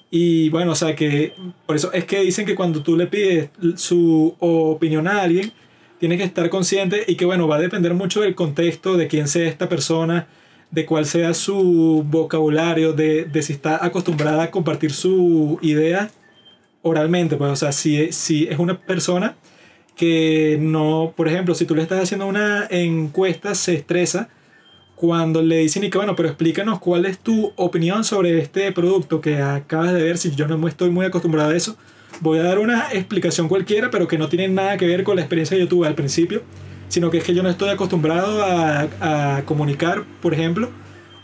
Y bueno, o sea que por eso es que dicen que cuando tú le pides su opinión a alguien, tienes que estar consciente y que bueno, va a depender mucho del contexto, de quién sea esta persona, de cuál sea su vocabulario, de, de si está acostumbrada a compartir su idea oralmente. Pues, o sea, si, si es una persona que no, por ejemplo, si tú le estás haciendo una encuesta, se estresa cuando le dicen y que bueno, pero explícanos cuál es tu opinión sobre este producto que acabas de ver, si yo no estoy muy acostumbrado a eso, voy a dar una explicación cualquiera, pero que no tiene nada que ver con la experiencia que yo tuve al principio, sino que es que yo no estoy acostumbrado a, a comunicar, por ejemplo,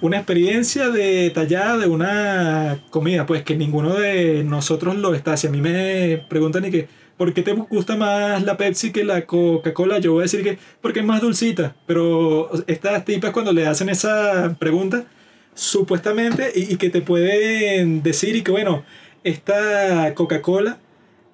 una experiencia detallada de una comida, pues que ninguno de nosotros lo está. Si a mí me preguntan y que, ¿por qué te gusta más la Pepsi que la Coca-Cola? Yo voy a decir que porque es más dulcita. Pero estas tipas cuando le hacen esa pregunta, supuestamente, y, que te pueden decir y que bueno, esta Coca-Cola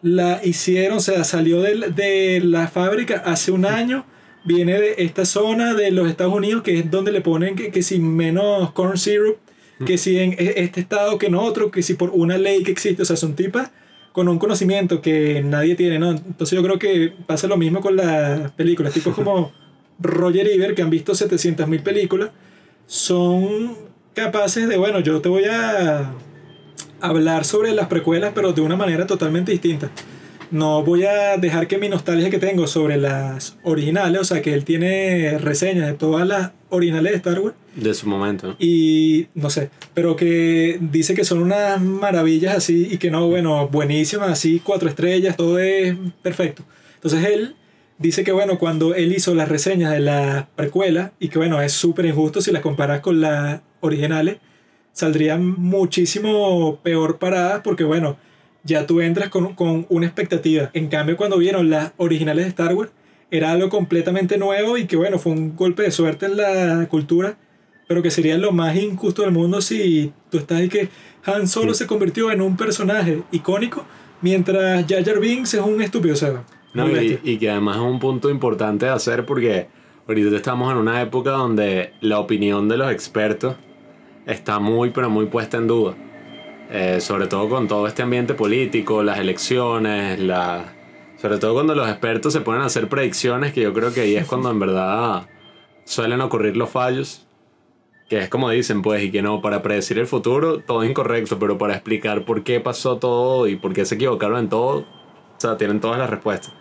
la hicieron, o sea, salió de, de la fábrica hace un año, viene de esta zona de los Estados Unidos, que es donde le ponen que, que si menos corn syrup, que si en e- este estado que en otro, que si por una ley que existe, o sea, son tipas con un conocimiento que nadie tiene, ¿no? Entonces yo creo que pasa lo mismo con las películas, tipos como Roger Ebert, que han visto 700.000 películas, son capaces de, bueno, yo te voy a hablar sobre las precuelas, pero de una manera totalmente distinta. No voy a dejar que mi nostalgia que tengo sobre las originales, o sea, que él tiene reseñas de todas las originales de Star Wars, De su momento. y no sé, pero que dice que son unas maravillas así y que no, bueno, buenísimas, así cuatro estrellas, todo es perfecto. Entonces él dice que bueno, cuando él hizo las reseñas de las precuelas y que bueno, es súper injusto si las comparas con las originales, saldrían muchísimo peor paradas porque bueno, ya tú entras con, con una expectativa. En cambio, cuando vieron las originales de Star Wars, era algo completamente nuevo y que bueno, fue un golpe de suerte en la cultura, pero que sería lo más injusto del mundo si tú estás ahí que Han Solo se convirtió en un personaje icónico, mientras Jar Jar Binks es un estúpido, o sea, No, y, y que además es un punto importante de hacer porque ahorita estamos en una época donde la opinión de los expertos está muy, pero muy puesta en duda. Eh, sobre todo con todo este ambiente político, las elecciones, la... sobre todo cuando los expertos se ponen a hacer predicciones, que yo creo que ahí es cuando en verdad suelen ocurrir los fallos. Que es como dicen, pues, y que no, para predecir el futuro todo es incorrecto, pero para explicar por qué pasó todo y por qué se equivocaron en todo, o sea, tienen todas las respuestas.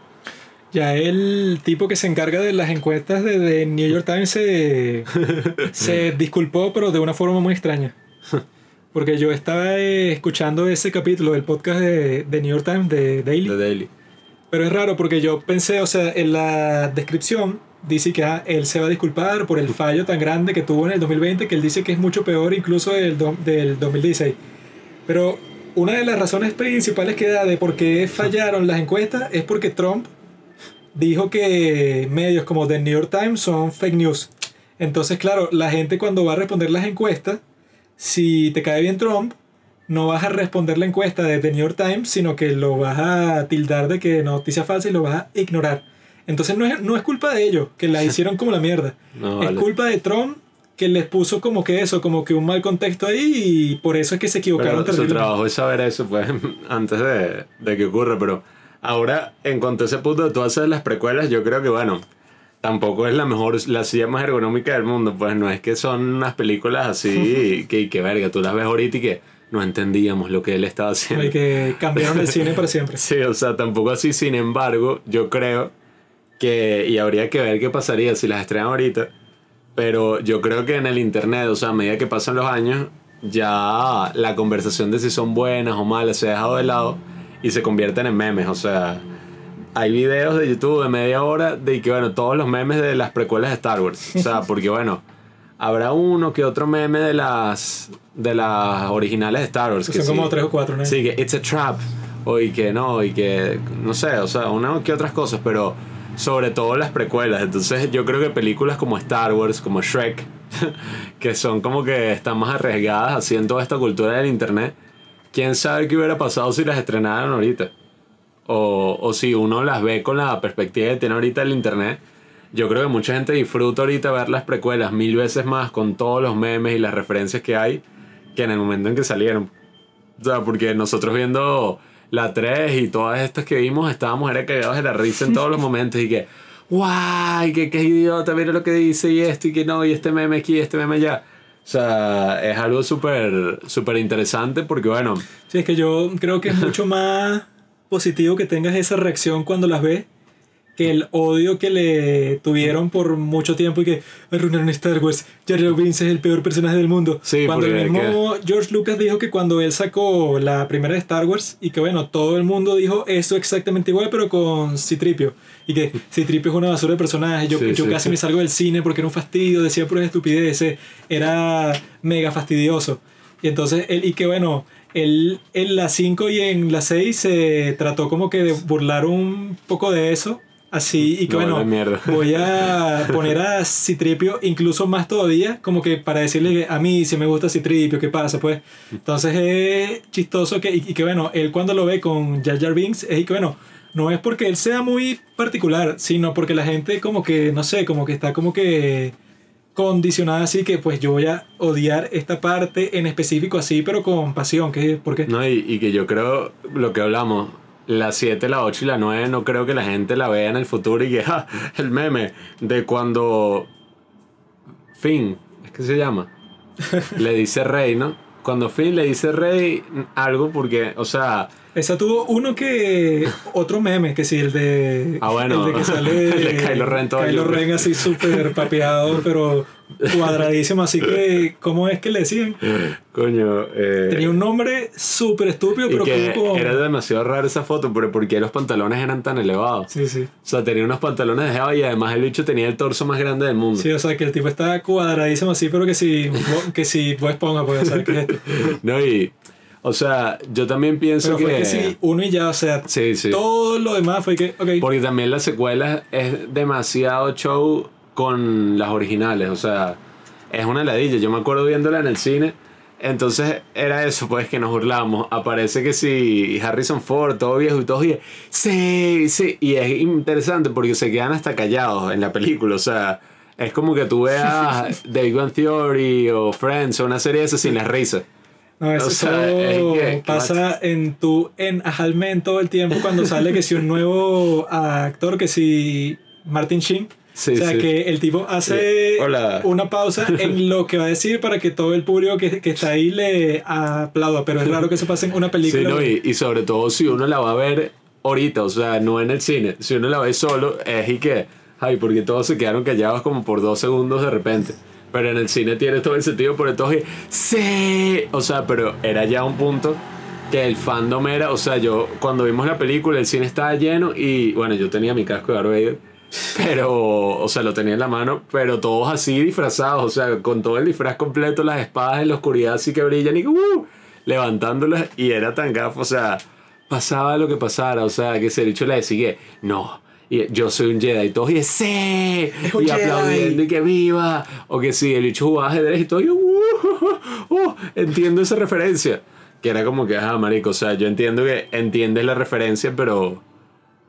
Ya el tipo que se encarga de las encuestas de, de New York Times se, se disculpó, pero de una forma muy extraña. Porque yo estaba eh, escuchando ese capítulo del podcast de, de New York Times, de Daily. The Daily. Pero es raro porque yo pensé, o sea, en la descripción dice que ah, él se va a disculpar por el fallo tan grande que tuvo en el 2020, que él dice que es mucho peor incluso del, do- del 2016. Pero una de las razones principales que da de por qué fallaron las encuestas es porque Trump dijo que medios como The New York Times son fake news. Entonces, claro, la gente cuando va a responder las encuestas, si te cae bien Trump, no vas a responder la encuesta de The New York Times, sino que lo vas a tildar de que noticia falsa y lo vas a ignorar. Entonces no es, no es culpa de ellos, que la hicieron como la mierda. No, es vale. culpa de Trump que les puso como que eso, como que un mal contexto ahí y por eso es que se equivocaron Pero su trabajo es saber eso, pues, antes de, de que ocurra. Pero ahora, en cuanto a ese punto de tú hacer las precuelas, yo creo que, bueno, tampoco es la mejor, la silla más ergonómica del mundo. Pues no es que son unas películas así que, que verga, tú las ves ahorita y que no entendíamos lo que él estaba haciendo. Y que cambiaron el cine para siempre. Sí, o sea, tampoco así. Sin embargo, yo creo que, y habría que ver qué pasaría si las estrenan ahorita, pero yo creo que en el internet, o sea, a medida que pasan los años, ya la conversación de si son buenas o malas se ha dejado de lado y se convierten en memes, o sea, hay videos de YouTube de media hora de que, bueno, todos los memes de las precuelas de Star Wars, o sea, porque, bueno, habrá uno que otro meme de las, de las originales de Star Wars. que Son como sí. tres o cuatro, ¿no? Sí, que it's a trap. O y que no, y que no sé, o sea, una que otras cosas, pero sobre todo las precuelas. Entonces yo creo que películas como Star Wars, como Shrek, que son como que están más arriesgadas toda esta cultura del internet, quién sabe qué hubiera pasado si las estrenaran ahorita. O, o si uno las ve con la perspectiva que tiene ahorita el internet. Yo creo que mucha gente disfruta ahorita ver las precuelas mil veces más con todos los memes y las referencias que hay que en el momento en que salieron. O sea, porque nosotros viendo la 3 y todas estas que vimos estábamos era cagados de la risa en todos los momentos y que, guay, que, que idiota, mira lo que dice y esto y que no, y este meme aquí y este meme allá. O sea, es algo súper, súper interesante porque, bueno, Sí, es que yo creo que es mucho más positivo que tengas esa reacción cuando las ves que el odio que le tuvieron por mucho tiempo y que arruinaron Star Wars. Jar Binks es el peor personaje del mundo. Sí, cuando el mismo George Lucas dijo que cuando él sacó la primera de Star Wars y que bueno, todo el mundo dijo eso exactamente igual pero con Citripio y que Citripio es una basura de personaje. Yo, Sí, yo sí, casi me salgo del cine porque era un fastidio, decía puras estupideces, era mega fastidioso. Y entonces, él, y que bueno, él en la 5 y en la 6 se trató como que de burlar un poco de eso. Así, y que No, bueno, voy a poner a Citripio incluso más todavía, como que para decirle que a mí si me gusta Citripio, ¿qué pasa? Pues, entonces es chistoso que, y, y que bueno, él cuando lo ve con Jar Jar Binks, es y que bueno, no es porque él sea muy particular, sino porque la gente como que, no sé, como que está como que condicionada así que pues yo voy a odiar esta parte en específico así, pero con pasión, que porque no, y, y que yo creo lo que hablamos, la 7, la 8 y la 9, no creo que la gente la vea en el futuro y que, ja, el meme de cuando Finn, es que se llama, le dice Rey, ¿no? Cuando Finn le dice Rey algo porque, o sea, esa tuvo uno que otro meme, que sí, el de Ah, bueno. el de que sale El de Kylo Ren todo Kylo. Ren así súper papeado, pero cuadradísimo, así que ¿cómo es que le decían? coño, eh, Tenía un nombre súper estúpido, y pero que como era demasiado raro esa foto, pero ¿por qué los pantalones eran tan elevados? Sí, sí. O sea, tenía unos pantalones de y además el bicho tenía el torso más grande del mundo. Sí, o sea, que el tipo está cuadradísimo así, pero que si, que si vos ponga, pues, ¿sabes qué es esto? No, y, o sea, yo también pienso Pero fue que... que sí, uno y ya, o sea, Sí, sí. todo lo demás fue que, Porque también las secuelas es demasiado show con las originales, o sea, es una ladilla. Yo me acuerdo viéndola en el cine, entonces era eso, pues que nos burlábamos. Aparece que si Harrison Ford, todo viejo y todo, y sí, sí, y es interesante porque se quedan hasta callados en la película, o sea, es como que tú veas The Big Theory o Friends o una serie de esas sin las risas. No, eso O sea, es solo que- que pasa en tu en Ajalmen todo el tiempo cuando sale que si un nuevo actor, que si Martin Sheen. Sí, o sea, sí. que el tipo hace Sí. Una pausa en lo que va a decir para que todo el público que, que está ahí le aplauda. Pero es raro que eso pase en una película. no, y, y sobre todo si uno la va a ver ahorita, o sea, no en el cine, si uno la ve solo, es y que, ay, porque todos se quedaron callados como por dos segundos de repente. Pero en el cine tiene todo el sentido, por y, sí, o sea, pero era ya un punto que el fandom era, o sea, yo cuando vimos la película, el cine estaba lleno y, bueno, yo tenía mi casco de Darth pero, o sea, lo tenía en la mano, pero todos así disfrazados, o sea, con todo el disfraz completo, las espadas en la oscuridad así que brillan y ¡uh! levantándolas y era tan gafo, o sea, pasaba lo que pasara, o sea, que se dicho le decía no, y yo soy un Jedi y todos y sí, y aplaudiendo y que viva, o que sí, el bicho jugaba ajedrez y todo, y yo, "Uh, uh, entiendo esa referencia, que era como que, ah, marico, o sea, yo entiendo que entiendes la referencia, pero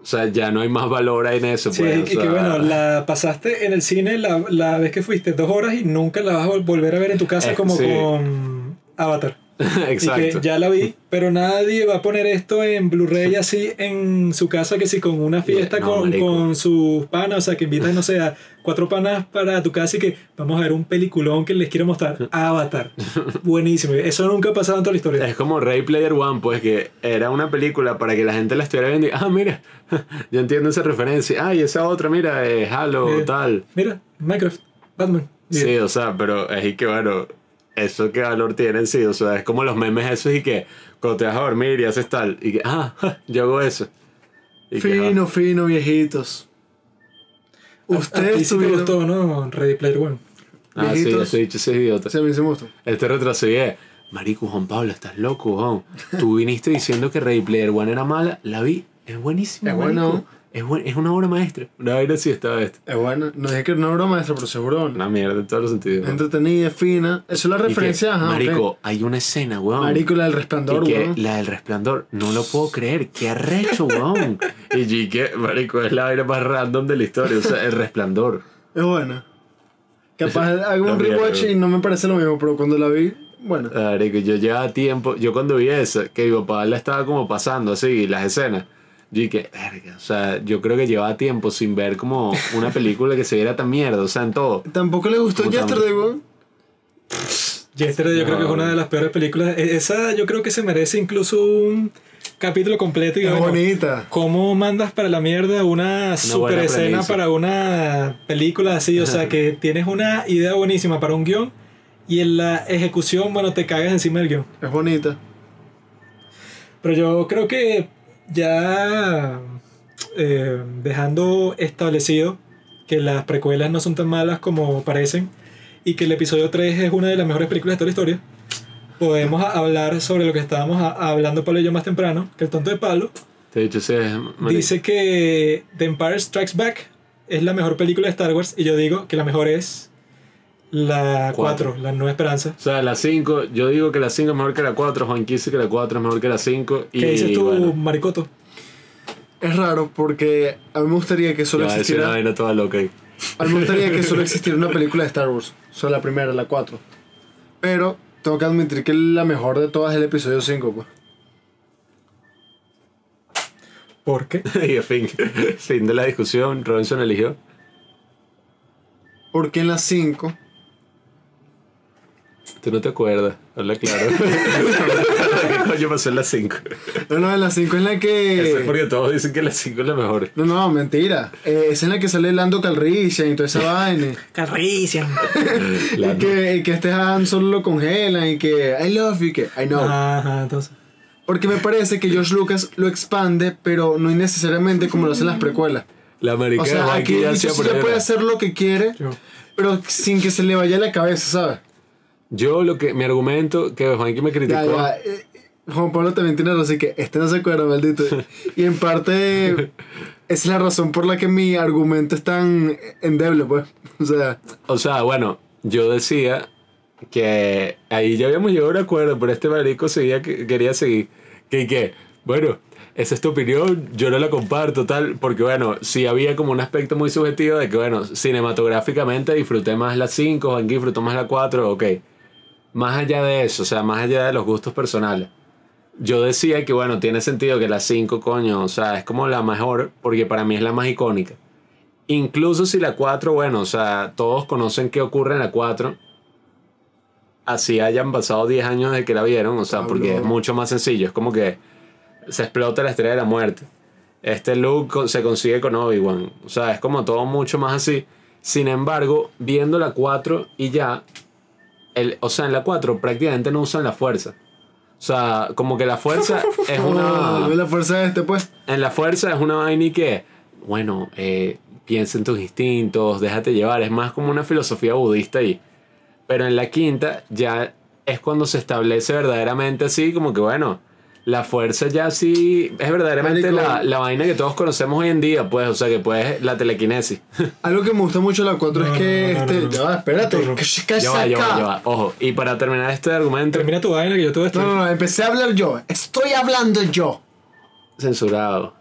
O sea, ya no hay más valor en eso. Sí, pues, y o que sea, bueno, la pasaste en el cine la, la vez que fuiste dos horas y nunca la vas a vol- volver a ver en tu casa Es- como sí. con Avatar. Exacto. Y que ya la vi, pero nadie va a poner esto en Blu-ray así en su casa, que si con una fiesta No, con, con sus panas, o sea, que invitas, no sé, a cuatro panas para tu casa y que vamos a ver un peliculón que les quiero mostrar. Avatar. Buenísimo. Eso nunca ha pasado en toda la historia. Es como Ray Player One, pues que era una película para que la gente la estuviera viendo y, ah, mira, yo entiendo esa referencia. Ah, y esa otra, mira, eh, Halo, Eh, tal. Mira, Minecraft, Batman. Sí, o sea, pero es que, bueno, eso qué valor tiene en sí. O sea, es como los memes esos y que cuando te vas a dormir y haces tal, y que, ah, yo hago eso. Y que, Fino, fino, viejitos. Ustedes sí te tuvieron. gustó, ¿no? Ready Player One. ah, ah, sí, viejitos. ese dicho ese idiota. Sí, a mí se me gustó. Este retrocedió. Marico, Juan Pablo, estás loco, Juan. Tú viniste diciendo que Ready Player One era mala, la vi, es buenísima. Es marico. bueno. Es, buen- es una obra maestra. Una vaina sí estaba esta. Es bueno. No dije que era una obra maestra, pero seguro. Una mierda en todos los sentidos. Entretenida, fina. Eso es la Y que, referencia, ajá. Marico, hay una escena, weón. Marico, la del resplandor, que weón. la del resplandor, no lo puedo creer, qué arrecho, weón. y que, marico, es la vaina más random de la historia, o sea, el resplandor. Es buena. Capaz hago un rewatch y no me parece lo mismo, pero cuando la vi, bueno. Marico, yo llevaba tiempo, yo cuando vi esa, que mi papá la estaba como pasando así, las escenas, yo dije, verga, o sea, yo creo que llevaba tiempo sin ver como una película que se viera tan mierda, o sea, en todo. Tampoco le gustó Yesterday, weón. Yesterday yo creo que es una de las peores películas. E- Esa yo creo que se merece incluso un capítulo completo. Y Es bueno, bonita. ¿Cómo mandas para la mierda una super buena escena premisa. para una película así? O sea, que tienes una idea buenísima para un guion y en la ejecución, bueno, te cagas encima del guion. Es bonita. Pero yo creo que ya eh, dejando establecido que las precuelas no son tan malas como parecen y que el episodio 3 es una de las mejores películas de toda la historia, podemos hablar sobre lo que estábamos hablando Pablo y yo más temprano, que el tonto de Pablo dice que The Empire Strikes Back es la mejor película de Star Wars y yo digo que la mejor es la Cuatro. 4, la Nueva Esperanza. O sea, la 5, yo digo que la 5 es mejor que la 4, Juan dice que la 4 es mejor que la 5. Y ¿Qué dices tú, bueno, Maricoto? Es raro porque a mí me gustaría que solo una existiera. vaina toda loca ahí. A mí me gustaría que solo existiera una película de Star Wars. O sea, la primera, la 4. Pero tengo que admitir que la mejor de todas es el episodio 5, pues. ¿Por qué? y en fin, fin de la discusión, Robinson eligió. Porque en la 5 Tú no te acuerdas, habla claro. ¿Qué coño pasó en la 5? No, no, en la 5 es la que. Eso es porque todos dicen que la 5 es la mejor. No, no, mentira. Eh, es en la que sale Lando Calrissian y toda esa vaina. Carrician. La- y, que, y que este Han solo lo congelan y que I love you, y que I know. Ajá, entonces. Porque me parece que George Lucas lo expande, pero no necesariamente como lo hacen las precuelas. La americana O sea, aquí ya prueba. puede hacer lo que quiere, Yo. pero sin que se le vaya la cabeza, ¿sabes? Yo lo que, mi argumento, que Juanqui me criticó. Ya, ya. eh, Juan Pablo también tiene razón, que este no se acuerda, maldito. Y en parte, esa es la razón por la que mi argumento es tan endeble, pues. O sea, O sea, bueno, yo decía que ahí ya habíamos llegado a un acuerdo, pero este marico seguía que quería seguir. Que, que, bueno, esa es tu opinión, yo no la comparto, tal, porque bueno, sí había como un aspecto muy subjetivo de que, bueno, cinematográficamente disfruté más la 5, Juanqui disfrutó más la 4, ok. Más allá de eso, o sea, más allá de los gustos personales. Yo decía que, bueno, tiene sentido que la 5, coño, o sea, es como la mejor, porque para mí es la más icónica. Incluso si la 4, bueno, o sea, todos conocen qué ocurre en la 4. Así hayan pasado 10 años desde que la vieron, o sea, porque es mucho más sencillo. Es como que se explota la estrella de la muerte. Este Luke se consigue con Obi-Wan. O sea, es como todo mucho más así. Sin embargo, viendo la 4 y ya, el, o sea, en la 4 prácticamente no usan la fuerza. O sea, como que la fuerza es una... oh, la fuerza de este, pues. En la fuerza es una vaina y que, bueno, eh, piensa en tus instintos, déjate llevar. Es más como una filosofía budista ahí. Pero en la quinta ya es cuando se establece verdaderamente así, como que, bueno, la fuerza ya sí es verdaderamente la, la vaina que todos conocemos hoy en día, pues, o sea, que puedes la telequinesis. Algo que me gusta mucho de la 4 No, es que no, no, este. no, no. Ya va, espérate. Que ya va, ya va, ya va. Ojo, y para terminar este argumento, Termina tu vaina que yo te voy a No, no, no, empecé a hablar yo. Estoy hablando yo. censurado.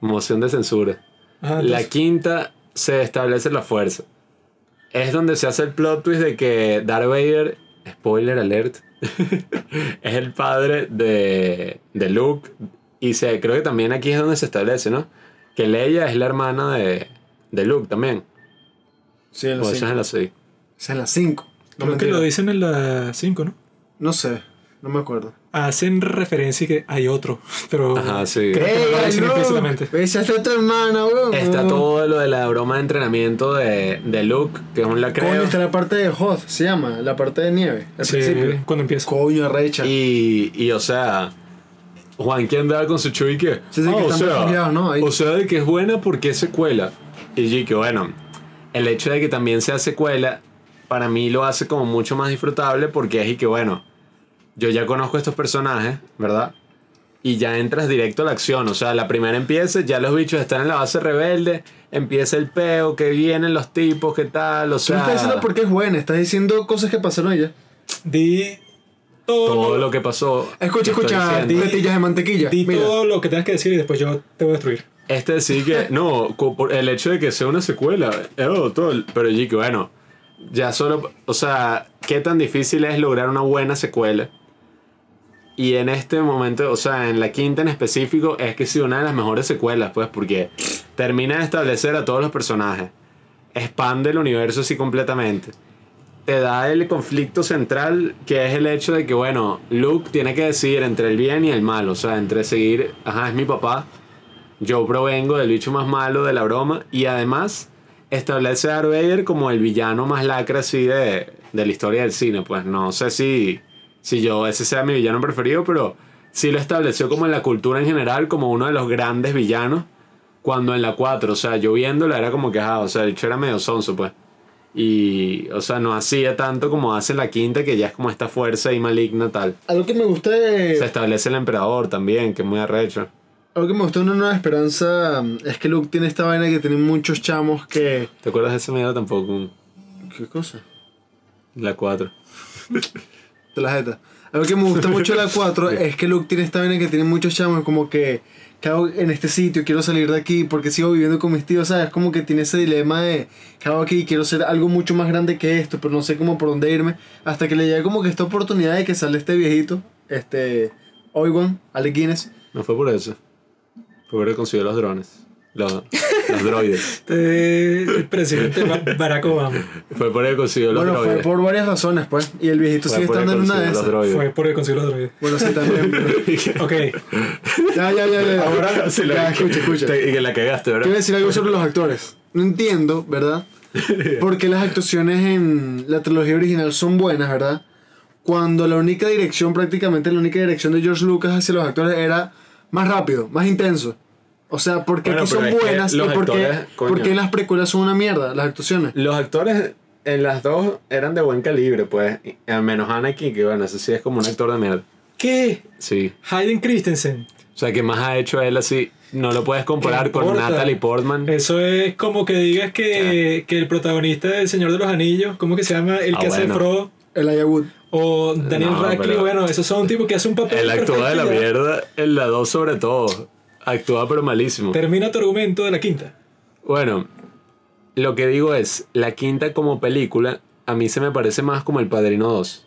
Moción de censura. Ah, La quinta se establece la fuerza. Es donde se hace el plot twist de que Darth Vader, spoiler alert, es el padre de, de Luke. Y se, creo que también aquí es donde se establece, ¿no? Que Leia es la hermana de, de Luke también. Sí, en O la eso es 5. en la 6. Es en la 5. No, Creo que mentira. lo dicen en la 5, ¿no? no sé, no me acuerdo. Hacen referencia y que hay otro, pero Ajá, sí. creo que no lo ¡Ey, dicen implícitamente. Esa es tu hermana, weón. Está todo lo de la broma de entrenamiento de, de Luke, que es un Coño, lacreo. está la parte de Hoth, se llama, la parte de nieve. Al Sí, principio. cuando empieza. Coño, arrecha. Y, y o sea, Juan que andaba con su Chewie que. Sí, sí, que ah, o, están sea, refugiados, ¿no? Ahí. o sea, de que es buena porque es secuela. Y yo que bueno, el hecho de que también sea secuela, para mí lo hace como mucho más disfrutable porque es y que bueno, yo ya conozco estos personajes, ¿verdad? Y ya entras directo a la acción. O sea, la primera empieza, ya los bichos están en la base rebelde, empieza el peo, que vienen los tipos, qué tal, o Tú no sea. estás diciendo porque es buena, estás diciendo cosas que pasaron ya. Di todo, Todo lo que pasó. Escucha, escucha, tetillas de mantequilla. di Mira, todo lo que tengas que decir y después yo te voy a destruir. Este sí que, no, por el hecho de que sea una secuela, eh, oh, todo, pero sí que bueno, ya solo, o sea, qué tan difícil es lograr una buena secuela. Y en este momento, o sea, en la quinta en específico, es que sí, una de las mejores secuelas, pues, porque termina de establecer a todos los personajes, expande el universo así completamente, te da el conflicto central, que es el hecho de que, bueno, Luke tiene que decidir entre el bien y el mal, o sea, entre seguir, ajá, es mi papá, yo provengo del bicho más malo de la broma y además establece a Darth Vader como el villano más lacra así de, de la historia del cine. Pues no sé si, si yo ese sea mi villano preferido, pero sí lo estableció como en la cultura en general como uno de los grandes villanos. Cuando en la 4, o sea, yo viéndolo era como que, ah, o sea, el bicho era medio sonso, pues. Y, o sea, no hacía tanto como hace en la quinta, que ya es como esta fuerza ahí maligna tal. algo que me gusta de... Se establece el emperador también, que es muy arrecho. Algo que me gusta de una nueva esperanza mm, es que Luke tiene esta vaina que tienen muchos chamos que... ¿Te acuerdas de ese miedo tampoco? ¿Qué cosa? La 4. De la jeta. Algo que me gusta mucho de la 4 es que Luke tiene esta vaina que tiene muchos chamos como que... ¿Qué hago en este sitio? Quiero salir de aquí porque sigo viviendo con mis tíos, ¿sabes? Como que tiene ese dilema de... ¿Qué hago aquí? Quiero ser algo mucho más grande que esto, pero no sé cómo por dónde irme. Hasta que le llega como que esta oportunidad de que sale este viejito, este... Obi-Wan, Alec Guinness. No fue por eso. Fue porque consiguió los drones. Los, los droides. Este, el presidente Ba- Barack Obama Fue por que consiguió los Bueno, fue droides. por varias razones, pues. Y el viejito Fue sigue por estando en una de esas. droides. fue porque consiguió los droides. Bueno, sí, también. Ok, ya, ya, ya, ya. Ahora sí lo Ya, escucha, escucha. te- Y que la cagaste, Quiero ¿verdad? decir algo sobre los actores. No entiendo, ¿verdad? Porque las actuaciones en la trilogía original son buenas, ¿verdad? Cuando la única dirección, prácticamente la única dirección de George Lucas hacia los actores era más rápido, más intenso. O sea, porque Bueno, aquí son buenas y los porque, actores, porque las precuelas son una mierda, las actuaciones. Los actores en las dos eran de buen calibre, pues. Al menos Anakin, que bueno, ese sí es como un actor de mierda. ¿qué? Sí. Hayden Christensen. O sea, que más ha hecho él así. No lo puedes comparar ¿Qué con? Natalie Portman. Eso es como que digas que, que el protagonista del Señor de los Anillos, ¿cómo que se llama? El Ah, que hace bueno. Frodo. El Wood. O Daniel No, Radcliffe, bueno, esos son tipos que hacen un papel. Él actúa de la mierda en la 2 sobre todo. Actúa pero malísimo. Termina tu argumento de la quinta. Bueno, lo que digo es, la quinta como película a mí se me parece más como El Padrino 2.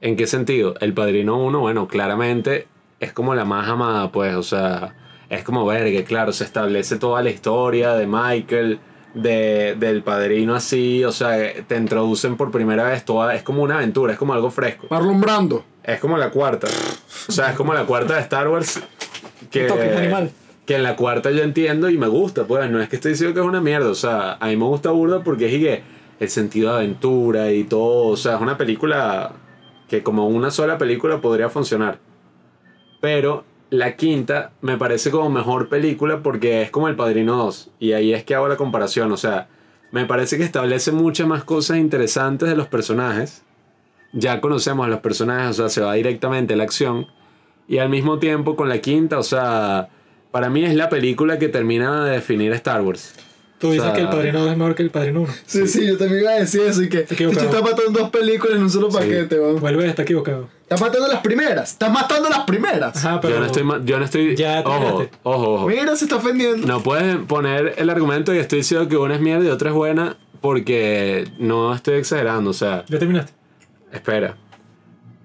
¿En qué sentido? El Padrino 1, bueno, claramente es como la más amada, pues, o sea, es como ver que, claro, se establece toda la historia de Michael, de, del Padrino así, o sea, te introducen por primera vez toda, es como una aventura, es como algo fresco. Marlon Brando. Es como la cuarta. O sea, es como la cuarta de Star Wars. Que, animal. en la cuarta yo entiendo y me gusta. Pues no es que estoy diciendo que es una mierda. O sea, a mí me gusta burda porque es y que el sentido de aventura y todo. O sea, es una película que como una sola película podría funcionar. Pero la quinta me parece como mejor película porque es como El Padrino 2. Y ahí es que hago la comparación. O sea, me parece que establece muchas más cosas interesantes de los personajes ya conocemos a los personajes, o sea, se va directamente a la acción. Y al mismo tiempo con la quinta, o sea, para mí es la película que termina de definir Star Wars. Tú dices O sea, que el Padrino 2 es mejor que el Padrino 1. Sí, sí, yo también iba a decir eso y que Te equivocado. Ticho está matando dos películas en un solo paquete, weón. Vuelve, está equivocado. Estás matando las primeras. Estás matando las primeras. Ajá, pero. Yo no estoy. Yo no estoy Ya ojo, terminaste. ojo, ojo. Mira, se está ofendiendo. No puedes poner el argumento y estoy diciendo que una es mierda y otra es buena porque no estoy exagerando. O sea, Ya terminaste. espera.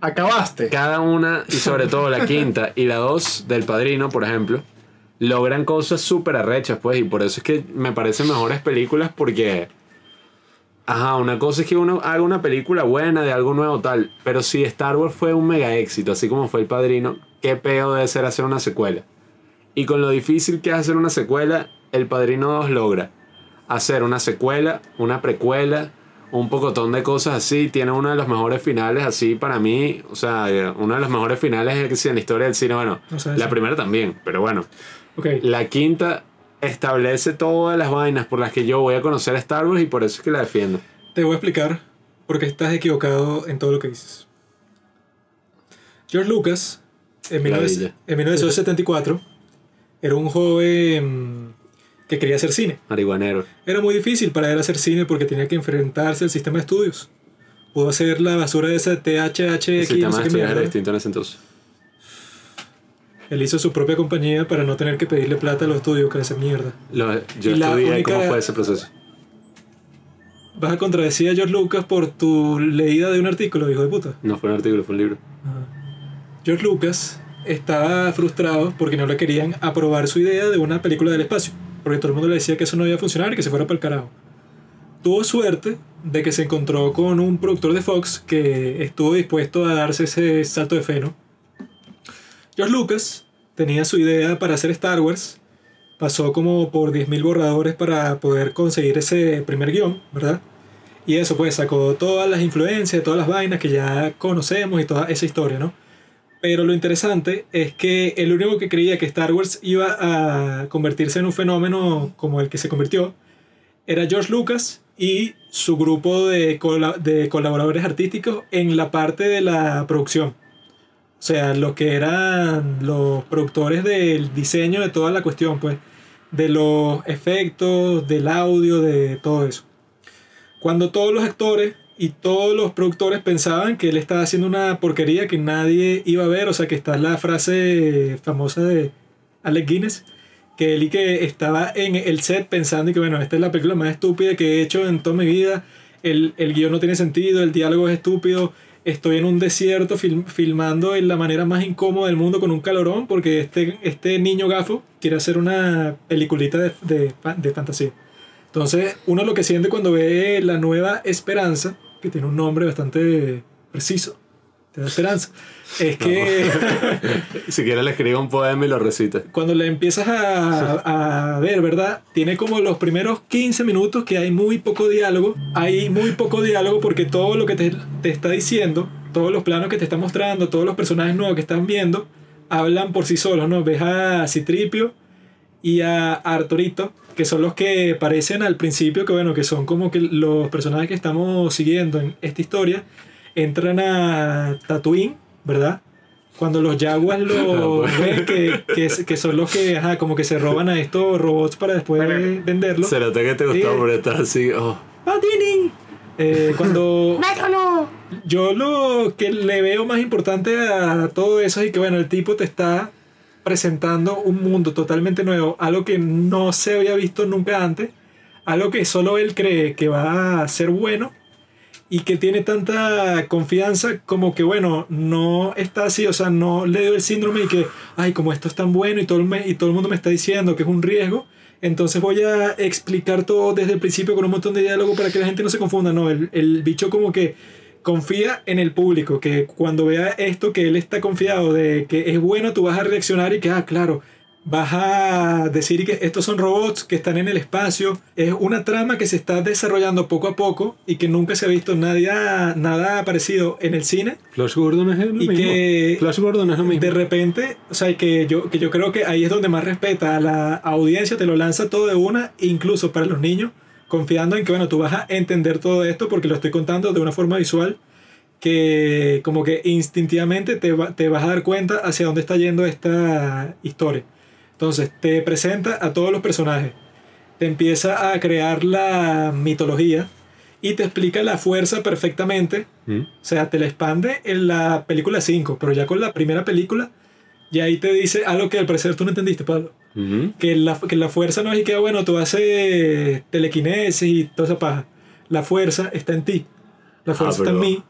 Acabaste. Cada una, y sobre todo la quinta y la dos del padrino, por ejemplo, logran cosas súper arrechas, pues, y por eso es que me parecen mejores películas porque. Ajá, una cosa es que uno haga una película buena de algo nuevo tal, pero si Star Wars fue un mega éxito, así como fue El Padrino, qué peo debe ser hacer una secuela. Y con lo difícil que es hacer una secuela, El Padrino 2 logra hacer una secuela, una precuela, un pocotón de cosas así. Tiene uno de los mejores finales así para mí. O sea, uno de los mejores finales en la historia del cine. Bueno, la primera también, pero bueno. La quinta establece todas las vainas por las que yo voy a conocer a Star Wars y por eso es que la defiendo. Te voy a explicar por qué estás equivocado en todo lo que dices. George Lucas, en, 19 Ladilla. en 1974, era un joven que quería hacer cine. Marihuanero. Era muy difícil para él hacer cine porque tenía que enfrentarse al sistema de estudios. Pudo hacer la basura de esa THH, El no sistema sé de estudios era distinto en ese entonces. Él hizo su propia compañía para no tener que pedirle plata a los estudios que hacen mierda. Lo- yo Y estudié única- cómo fue ese proceso. Vas a contradecir a George Lucas por tu leída de un artículo, hijo de puta. No fue un artículo, fue un libro. George Lucas estaba frustrado porque no le querían aprobar su idea de una película del espacio. Porque todo el mundo le decía que eso no iba a funcionar y que se fuera para el carajo. Tuvo suerte de que se encontró con un productor de Fox que estuvo dispuesto a darse ese salto de fe, ¿no? George Lucas tenía su idea para hacer Star Wars. Pasó como por 10.000 borradores para poder conseguir ese primer guion, ¿verdad? Y eso pues sacó todas las influencias, todas las vainas que ya conocemos y toda esa historia, ¿no? Pero lo interesante es que el único que creía que Star Wars iba a convertirse en un fenómeno como el que se convirtió era George Lucas y su grupo de, de colaboradores artísticos en la parte de la producción. O sea, los que eran los productores del diseño de toda la cuestión, pues, de los efectos, del audio, de todo eso. Cuando todos los actores y todos los productores pensaban que él estaba haciendo una porquería que nadie iba a ver, o sea, que está la frase famosa de Alec Guinness, que él y que estaba en el set pensando y que, bueno, esta es la película más estúpida que he hecho en toda mi vida, el, el guion no tiene sentido, el diálogo es estúpido, estoy en un desierto film- filmando en la manera más incómoda del mundo con un calorón porque este, este niño gafo quiere hacer una peliculita de, de, de fantasía. Entonces, uno lo que siente cuando ve la nueva Esperanza, que tiene un nombre bastante preciso, te da esperanza, es que Si quieres le escribo un poema y lo recita. cuando le empiezas a, a ver, ¿verdad? Tiene como los primeros 15 minutos que hay muy poco diálogo. Hay muy poco diálogo porque todo lo que te, te está diciendo, todos los planos que te está mostrando, todos los personajes nuevos que están viendo, hablan por sí solos, ¿no? Ves a Citripio y a Arturito, que son los que parecen al principio, que bueno, que son como que los personajes que estamos siguiendo en esta historia, entran a Tatooine, ¿verdad? Cuando los Jaguars lo ven, que, que, que son los que, ajá, como que se roban a estos robots para después venderlos. Se nota que te gustó, Sí. pero estás así. Oh. ¡Patini! Eh, cuando yo lo que le veo más importante a todo eso es que bueno el tipo te está presentando un mundo totalmente nuevo algo que no se había visto nunca antes algo que solo él cree que va a ser bueno y que tiene tanta confianza como que bueno no está así o sea no le dio el síndrome y que ay como esto es tan bueno y todo el, me- y todo el mundo me está diciendo que es un riesgo entonces voy a explicar todo desde el principio con un montón de diálogo para que la gente no se confunda. No, el, el bicho como que confía en el público, que cuando vea esto, que él está confiado de que es bueno, tú vas a reaccionar y que, ah, claro, vas a decir que estos son robots que están en el espacio. Es una trama que se está desarrollando poco a poco y que nunca se ha visto nadie, nada parecido en el cine. Flash Gordon es lo Y mismo. que Flash Gordon es lo mismo. de repente, o sea, que yo, que yo creo que ahí es donde más respeta a la audiencia, te lo lanza todo de una, incluso para los niños, confiando en que, bueno, tú vas a entender todo esto porque lo estoy contando de una forma visual que como que instintivamente te, va- te vas a dar cuenta hacia dónde está yendo esta historia. Entonces, te presenta a todos los personajes. te empieza a crear la mitología y te explica la fuerza perfectamente. ¿Mm? O sea, te la expande en la película 5, pero ya con la primera película, ya ahí te dice algo que al parecer tú no entendiste, Pablo. Ujú. Que la, que la fuerza no es que, bueno, tú haces telequinesis y toda esa paja. La fuerza está en ti. La fuerza está en Ah, mí.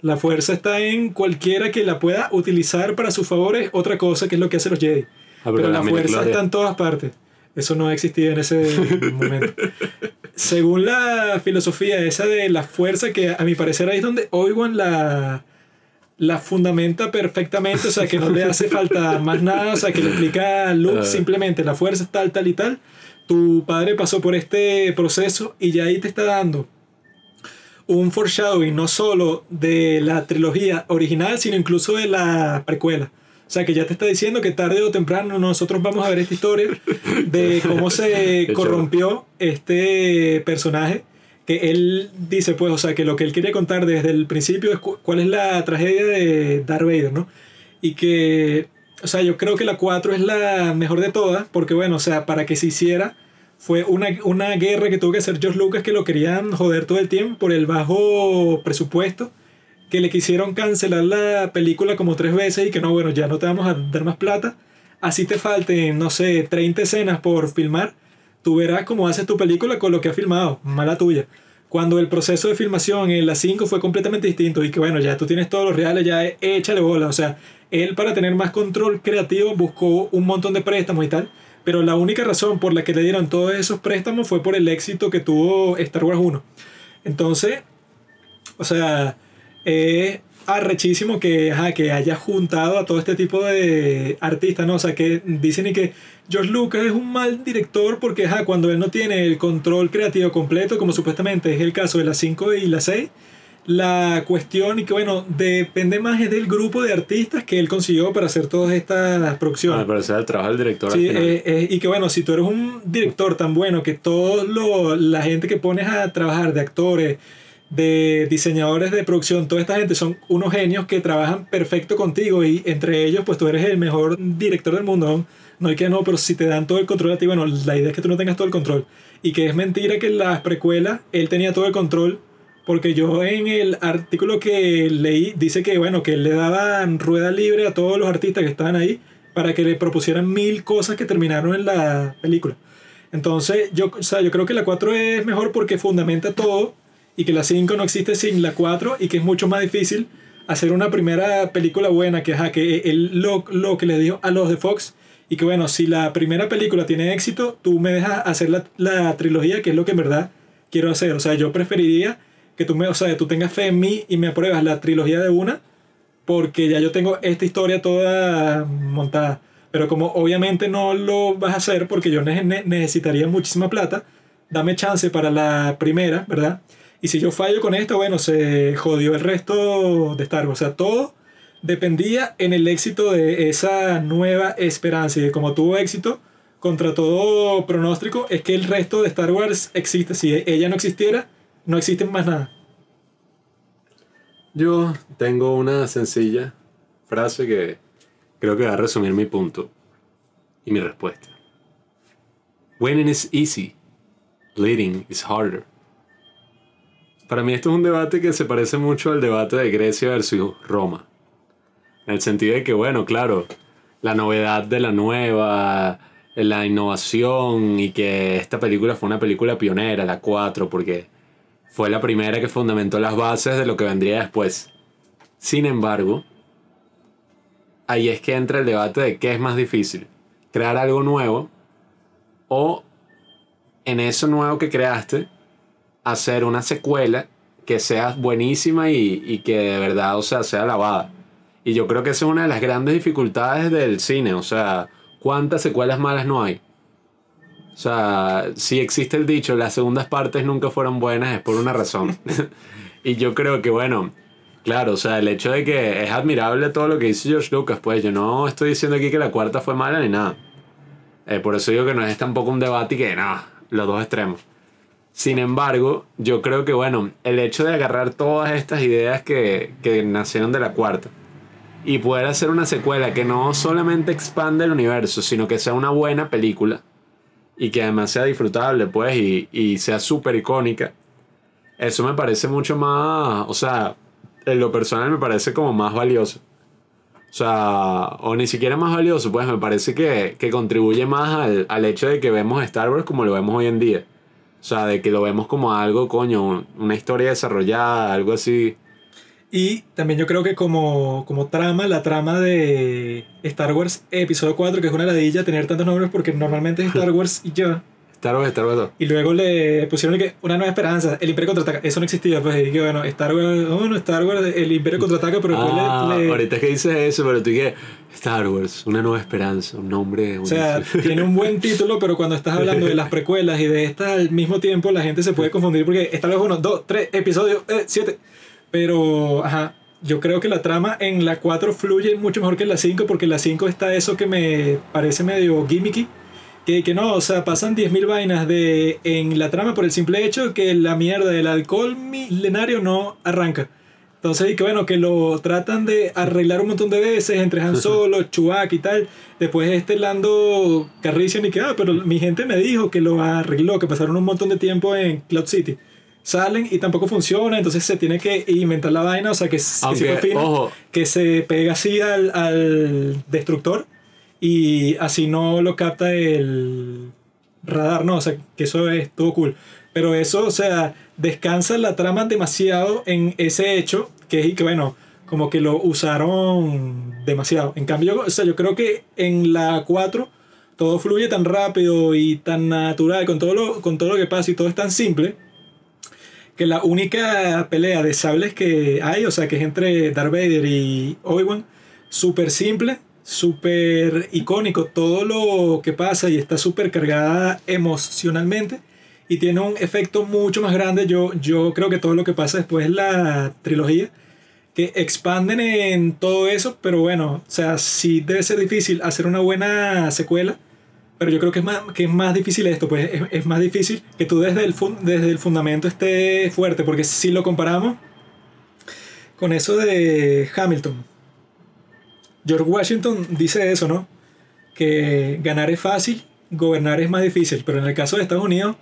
La fuerza está en cualquiera que la pueda utilizar para sus favores. Otra cosa que es lo que hacen los Jedi. Ah, pero pero la la fuerza está en todas partes. Eso no existía en ese momento. Según la filosofía esa de la fuerza, que a mi parecer ahí es donde Obi-Wan la, la fundamenta perfectamente, o sea, que no le hace falta más nada, o sea, que le explica a Luke Ah. simplemente la fuerza tal, tal y tal. Tu padre pasó por este proceso y ya ahí te está dando un foreshadowing no solo de la trilogía original, sino incluso de la precuela. O sea, que ya te está diciendo que tarde o temprano nosotros vamos a ver esta historia de cómo se corrompió este personaje. Que él dice, pues, o sea, que lo que él quería contar desde el principio es cu- cuál es la tragedia de Darth Vader, ¿no? Y que, o sea, yo creo que la 4 es la mejor de todas, porque, bueno, o sea, para que se hiciera, fue una, una guerra que tuvo que hacer George Lucas que lo querían joder todo el tiempo por el bajo presupuesto que le quisieron cancelar la película como tres veces y que no, bueno, ya no te vamos a dar más plata. Así te falten, no sé, 30 escenas por filmar. Tú verás cómo haces tu película con lo que has filmado. Mala tuya. Cuando el proceso de filmación en la 5 fue completamente distinto y que bueno, ya tú tienes todos los reales, ya échale bola. O sea, él para tener más control creativo buscó un montón de préstamos y tal. Pero la única razón por la que le dieron todos esos préstamos fue por el éxito que tuvo Star Wars 1. Entonces, o sea, arrechísimo que, ajá, que haya juntado a todo este tipo de artistas, ¿no? O sea, que dicen y que George Lucas es un mal director porque, ajá, cuando él no tiene el control creativo completo, como supuestamente es el caso de las 5 y las 6, la cuestión y que, bueno, depende más es del grupo de artistas que él consiguió para hacer todas estas producciones. Ah, pero ese es el trabajo del director al Sí, final. eh, eh, y que bueno, si tú eres un director tan bueno que lo- la gente que pones a trabajar de actores, de diseñadores de producción, toda esta gente son unos genios que trabajan perfecto contigo y entre ellos pues tú eres el mejor director del mundo. No, hay que no, pero si te dan todo el control a ti, bueno, la idea es que tú no tengas todo el control. Y que es mentira que en las precuelas él tenía todo el control. Porque yo en el artículo que leí dice que bueno, que le daban rueda libre a todos los artistas que estaban ahí para que le propusieran mil cosas que terminaron en la película. Entonces, yo, o sea, yo creo que la 4 es mejor porque fundamenta todo y que la 5 no existe sin la 4 y que es mucho más difícil hacer una primera película buena que, ajá, que él lo, lo que le dijo a los de Fox y que bueno, si la primera película tiene éxito, tú me dejas hacer la, la trilogía, que es lo que en verdad quiero hacer. O sea, yo preferiría que tú, me, o sea, tú tengas fe en mí y me apruebas la trilogía de una porque ya yo tengo esta historia toda montada. Pero como obviamente no lo vas a hacer porque yo ne- necesitaría muchísima plata, dame chance para la primera, ¿verdad? Y si yo fallo con esto, bueno, se jodió el resto de Star Wars. O sea, todo dependía en el éxito de esa nueva esperanza. Y como tuvo éxito, contra todo pronóstico, es que el resto de Star Wars existe. Si ella no existiera, no existe más nada. Yo tengo una sencilla frase que creo que va a resumir mi punto y mi respuesta. Winning is easy, leading is harder. Para mí esto es un debate que se parece mucho al debate de Grecia versus Roma. En el sentido de que, bueno, claro, la novedad de la nueva, la innovación y que esta película fue una película pionera, la 4, porque fue la primera que fundamentó las bases de lo que vendría después. Sin embargo, ahí es que entra el debate de qué es más difícil, crear algo nuevo o en eso nuevo que creaste, hacer una secuela que sea buenísima y, y que de verdad, o sea, sea alabada. Y yo creo que esa es una de las grandes dificultades del cine, o sea, ¿cuántas secuelas malas no hay? O sea, si existe el dicho, las segundas partes nunca fueron buenas, es por una razón. y yo creo que, bueno, claro, o sea, el hecho de que es admirable todo lo que hizo George Lucas, pues yo no estoy diciendo aquí que la cuarta fue mala ni nada. Eh, por eso digo que no es tampoco un debate y que, no, los dos extremos. Sin embargo, yo creo que, bueno, el hecho de agarrar todas estas ideas que, que nacieron de la cuarta y poder hacer una secuela que no solamente expande el universo, sino que sea una buena película, y que además sea disfrutable, pues, y, y sea súper icónica, eso me parece mucho más, o sea, en lo personal me parece como más valioso. O sea, o ni siquiera más valioso, pues me parece que, que contribuye más al, al hecho de que vemos Star Wars como lo vemos hoy en día. O sea, de que lo vemos como algo, coño, un- una historia desarrollada, algo así. Y también yo creo que como, como trama, la trama de Star Wars Episodio 4, que es una ladilla tener tantos nombres porque normalmente es Star Wars y ya. Star Wars, Star Wars 2. Y luego le pusieron que una nueva esperanza, el Imperio contraataca. Eso no existía, pues. Y que bueno, Star Wars, bueno, Star Wars, el Imperio contraataca, pero Ah, le- le, ahorita es que dices eso, pero tú que Star Wars, una nueva esperanza, un nombre. O sea, tiene un buen título, pero cuando estás hablando de las precuelas y de estas al mismo tiempo, la gente se puede confundir porque Star Wars 1, 2, 3, episodio 7. Pero, ajá, yo creo que la trama en la 4 fluye mucho mejor que en la 5 porque en la 5 está eso que me parece medio gimmicky. Que, que no, o sea, pasan 10.000 vainas de, en la trama por el simple hecho que la mierda del alcohol milenario no arranca. Entonces, y que bueno, que lo tratan de arreglar un montón de veces entre Han Solo, Chewbacca y tal. Después este Lando Carrician y que, ah, pero mi gente me dijo que lo arregló, que pasaron un montón de tiempo en Cloud City. Salen y tampoco funciona, entonces se tiene que inventar la vaina, o sea, que, s- que fino, ojo. se pega así al, al destructor y así no lo capta el radar, no, o sea, que eso es todo cool. Pero eso, o sea, descansa la trama demasiado en ese hecho, que es que bueno, como que lo usaron demasiado. En cambio, o sea, yo creo que en la 4 todo fluye tan rápido y tan natural, con todo lo, con todo lo que pasa y todo es tan simple, que la única pelea de sables que hay, o sea, que es entre Darth Vader y Obi-Wan, súper simple, súper icónico, todo lo que pasa y está súper cargada emocionalmente y tiene un efecto mucho más grande. Yo, yo creo que todo lo que pasa después es la trilogía, que expanden en todo eso, pero bueno, o sea, sí debe ser difícil hacer una buena secuela. Pero yo creo que es más, que es más difícil esto, pues es, más difícil que tú desde el, fun- desde el fundamento esté fuerte, porque si lo comparamos con eso de Hamilton, George Washington dice eso, ¿no? Que ganar es fácil, gobernar es más difícil, pero en el caso de Estados Unidos,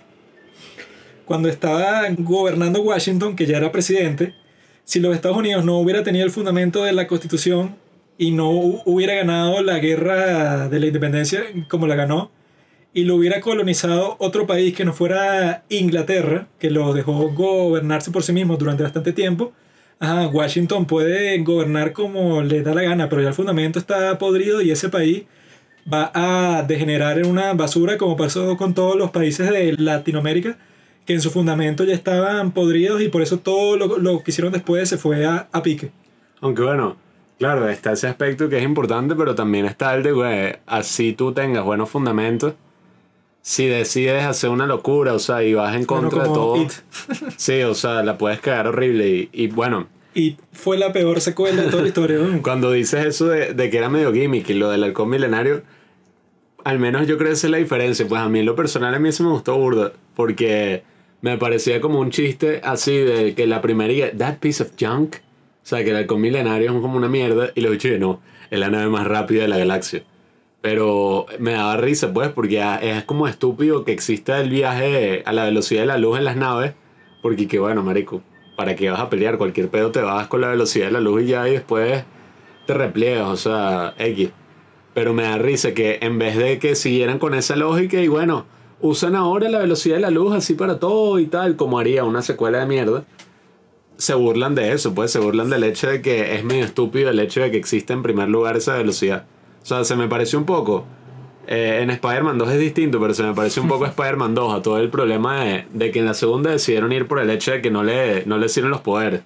cuando estaba gobernando Washington, que ya era presidente, si los Estados Unidos no hubiera tenido el fundamento de la Constitución y no hu- hubiera ganado la guerra de la independencia como la ganó, y lo hubiera colonizado otro país que no fuera Inglaterra, que lo dejó gobernarse por sí mismo durante bastante tiempo, ajá, Washington puede gobernar como le da la gana, pero ya el fundamento está podrido y ese país va a degenerar en una basura como pasó con todos los países de Latinoamérica, que en su fundamento ya estaban podridos y por eso todo lo, lo que hicieron después se fue a, a pique. Aunque bueno, claro, está ese aspecto que es importante, pero también está el de, güey, así tú tengas buenos fundamentos. Si decides hacer una locura, o sea, y vas en Bueno, contra de como todo. It. Sí, o sea, la puedes cagar horrible. Y, y bueno, Y fue la peor secuela de toda la historia. ¿no? cuando dices eso de, de que era medio gimmick y lo del halcón milenario, al menos yo creo que esa es la diferencia. Pues a mí en lo personal a mí sí me gustó burda, porque me parecía como un chiste así de que la primera that piece of junk, o sea, que el halcón milenario es como una mierda y lo dicho no, es la nave más rápida de la galaxia. Pero me daba risa, pues, porque es como estúpido que exista el viaje a la velocidad de la luz en las naves, porque que bueno, marico, ¿para qué vas a pelear? Cualquier pedo te vas con la velocidad de la luz y ya, y después te repliegas, o sea, X. Pero me da risa que en vez de que siguieran con esa lógica y bueno, usan ahora la velocidad de la luz así para todo y tal, como haría una secuela de mierda, se burlan de eso, pues se burlan del hecho de que es medio estúpido el hecho de que exista en primer lugar esa velocidad. O sea, se me pareció un poco. eh, en Spider-Man 2 es distinto, pero se me pareció un poco Spider-Man 2 a todo el problema de, de que en la segunda decidieron ir por el hecho de que no le, no le sirven los poderes.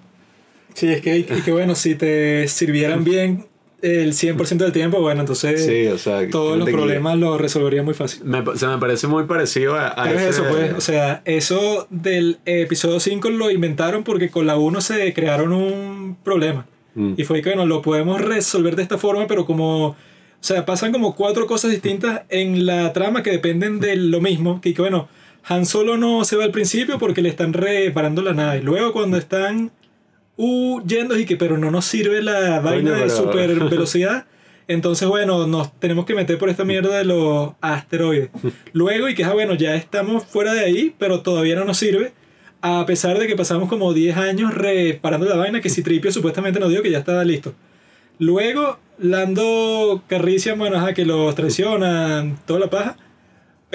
Sí, es que, y que bueno, si te sirvieran bien el 100% del tiempo, bueno, entonces Sí, o sea, todos los de que- problemas los resolvería muy fácil. Me, se me parece muy parecido a, a Pero es ese- eso, pues, o sea, eso del episodio 5 lo inventaron porque con la 1 se crearon un problema. Mm. Y fue que, bueno, lo podemos resolver de esta forma, pero como, o sea, pasan como cuatro cosas distintas en la trama que dependen de lo mismo. Que, que, bueno, Han Solo no se va al principio porque le están reparando la nave. Luego cuando están huyendo y que, pero no nos sirve la vaina de pero- super velocidad. Entonces, bueno, nos tenemos que meter por esta mierda de los asteroides. Luego, y que, ah, bueno, ya estamos fuera de ahí, pero todavía no nos sirve. A pesar de que pasamos como 10 años reparando la vaina, que si Tripio supuestamente nos dijo que ya estaba listo. Luego, Lando Carrician, bueno, ajá, que los traicionan, toda la paja.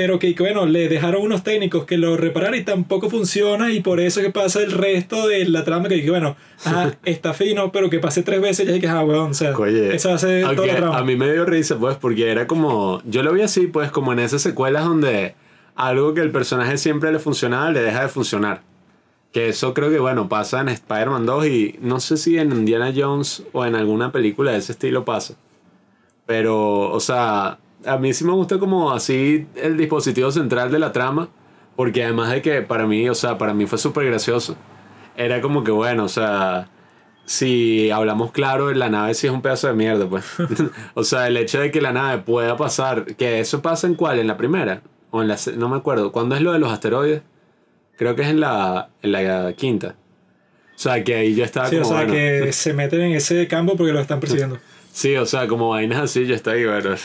Pero que, bueno, le dejaron unos técnicos que lo repararan y tampoco funciona. Y por eso que pasa el resto de la trama. Que, que bueno, ajá, está fino, pero que pase tres veces y ya que, ah, weón, o sea, Oye, esa ser toda la trama. a mí me dio risa, pues, porque era como. Yo lo vi así, pues, como en esas secuelas donde algo que el personaje siempre le funcionaba le deja de funcionar. Que eso creo que, bueno, pasa en Spider-Man 2 y no sé si en Indiana Jones o en alguna película de ese estilo pasa. Pero, o sea, a mí sí me gusta como así el dispositivo central de la trama. Porque además de que para mí, o sea, para mí fue súper gracioso. Era como que, bueno, o sea, si hablamos claro, la nave sí es un pedazo de mierda, pues. o sea, el hecho de que la nave pueda pasar, que eso pasa en cuál, en la primera, o en la, no me acuerdo, ¿cuándo es lo de los asteroides? Creo que es en la, en la quinta. O sea, que ahí yo estaba Sí, o sea, bueno, que se meten en ese campo porque lo están persiguiendo. sí, o sea, como vainas así, yo estaba ahí, bueno.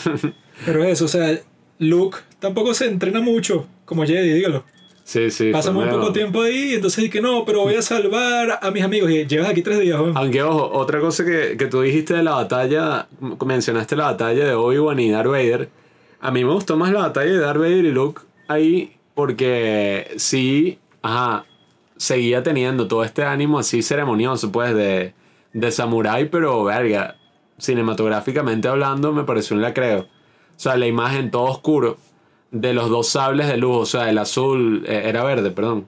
Pero eso, o sea, Luke tampoco se entrena mucho, como Jedi, dígalo. sí, sí. Pasa fue muy poco tiempo ahí, entonces dije, no, pero voy a salvar a mis amigos. Y llevas aquí tres días, weón. Aunque, ojo, otra cosa que, que tú dijiste de la batalla, mencionaste la batalla de Obi-Wan y Darth Vader. A mí me gustó más la batalla de Darth Vader y Luke ahí porque sí, ajá, seguía teniendo todo este ánimo así ceremonioso, pues, de, de samurái, pero, verga, cinematográficamente hablando, me pareció un lacreo. O sea, la imagen todo oscuro de los dos sables de luz, o sea, el azul, eh, era verde, perdón.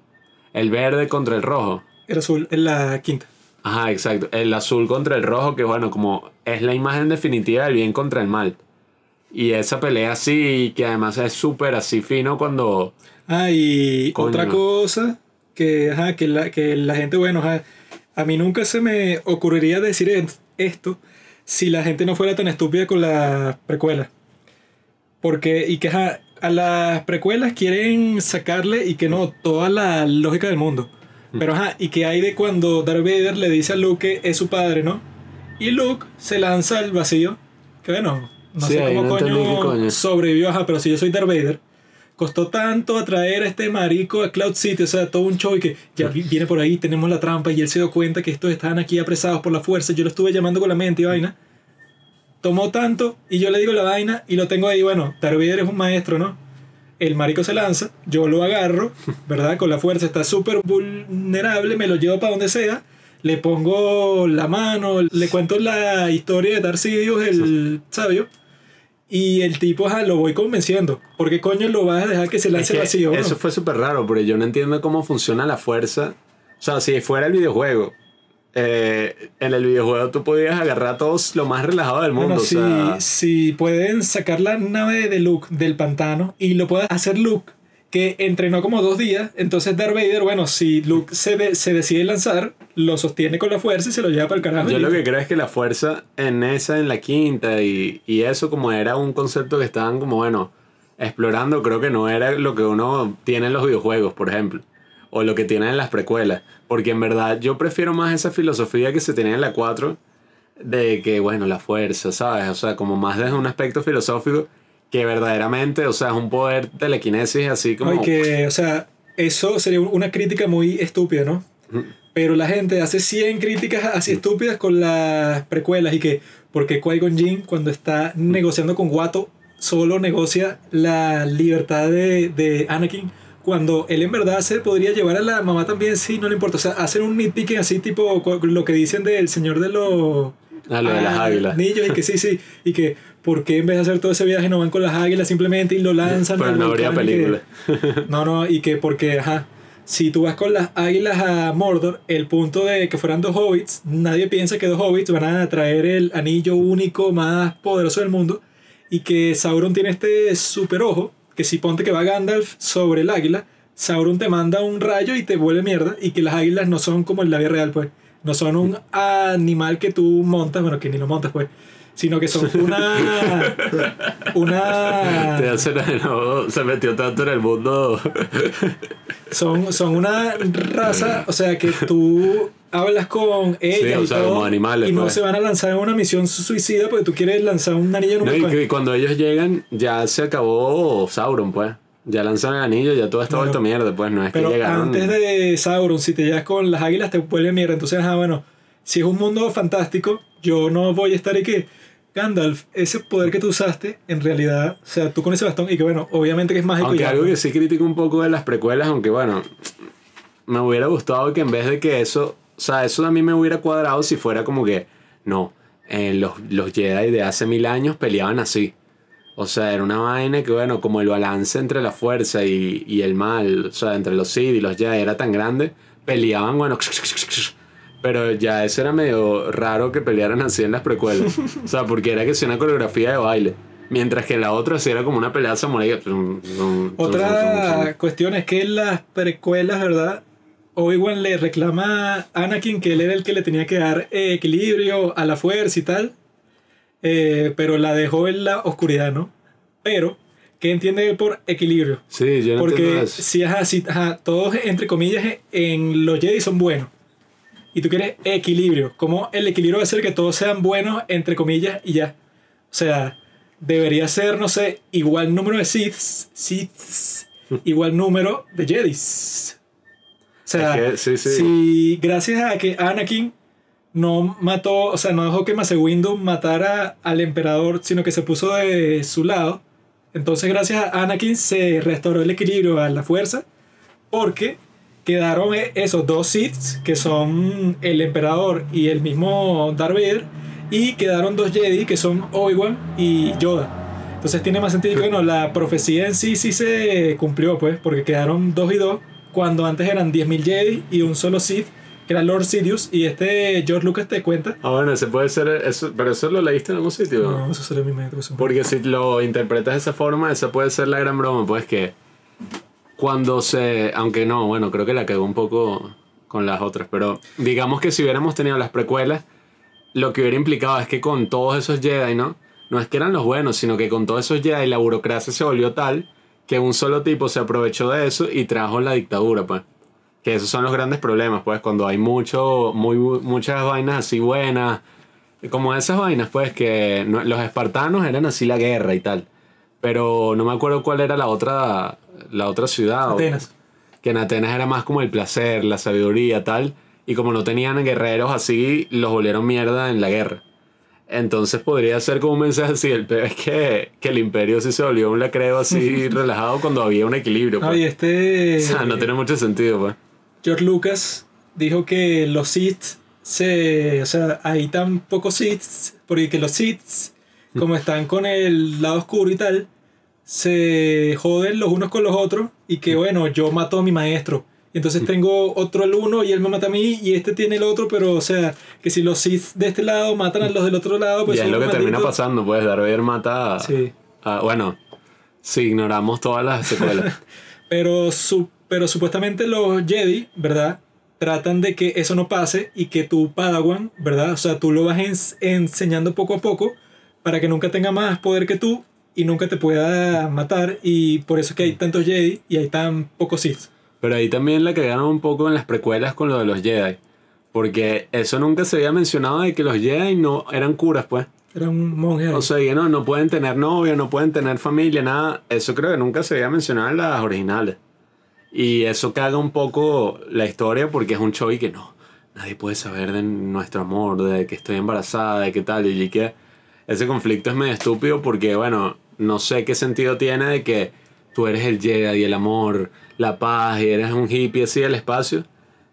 El verde contra el rojo. Era azul en la quinta. Ajá, exacto. El azul contra el rojo, que bueno, como es la imagen definitiva del bien contra el mal. Y esa pelea así, que además es súper así fino cuando... Ah, y Coño. otra cosa que, ajá, que, la, que la gente, bueno, ajá, a mí nunca se me ocurriría decir esto si la gente no fuera tan estúpida con las precuelas. Porque, y que ajá, a las precuelas quieren sacarle y que no, toda la lógica del mundo. Pero ajá, y que hay de cuando Darth Vader le dice a Luke que es su padre, ¿no? Y Luke se lanza al vacío. Que bueno, no Sí, sé cómo no coño, coño. sobrevivió, ajá, pero si yo soy Darth Vader. Costó tanto atraer a este marico a Cloud City, o sea, todo un show y que ya vi- viene por ahí, tenemos la trampa y él se dio cuenta que estos estaban aquí apresados por la fuerza. Yo lo estuve llamando con la mente y vaina. Tomó tanto y yo le digo la vaina y lo tengo ahí, bueno, Darth Vader es un maestro, ¿no? El marico se lanza, yo lo agarro, ¿verdad? Con la fuerza, está súper vulnerable, me lo llevo para donde sea, le pongo la mano, le cuento la historia de Darth Sidious, el sabio, y el tipo ajá, lo voy convenciendo. ¿Por qué coño lo vas a dejar que se Es lance que vacío? eso fue súper raro, porque yo no entiendo cómo funciona la fuerza. O sea, si fuera el videojuego, eh, en el videojuego tú podías agarrar a todos lo más relajado del mundo. Bueno, o si, sea, si pueden sacar la nave de Luke del pantano y lo puede hacer Luke, que entrenó como dos días, entonces Darth Vader, bueno, si Luke se, de- se decide lanzar, lo sostiene con la fuerza y se lo lleva para el carajo. Yo lo que creo es que la fuerza en esa, en la quinta, y, y eso como era un concepto que estaban como, bueno, explorando, creo que no era lo que uno tiene en los videojuegos, por ejemplo, o lo que tienen en las precuelas, porque en verdad yo prefiero más esa filosofía que se tenía en la 4, de que, bueno, la fuerza, ¿sabes? O sea, como más desde un aspecto filosófico, que verdaderamente, o sea, es un poder telequinesis así como... No, y que, o sea, eso sería una crítica muy estúpida, ¿no? Pero la gente hace 100 críticas así estúpidas con las precuelas y que, porque Qui-Gon Jinn, cuando está negociando con Watto, solo negocia la libertad de, de Anakin, cuando él en verdad se podría llevar a la mamá también, sí, no le importa. O sea, hacen un nitpicking así, tipo lo que dicen del señor de los. Ah, lo de las águilas. Anillos, y que sí, sí. Y que, ¿por qué en vez de hacer todo ese viaje no van con las águilas simplemente y lo lanzan? Pero no habría que- película. no, no, y que porque, ajá, si tú vas con las águilas a Mordor, el punto de que fueran dos hobbits, nadie piensa que dos hobbits van a traer el anillo único más poderoso del mundo, y que Sauron tiene este super ojo, que si ponte que va Gandalf sobre el águila, Sauron te manda un rayo y te vuelve mierda, y que las águilas no son como en la vida real, pues, no son un animal que tú montas, bueno, que ni lo montas, pues, sino que son una... una... Te no, se metió tanto en el mundo. Son, son una raza, o sea, que tú hablas con ella o y sea, todo, como animales, y no pues. se van a lanzar en una misión suicida porque tú quieres lanzar un anillo en un No, y pues. que cuando ellos llegan, ya se acabó Sauron, pues. Ya lanzan el anillo, ya todo está Claro. vuelto mierda, pues. No es Pero que llegaron. antes de Sauron, si te llevas con las águilas, te vuelve mierda. Entonces, ah, bueno, si es un mundo fantástico, yo no voy a estar ahí que. Gandalf, ese poder que tú usaste, en realidad, o sea, tú con ese bastón, y que bueno, obviamente que es mágico. y Aunque ya, algo ¿no? que sí critico un poco de las precuelas, aunque bueno, me hubiera gustado que en vez de que eso, o sea, eso a mí me hubiera cuadrado si fuera como que, no, eh, los, los Jedi de hace mil años peleaban así. O sea, era una vaina que, bueno, como el balance entre la fuerza y, y el mal, o sea, entre los Sith y los Jedi era tan grande, peleaban, bueno, pero ya eso era medio raro que pelearan así en las precuelas. O sea, porque era que sea una coreografía de baile. Mientras que la otra sí era como una pelea samurai. Otra cuestión es que las precuelas, ¿verdad? Obi-Wan le reclama a Anakin que él era el que le tenía que dar eh, equilibrio a la fuerza y tal. Eh, pero la dejó en la oscuridad, ¿no? Pero, ¿qué entiende él por equilibrio? Sí, yo no entiendo Porque si ajá, si, ajá, todos, entre comillas, en los Jedi son buenos. Y tú quieres equilibrio. ¿Cómo el equilibrio va a ser que todos sean buenos, entre comillas, y ya? O sea, debería ser, no sé, igual número de Siths, Siths igual número de Jedis. O sea, Es que, sí, sí. si gracias a que Anakin no mató, o sea, no dejó que Mace Windu matara al emperador, sino que se puso de su lado, entonces gracias a Anakin se restauró el equilibrio a la fuerza, porque quedaron e- esos dos Siths, que son el emperador y el mismo Darth Vader, y quedaron dos Jedi, que son Obi-Wan y Yoda. Entonces tiene más sentido que, bueno, la profecía en sí sí se cumplió, pues, porque quedaron dos y dos, cuando antes eran 10.000 Jedi y un solo Sith, que era Lord Sidious, y este George Lucas te cuenta. Ah, bueno, ese puede ser. Eso, pero eso lo leíste en algún sitio. No, eso salió en mi mente. pues, Porque si lo interpretas de esa forma, esa puede ser la gran broma. Pues que cuando se. Aunque no, bueno, creo que la cagó un poco con las otras. Pero digamos que si hubiéramos tenido las precuelas, lo que hubiera implicado es que con todos esos Jedi, ¿no? No es que eran los buenos, sino que con todos esos Jedi la burocracia se volvió tal que un solo tipo se aprovechó de eso y trajo la dictadura, pues. Que esos son los grandes problemas, pues, cuando hay mucho, muy, muchas vainas así buenas, como esas vainas, pues, que no- los espartanos eran así la guerra y tal. Pero no me acuerdo cuál era la otra, la otra ciudad. o- Atenas. que en Atenas era más como el placer, la sabiduría, tal. Y como no tenían guerreros así, los volvieron mierda en la guerra. Entonces podría ser como un mensaje así. El peor es que, que el imperio sí se volvió un lacreo así relajado cuando había un equilibrio. No, pues. y este. O sea, no tiene mucho sentido, pues. George Lucas dijo que los Sith se. O sea, hay tan pocos Sith, porque que los Sith, como están con el lado oscuro y tal, se joden los unos con los otros y que bueno, yo mato a mi maestro. Entonces tengo otro el uno y él me mata a mí y este tiene el otro, pero o sea, que si los Sith de este lado matan a los del otro lado, pues y es lo que termina pasando, pues. Darth Vader mata a, Sí. a- Bueno, si ignoramos todas las secuelas. Pero, su, pero supuestamente los Jedi, ¿verdad? Tratan de que eso no pase y que tu Padawan, ¿verdad? O sea, tú lo vas ens- enseñando poco a poco para que nunca tenga más poder que tú y nunca te pueda matar. Y por eso es que hay tantos Jedi y hay tan pocos Sith. Pero ahí también la cagaron un poco en las precuelas con lo de los Jedi. Porque eso nunca se había mencionado de que los Jedi no eran curas, pues. Era un monje. ahí. O sea, que no, no pueden tener novia, no pueden tener familia, nada. Eso creo que nunca se había mencionado en las originales. Y eso caga un poco la historia porque es un show y que no, nadie puede saber de nuestro amor, de que estoy embarazada, de qué tal. Y que ese conflicto es medio estúpido porque, bueno, no sé qué sentido tiene de que tú eres el Jedi y el amor, la paz y eres un hippie así del espacio,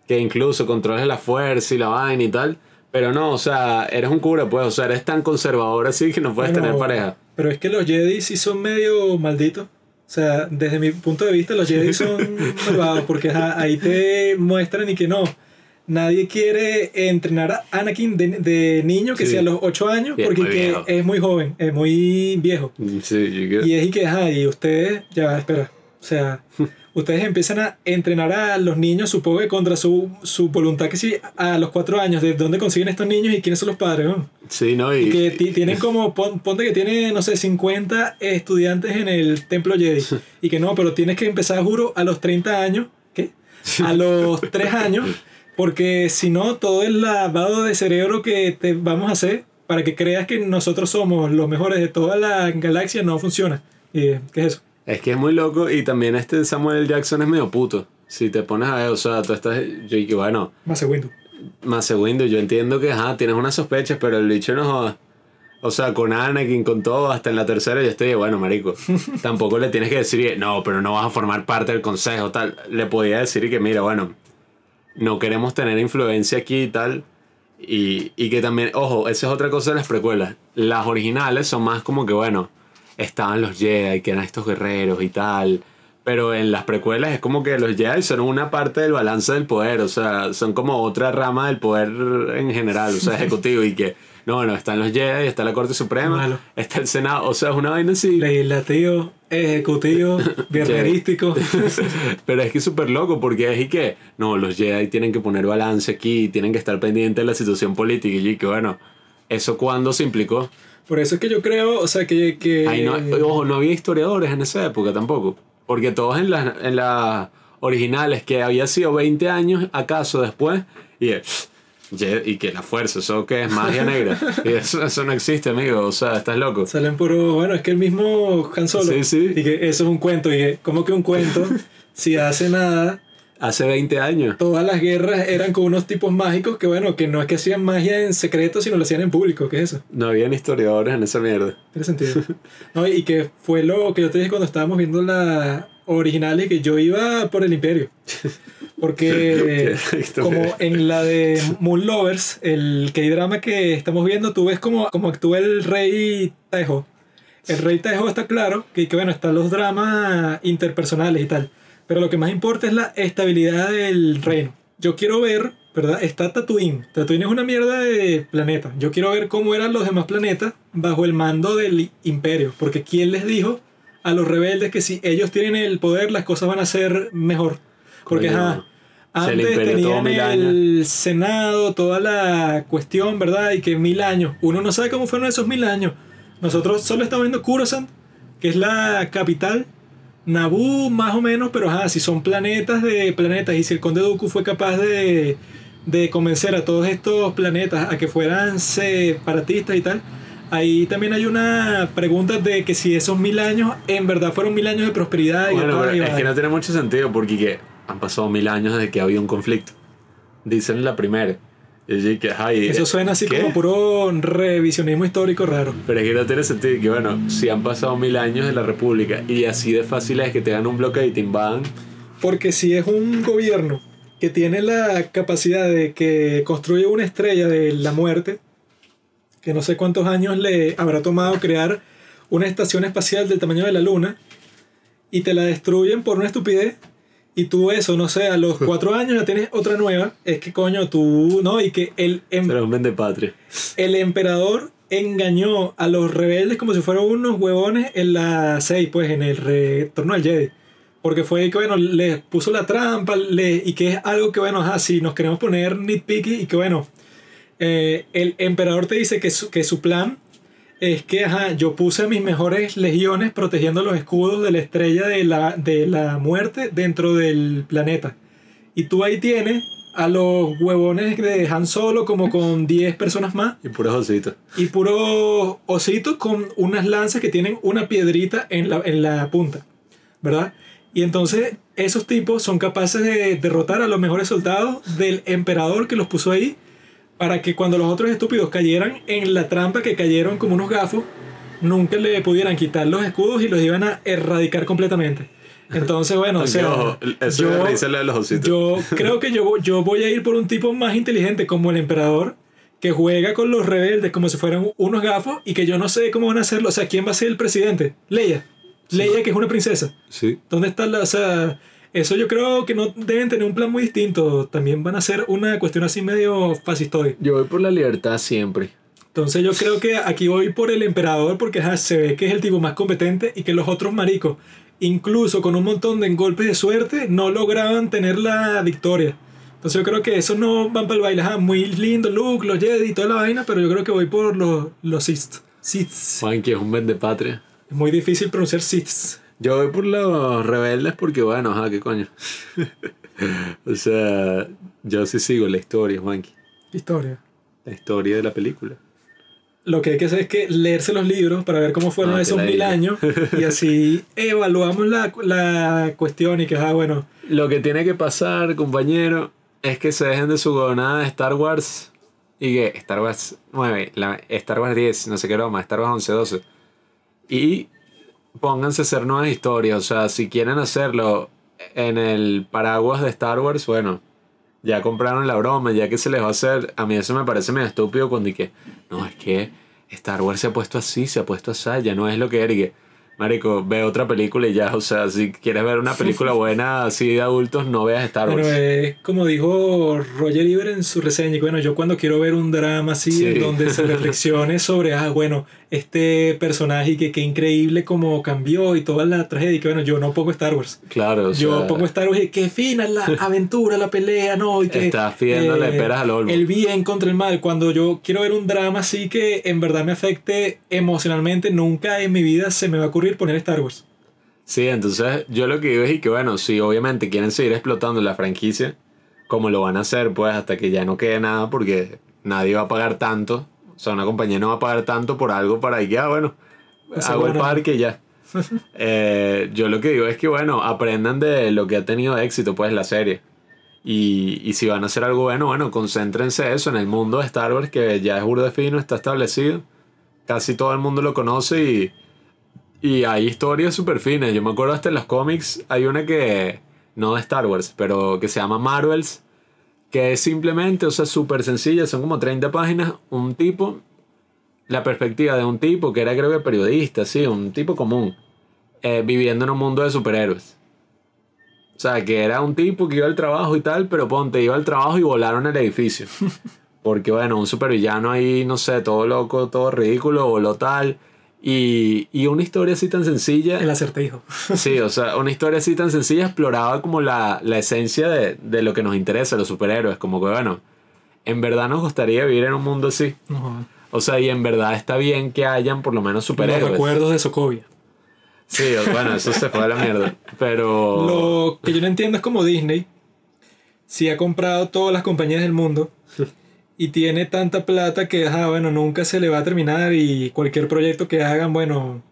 que incluso controles la fuerza y la vaina y tal. Pero no, o sea, eres un cura, pues, o sea, eres tan conservador así que no puedes Bueno, tener pareja. Pero es que los Jedi sí son medio malditos. O sea, desde mi punto de vista, los Jedi son malvados porque ahí te muestran y que no. Nadie quiere entrenar a Anakin de, de niño que Sí. sea a los 8 años Y es porque muy que es muy joven, es muy viejo. Sí, yo creo- Y es y que, ajá, y ustedes, ya, espera. O sea, ustedes empiezan a entrenar a los niños, supongo que contra su, su voluntad, que sí, a los 4 años. ¿De dónde consiguen estos niños y quiénes son los padres? no? sí, ¿no? Y Y, que ti- tienen como, pon- ponte que tiene, no sé, 50 estudiantes en el templo Jedi. Y que no, pero tienes que empezar, juro, a los 30 años. ¿Qué? A los 3 años Porque si no, todo el lavado de cerebro que te vamos a hacer para que creas que nosotros somos los mejores de toda la galaxia no funciona. ¿Y qué es eso? Es que es muy loco y también este Samuel. Jackson es medio puto. Si te pones a ver, o sea, tú estás. Yo dije, bueno, Más segundo. más segundo, yo entiendo que, ajá, tienes unas sospechas, pero el bicho no joda. O sea, con Anakin, con todo, hasta en la tercera yo estoy, bueno, marico, tampoco le tienes que decir, no, pero no vas a formar parte del consejo, tal. Le podía decir que, mira, bueno, no queremos tener influencia aquí y tal. Y, y que también, ojo, esa es otra cosa de las precuelas. Las originales son más como que, bueno, estaban los Jedi, que eran estos guerreros y tal. Pero en las precuelas es como que los Jedi son una parte del balance del poder, o sea, son como otra rama del poder en general, o sea, ejecutivo. Y que, no, bueno, están los Jedi, está la Corte Suprema, Malo. está el Senado, o sea, es una vaina así. Legislativo, ejecutivo, guerrerístico. Pero es que es súper loco porque es y que, no, los Jedi tienen que poner balance aquí, tienen que estar pendientes de la situación política y que, bueno, ¿eso cuándo se implicó? Por eso es que yo creo, o sea, que... que Ahí no, ojo, no había historiadores en esa época tampoco. Porque todos en las en las originales, que había sido 20 años acaso después, y, y que la fuerza, eso que es magia negra. Y eso, eso no existe, amigo. O sea, estás loco. Salen puro, bueno, es que el mismo Han Solo. Sí, sí. Y que eso es un cuento. Y que, ¿cómo que un cuento? si hace nada, Hace 20 años. todas las guerras eran con unos tipos mágicos que, bueno, que no es que hacían magia en secreto, sino lo hacían en público. ¿Qué es eso? No habían historiadores en esa mierda. Tiene sentido. No, y que fue lo que yo te dije cuando estábamos viendo la original y que yo iba por el imperio. Porque como en la de Moon Lovers, el K-drama que estamos viendo, tú ves como, como actúa el rey Taeho. El rey Taeho está claro que, que bueno, están los dramas interpersonales y tal. Pero lo que más importa es la estabilidad del reino. Yo quiero ver, ¿verdad? Está Tatooine. Tatooine es una mierda de planeta. Yo quiero ver cómo eran los demás planetas bajo el mando del imperio. Porque ¿quién les dijo a los rebeldes que si ellos tienen el poder las cosas van a ser mejor? Porque, ajá, antes tenían el Senado, toda la cuestión, ¿verdad? Y que mil años. Uno no sabe cómo fueron esos mil años. Nosotros solo estamos viendo Coruscant, que es la capital. Naboo, más o menos, pero ajá, si son planetas de planetas y si el conde Dooku fue capaz de, de convencer a todos estos planetas a que fueran separatistas y tal, ahí también hay una pregunta de que si esos mil años en verdad fueron mil años de prosperidad y Bueno, pero la es que no tiene mucho sentido porque que han pasado mil años desde que había un conflicto. Dicen la primera. Y yo que, ay, Eso suena así ¿qué? como puro revisionismo histórico raro. Pero es que no tiene sentido que, bueno, si han pasado mil años de la República y así de fácil es que te hagan un bloqueo y te invadan, Porque si es un gobierno que tiene la capacidad de que construye una estrella de la muerte, que no sé cuántos años le habrá tomado crear una estación espacial del tamaño de la luna, y te la destruyen por una estupidez, y tú eso, no sé, a los cuatro años ya tienes otra nueva, es que coño, tú, ¿no? Y que el, em- patria. el emperador engañó a los rebeldes como si fueran unos huevones en la 6, pues en el retorno al Jedi. Porque fue que, bueno, les puso la trampa le- y que es algo que, bueno, si nos queremos poner nitpicky y que, bueno, eh, el emperador te dice que su, que su plan es que, ajá, yo puse a mis mejores legiones protegiendo los escudos de la estrella de la, de la muerte dentro del planeta. Y tú ahí tienes a los huevones de Han Solo como con 10 personas más Y puros ositos. y puros ositos con unas lanzas que tienen una piedrita en la, en la punta, ¿verdad? Y entonces esos tipos son capaces de derrotar a los mejores soldados del emperador que los puso ahí para que cuando los otros estúpidos cayeran en la trampa que cayeron como unos gafos, nunca le pudieran quitar los escudos y los iban a erradicar completamente. Entonces, bueno, o sea, ojo, eso yo- de los ositos. yo creo que yo, yo voy a ir por un tipo más inteligente como el emperador que juega con los rebeldes como si fueran unos gafos y que yo no sé cómo van a hacerlo. O sea, ¿quién va a ser el presidente? Leia. Leia, que es una princesa. Sí. ¿Dónde está la.? O sea, eso yo creo que no deben tener un plan muy distinto. También van a ser una cuestión así medio fascistoide. Yo voy por la libertad siempre. Entonces yo creo que aquí voy por el emperador porque ajá, se ve que es el tipo más competente y que los otros maricos, incluso con un montón de golpes de suerte, no lograban tener la victoria. Entonces yo creo que esos no van para el baile. Ajá, muy lindo Luke, los Jedi y toda la vaina, pero yo creo que voy por los, los Sith. Siths. Juan, que es un vende patria. Es muy difícil pronunciar Siths. Yo voy por los rebeldes porque, bueno, ajá, qué coño. O sea, yo sí sigo la historia, Juanqui. Historia. La historia de la película. Lo que hay que hacer es que leerse los libros para ver cómo fueron Ah, esos mil años y así evaluamos la, la cuestión y que, ah, bueno, Lo que tiene que pasar, compañero, es que se dejen de su gobernada de Star Wars y que Star Wars 9, la, Star Wars 10, no sé qué broma, Star Wars 11, 12. Y pónganse a hacer nuevas historias. O sea, si quieren hacerlo en el paraguas de Star Wars, bueno, ya compraron la broma, ya que se les va a hacer. A mí eso me parece medio estúpido cuando dije, no, es que Star Wars se ha puesto así, se ha puesto así, ya no es lo que era. Y Marico, ve otra película y ya, o sea, si quieres ver una película buena así de adultos, no veas Star Wars. Es como dijo Roger Ebert en su reseña, que bueno, yo cuando quiero ver un drama así, Sí. donde se reflexione sobre, ah, bueno, este personaje y que qué increíble como cambió y toda la tragedia, y que bueno, yo no pongo Star Wars. Claro, o yo sea, pongo Star Wars y qué fina la aventura, la pelea, ¿no? Y que, eh, Estás pidiéndole peras al olmo. El bien contra el mal. Cuando yo quiero ver un drama así que en verdad me afecte emocionalmente, nunca en mi vida se me va a ocurrir poner Star Wars. Sí, entonces yo lo que digo es que bueno, si obviamente quieren seguir explotando la franquicia, como lo van a hacer, pues hasta que ya no quede nada, porque nadie va a pagar tanto. O sea, una compañía no va a pagar tanto por algo para que, ah, bueno, hago el parque y ya. Eh, yo lo que digo es que, bueno, aprendan de lo que ha tenido éxito, pues, la serie. Y, y si van a hacer algo bueno, bueno, concéntrense eso en el mundo de Star Wars, que ya es burda fino, está establecido. Casi todo el mundo lo conoce y, y hay historias súper finas. Yo me acuerdo hasta en los cómics, hay una que, no de Star Wars, pero que se llama Marvels, que es simplemente, o sea, súper sencilla, son como 30 páginas, un tipo, la perspectiva de un tipo que era creo que periodista, sí, un tipo común, eh, viviendo en un mundo de superhéroes. O sea, que era un tipo que iba al trabajo y tal, pero ponte, iba al trabajo y volaron el edificio. Porque bueno, un supervillano ahí, no sé, todo loco, todo ridículo, voló tal. Y, y una historia así tan sencilla. El acertijo. Sí, o sea, una historia así tan sencilla exploraba como la, la esencia de, de lo que nos interesa, los superhéroes. Como que, bueno, en verdad nos gustaría vivir en un mundo así. O sea, y en verdad está bien que hayan por lo menos Los superhéroes. recuerdos de Sokovia. Sí, bueno, eso se fue a la mierda. Pero. Lo que yo no entiendo es como Disney, si ha comprado todas las compañías del mundo y tiene tanta plata que, ah, bueno, nunca se le va a terminar y cualquier proyecto que hagan, bueno,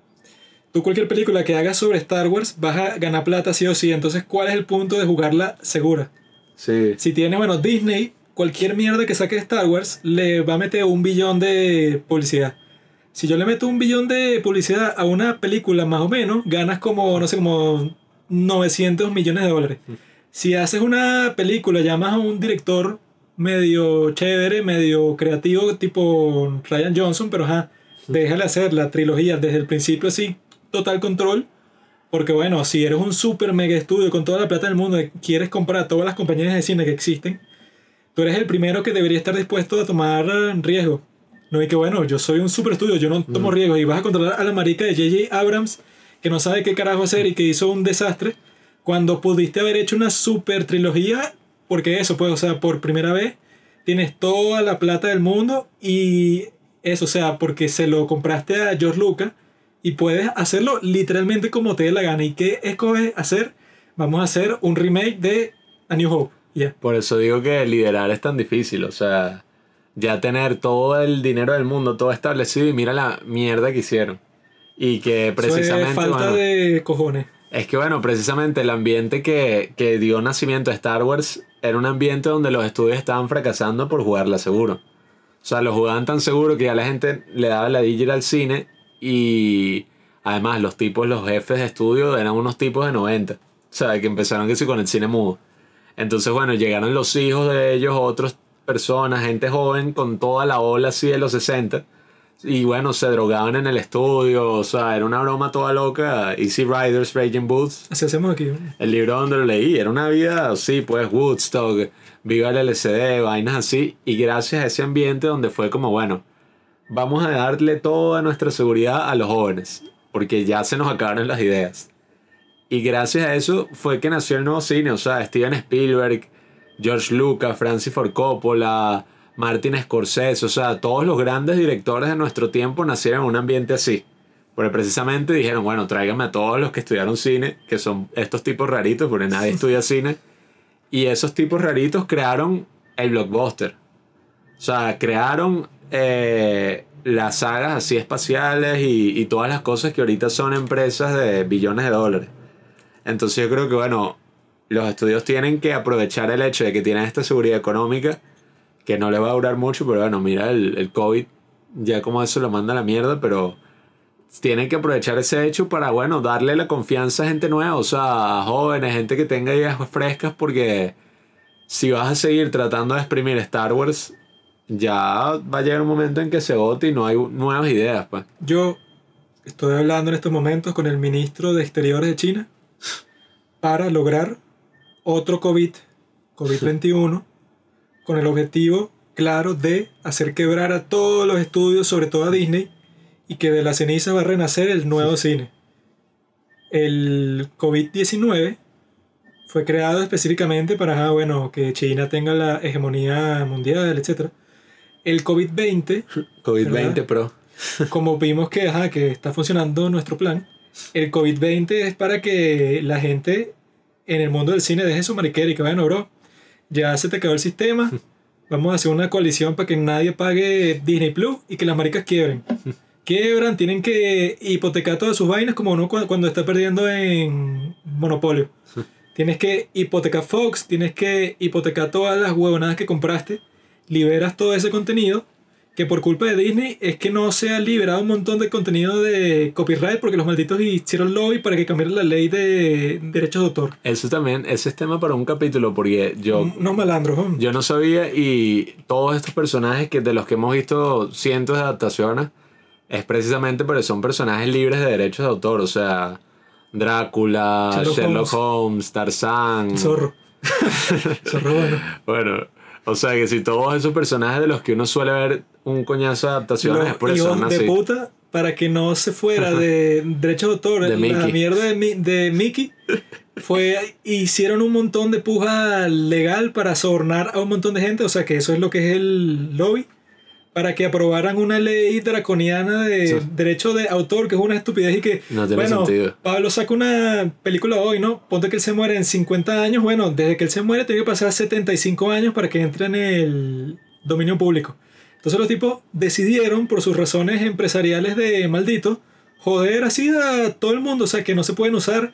tú cualquier película que hagas sobre Star Wars vas a ganar plata sí o sí. Entonces, ¿cuál es el punto de jugarla segura? Sí. Si tiene, bueno, Disney, cualquier mierda que saque de Star Wars le va a meter un billón de publicidad. Si yo le meto un billón de publicidad a una película más o menos, ganas como, no sé, como 900 millones de dólares. Si haces una película, llamas a un director medio chévere, medio creativo, tipo Ryan Johnson, pero ajá, déjale hacer la trilogía desde el principio así, total control. Porque bueno, si eres un super mega estudio con toda la plata del mundo, quieres comprar todas las compañías de cine que existen, tú eres el primero que debería estar dispuesto a tomar riesgo. No y que bueno, yo soy un super estudio, yo no tomo riesgo y vas a controlar a la marica de JJ Abrams que no sabe qué carajo hacer y que hizo un desastre cuando pudiste haber hecho una super trilogía porque eso pues, o sea, por primera vez tienes toda la plata del mundo y eso, o sea, porque se lo compraste a George Lucas y puedes hacerlo literalmente como te dé la gana. ¿Y qué escoges hacer? Vamos a hacer un remake de A New Hope. Ya. Por eso digo que liderar es tan difícil. O sea, ya tener todo el dinero del mundo, todo establecido y mira la mierda que hicieron. Y que Eso es precisamente. falta bueno, de cojones. Es que bueno, precisamente el ambiente que, que dio nacimiento a Star Wars era un ambiente donde los estudios estaban fracasando por jugarla seguro. O sea, lo jugaban tan seguro que ya la gente le daba la ir al cine y además los tipos, los jefes de estudio eran unos tipos de 90. O sea, que empezaron que con el cine mudo. Entonces, bueno, llegaron los hijos de ellos, otras personas, gente joven con toda la ola así de los 60. Y bueno, se drogaban en el estudio, o sea, era una broma toda loca. Easy Riders, Raging Boots. Así hacemos aquí. El libro donde lo leí, era una vida así, pues Woodstock, viva el LCD, vainas así. Y gracias a ese ambiente donde fue como, bueno, vamos a darle toda nuestra seguridad a los jóvenes, porque ya se nos acabaron las ideas. Y gracias a eso fue que nació el nuevo cine, o sea, Steven Spielberg, George Lucas, Francis Ford Coppola, Martin Scorsese, o sea, todos los grandes directores de nuestro tiempo nacieron en un ambiente así. Porque precisamente dijeron, bueno, tráigame a todos los que estudiaron cine, que son estos tipos raritos, porque nadie estudia cine. Y esos tipos raritos crearon el blockbuster. O sea, crearon eh, las sagas así espaciales y, y todas las cosas que ahorita son empresas de billones de dólares. Entonces yo creo que, bueno, los estudios tienen que aprovechar el hecho de que tienen esta seguridad económica, que no le va a durar mucho, pero bueno, mira, el, el COVID ya como eso lo manda a la mierda, pero tienen que aprovechar ese hecho para, bueno, darle la confianza a gente nueva, o sea, a jóvenes, gente que tenga ideas frescas, porque si vas a seguir tratando de exprimir Star Wars, ya va a llegar un momento en que se agote y no hay nuevas ideas, pues. Yo estoy hablando en estos momentos con el ministro de Exteriores de China para lograr otro COVID, COVID-21, con el objetivo claro de hacer quebrar a todos los estudios, sobre todo a Disney, y que de la ceniza va a renacer el nuevo cine. El COVID-19 fue creado específicamente para, ah, bueno, que China tenga la hegemonía mundial, etc. El COVID-20 COVID-20 ¿Verdad? Pro. como vimos que, ajá, que está funcionando nuestro plan, el COVID-20 es para que la gente en el mundo del cine deje su mariquera y que, bueno, bro, ya se te quedó el sistema, vamos a hacer una coalición para que nadie pague Disney Plus y que las maricas quiebren. Quiebran, tienen que hipotecar todas sus vainas como uno cu- cuando está perdiendo en Monopolio. Tienes que hipotecar Fox, tienes que hipotecar todas las huevonadas que compraste, liberas todo ese contenido que por culpa de Disney es que no se ha liberado un montón de contenido de copyright porque los malditos hicieron lobby para que cambiara la ley de derechos de autor. Eso también, ese es tema para un capítulo, porque yo, Unos malandros, hombre. yo no sabía y todos estos personajes que de los que hemos visto cientos de adaptaciones es precisamente porque son personajes libres de derechos de autor, o sea, Drácula, Sherlock Sherlock, Holmes, Tarzán. Zorro. Zorro, bueno. Bueno, o sea que si todos esos personajes de los que uno suele ver un coñazo de adaptaciones es por eso de así. puta para que no se fuera de derechos de autor De la mierda de, Mi- de Mickey fue hicieron un montón de puja legal para sobornar a un montón de gente o sea que eso es lo que es el lobby para que aprobaran una ley draconiana de Sí. derecho de autor que es una estupidez y que No tiene bueno sentido. Pablo saca una película hoy no ponte que él se muere en 50 años bueno desde que él se muere tiene que pasar 75 años para que entre en el dominio público entonces los tipos decidieron, por sus razones empresariales de maldito, joder así a todo el mundo. O sea, que no se pueden usar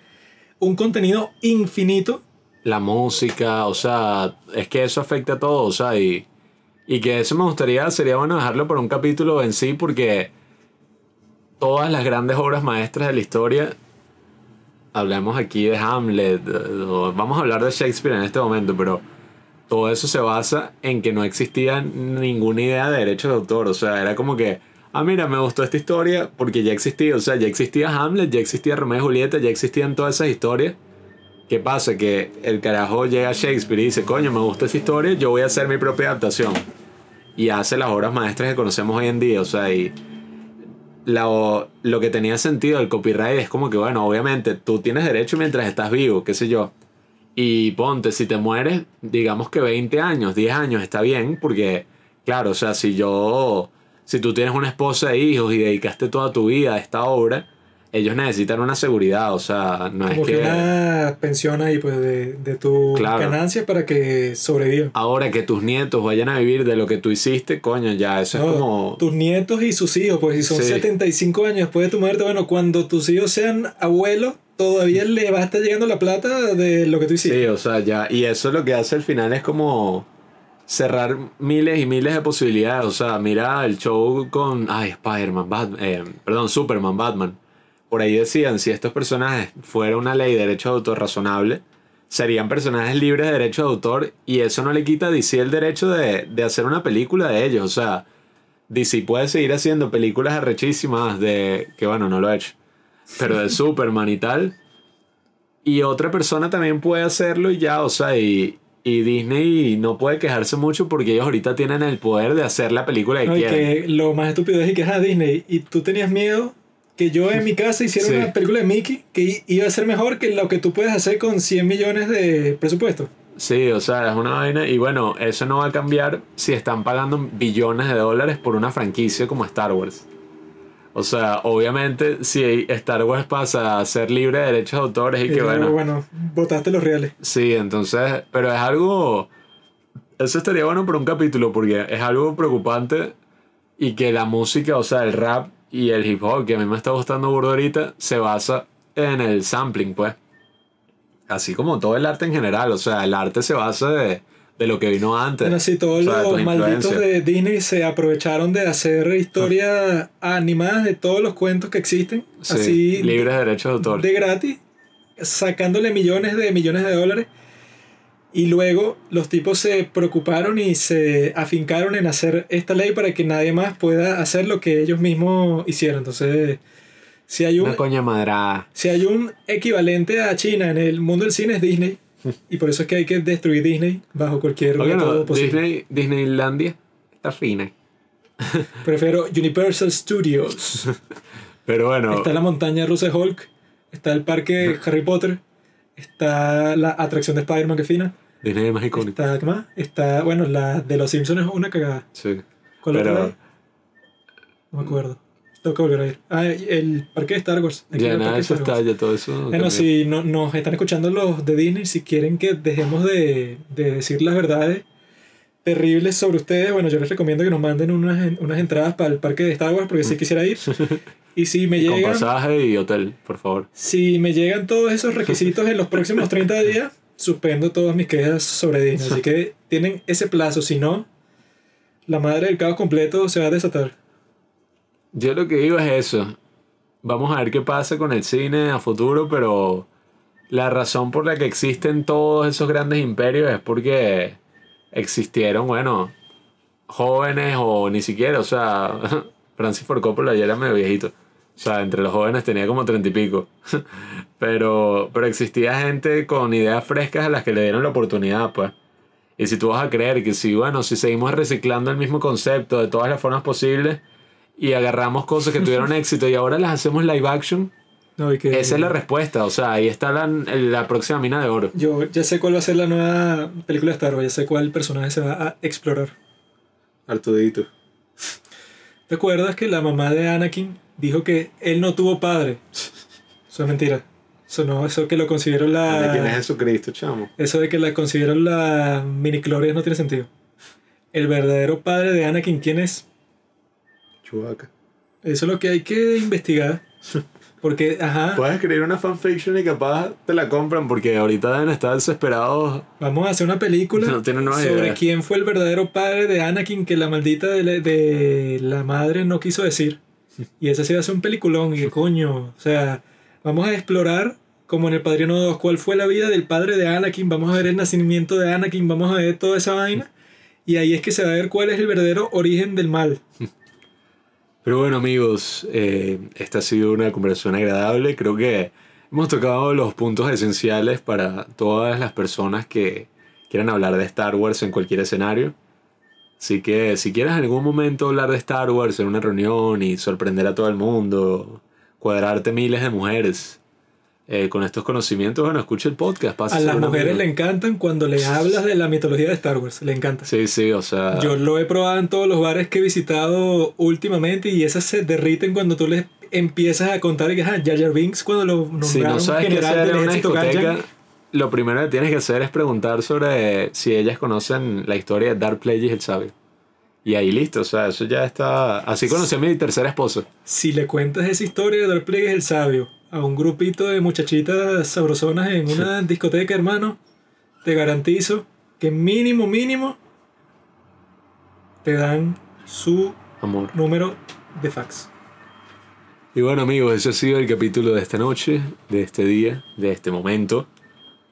un contenido infinito. La música, o sea, es que eso afecta a todo, o sea, y, y que eso me gustaría, sería bueno dejarlo por un capítulo en sí, porque todas las grandes obras maestras de la historia, hablemos aquí de Hamlet, vamos a hablar de Shakespeare en este momento, pero todo eso se basa en que no existía ninguna idea de derechos de autor, o sea, era como que, ah, mira, me gustó esta historia porque ya existía, o sea, ya existía Hamlet, ya existía Romeo y Julieta, ya existían todas esas historias. ¿Qué pasa? Que el carajo llega a Shakespeare y dice, coño, me gusta esta historia, yo voy a hacer mi propia adaptación. Y hace las obras maestras que conocemos hoy en día, o sea, y lo que tenía sentido del copyright es como que, bueno, obviamente tú tienes derecho mientras estás vivo, qué sé yo. Y ponte, si te mueres, digamos que 20 años, 10 años está bien, porque, claro, o sea, si yo, si tú tienes una esposa e hijos y dedicaste toda tu vida a esta obra, ellos necesitan una seguridad, o sea, no Como es que que... una pensión ahí, pues, de, de tu Claro. ganancia para que sobrevivan. Ahora que tus nietos vayan a vivir de lo que tú hiciste, coño, ya eso No, es como... Tus nietos y sus hijos, pues si son Sí. 75 años después de tu muerte, bueno, cuando tus hijos sean abuelos, todavía le va a estar llegando la plata de lo que tú hiciste. Sí, o sea, ya. Y eso lo que hace al final es como cerrar miles y miles de posibilidades. O sea, mira el show con. Ay, Spider-Man, Bat- eh, perdón, Superman, Batman. Por ahí decían: si estos personajes fuera una ley de derecho de autor razonable, serían personajes libres de derecho de autor. Y eso no le quita a DC el derecho de, de hacer una película de ellos. O sea, DC puede seguir haciendo películas arrechísimas de. que bueno, no lo ha hecho. Pero de Superman y tal. Y otra persona también puede hacerlo y ya, o sea, y, y Disney no puede quejarse mucho porque ellos ahorita tienen el poder de hacer la película que No, y quieran. que lo más estúpido es que es a Disney y tú tenías miedo que yo en mi casa hiciera Sí. una película de Mickey que iba a ser mejor que lo que tú puedes hacer con 100 millones de presupuesto. Sí, o sea, es una vaina. Y bueno, eso no va a cambiar si están pagando billones de dólares por una franquicia como Star Wars. O sea, obviamente, si Star Wars pasa a ser libre de derechos de autores y Y que bueno, bueno, votaste los reales. Sí, entonces, pero es algo, eso estaría bueno por un capítulo porque es algo preocupante y que la música, o sea, el rap y el hip hop que a mí me está gustando burdo ahorita, se basa en el sampling, pues. Así como todo el arte en general, o sea, el arte se basa de, de lo que vino antes. Bueno, sí, todos o sea, de los malditos de Disney se aprovecharon de hacer historias animadas de todos los cuentos que existen. Sí, así libres de derechos de autor. de gratis, sacándole millones de millones de dólares. Y luego los tipos se preocuparon y se afincaron en hacer esta ley para que nadie más pueda hacer lo que ellos mismos hicieron. Entonces, si hay un, Una coña madrada. si hay un equivalente a China en el mundo del cine es Disney. Y por eso es que hay que destruir Disney bajo cualquier Oye, método no, posible. Disney, Disneylandia está fina. Prefiero Universal Studios. Pero bueno, Está la montaña rusa Hulk. Está el parque Harry Potter. Está la atracción de Spider-Man que fina. Disney es más icónico. Está, ¿qué más? Está, bueno, la de los Simpsons es una cagada. Sí. ¿Cuál Pero-? No me acuerdo. Tengo que volver a ir. Ah, el parque de Star Wars. Ya nada eso está, ya todo eso. Bueno, si no, nos están escuchando los de Disney, si quieren que dejemos de, de decir las verdades terribles sobre ustedes, bueno, yo les recomiendo que nos manden unas, unas entradas para el parque de Star Wars porque sí quisiera ir. Y si me Con llegan, pasaje y hotel, por favor. si me llegan todos esos requisitos en los próximos 30 días, suspendo todas mis quejas sobre Disney. Así que tienen ese plazo, si no, la madre del caos completo se va a desatar. Yo lo que digo es eso. Vamos a ver qué pasa con el cine a futuro, pero la razón por la que existen todos esos grandes imperios es porque existieron, bueno, jóvenes o ni siquiera, o sea, Francis Ford Coppola ya era medio viejito. O sea, entre los jóvenes tenía como treinta y pico. Pero, pero existía gente con ideas frescas a las que le dieron la oportunidad, pues. Y si tú vas a creer que si, bueno, si seguimos reciclando el mismo concepto de todas las formas posibles y agarramos cosas que tuvieron éxito y ahora las hacemos live action, No, y que- esa es la respuesta. O sea, ahí está la, la próxima mina de oro. Yo ya sé cuál va a ser la nueva película de Star Wars, ya sé cuál personaje se va a explorar. Artudito. ¿Te acuerdas que la mamá de Anakin dijo que él no tuvo padre? Eso es mentira. Eso no, eso que lo considero la... ¿Quién es Jesucristo, chamo? Eso de que la considero la minicloria no tiene sentido. El verdadero padre de Anakin, ¿quién es? Chubaca. Eso es lo que hay que investigar. Porque, ajá, Puedes escribir una fanfiction y capaz te la compran porque ahorita deben estar desesperados. vamos a hacer una película No sobre idea. quién fue el verdadero padre de Anakin que la maldita de la, de la madre no quiso decir. Y ese sí va a ser un peliculón. Y coño, o sea, vamos a explorar, como en El Padrino 2, cuál fue la vida del padre de Anakin. Vamos a ver el nacimiento de Anakin, vamos a ver toda esa vaina. Y ahí es que se va a ver cuál es el verdadero origen del mal. Pero bueno amigos, eh, esta ha sido una conversación agradable. Creo que hemos tocado los puntos esenciales para todas las personas que quieran hablar de Star Wars en cualquier escenario. Así que si quieres en algún momento hablar de Star Wars en una reunión y sorprender a todo el mundo, cuadrarte miles de mujeres eh, con estos conocimientos, bueno, escucha el podcast. A las mujeres le encantan cuando le hablas de la mitología de Star Wars. Le encanta. Sí, sí, o sea... Yo lo he probado en todos los bares que he visitado últimamente y esas se derriten cuando tú les empiezas a contar que Jar Jar Binks cuando lo nombraron Si no sabes general hacer del una discoteca, lo primero que tienes que hacer es preguntar sobre si ellas conocen la historia de Dark Plagueis el sabio. Y ahí listo, o sea, eso ya está... Así conocí a mi tercera esposa. Si le cuentas esa historia de Dark Plagueis el sabio a un grupito de muchachitas sabrosonas en una discoteca, hermano, te garantizo que mínimo, mínimo, te dan su Amor. número de fax. Y bueno amigos, ese ha sido el capítulo de esta noche, de este día, de este momento.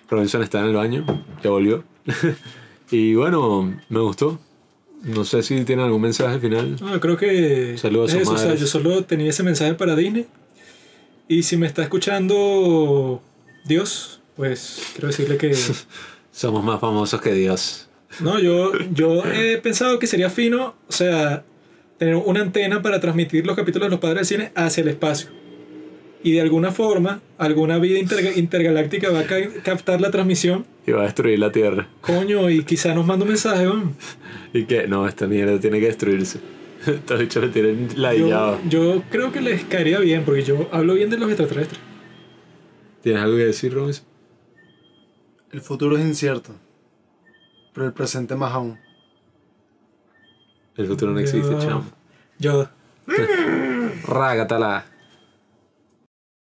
Robinson está en el baño, ya volvió. y bueno, me gustó. No sé si tiene algún mensaje final. No, creo que Saludos a o sea, madres. yo solo tenía ese mensaje para Disney. Y si me está escuchando Dios, pues quiero decirle que Somos más famosos que Dios. no, yo yo he pensado que sería fino, o sea, tener una antena para transmitir los capítulos de los padres del cine hacia el espacio. Y de alguna forma, alguna vida interga- intergaláctica va a ca- captar la transmisión. Y va a destruir la Tierra. Coño, y quizá nos manda un mensaje, weón. Y que no, esta mierda tiene que destruirse. Estos bichos me tienen Yo, ladillado. yo creo que les caería bien, porque yo hablo bien de los extraterrestres. ¿Tienes algo que decir, Robinson? El futuro es incierto, pero el presente más aún. El futuro no existe, Yo- chamo. Yoda. Rágatala.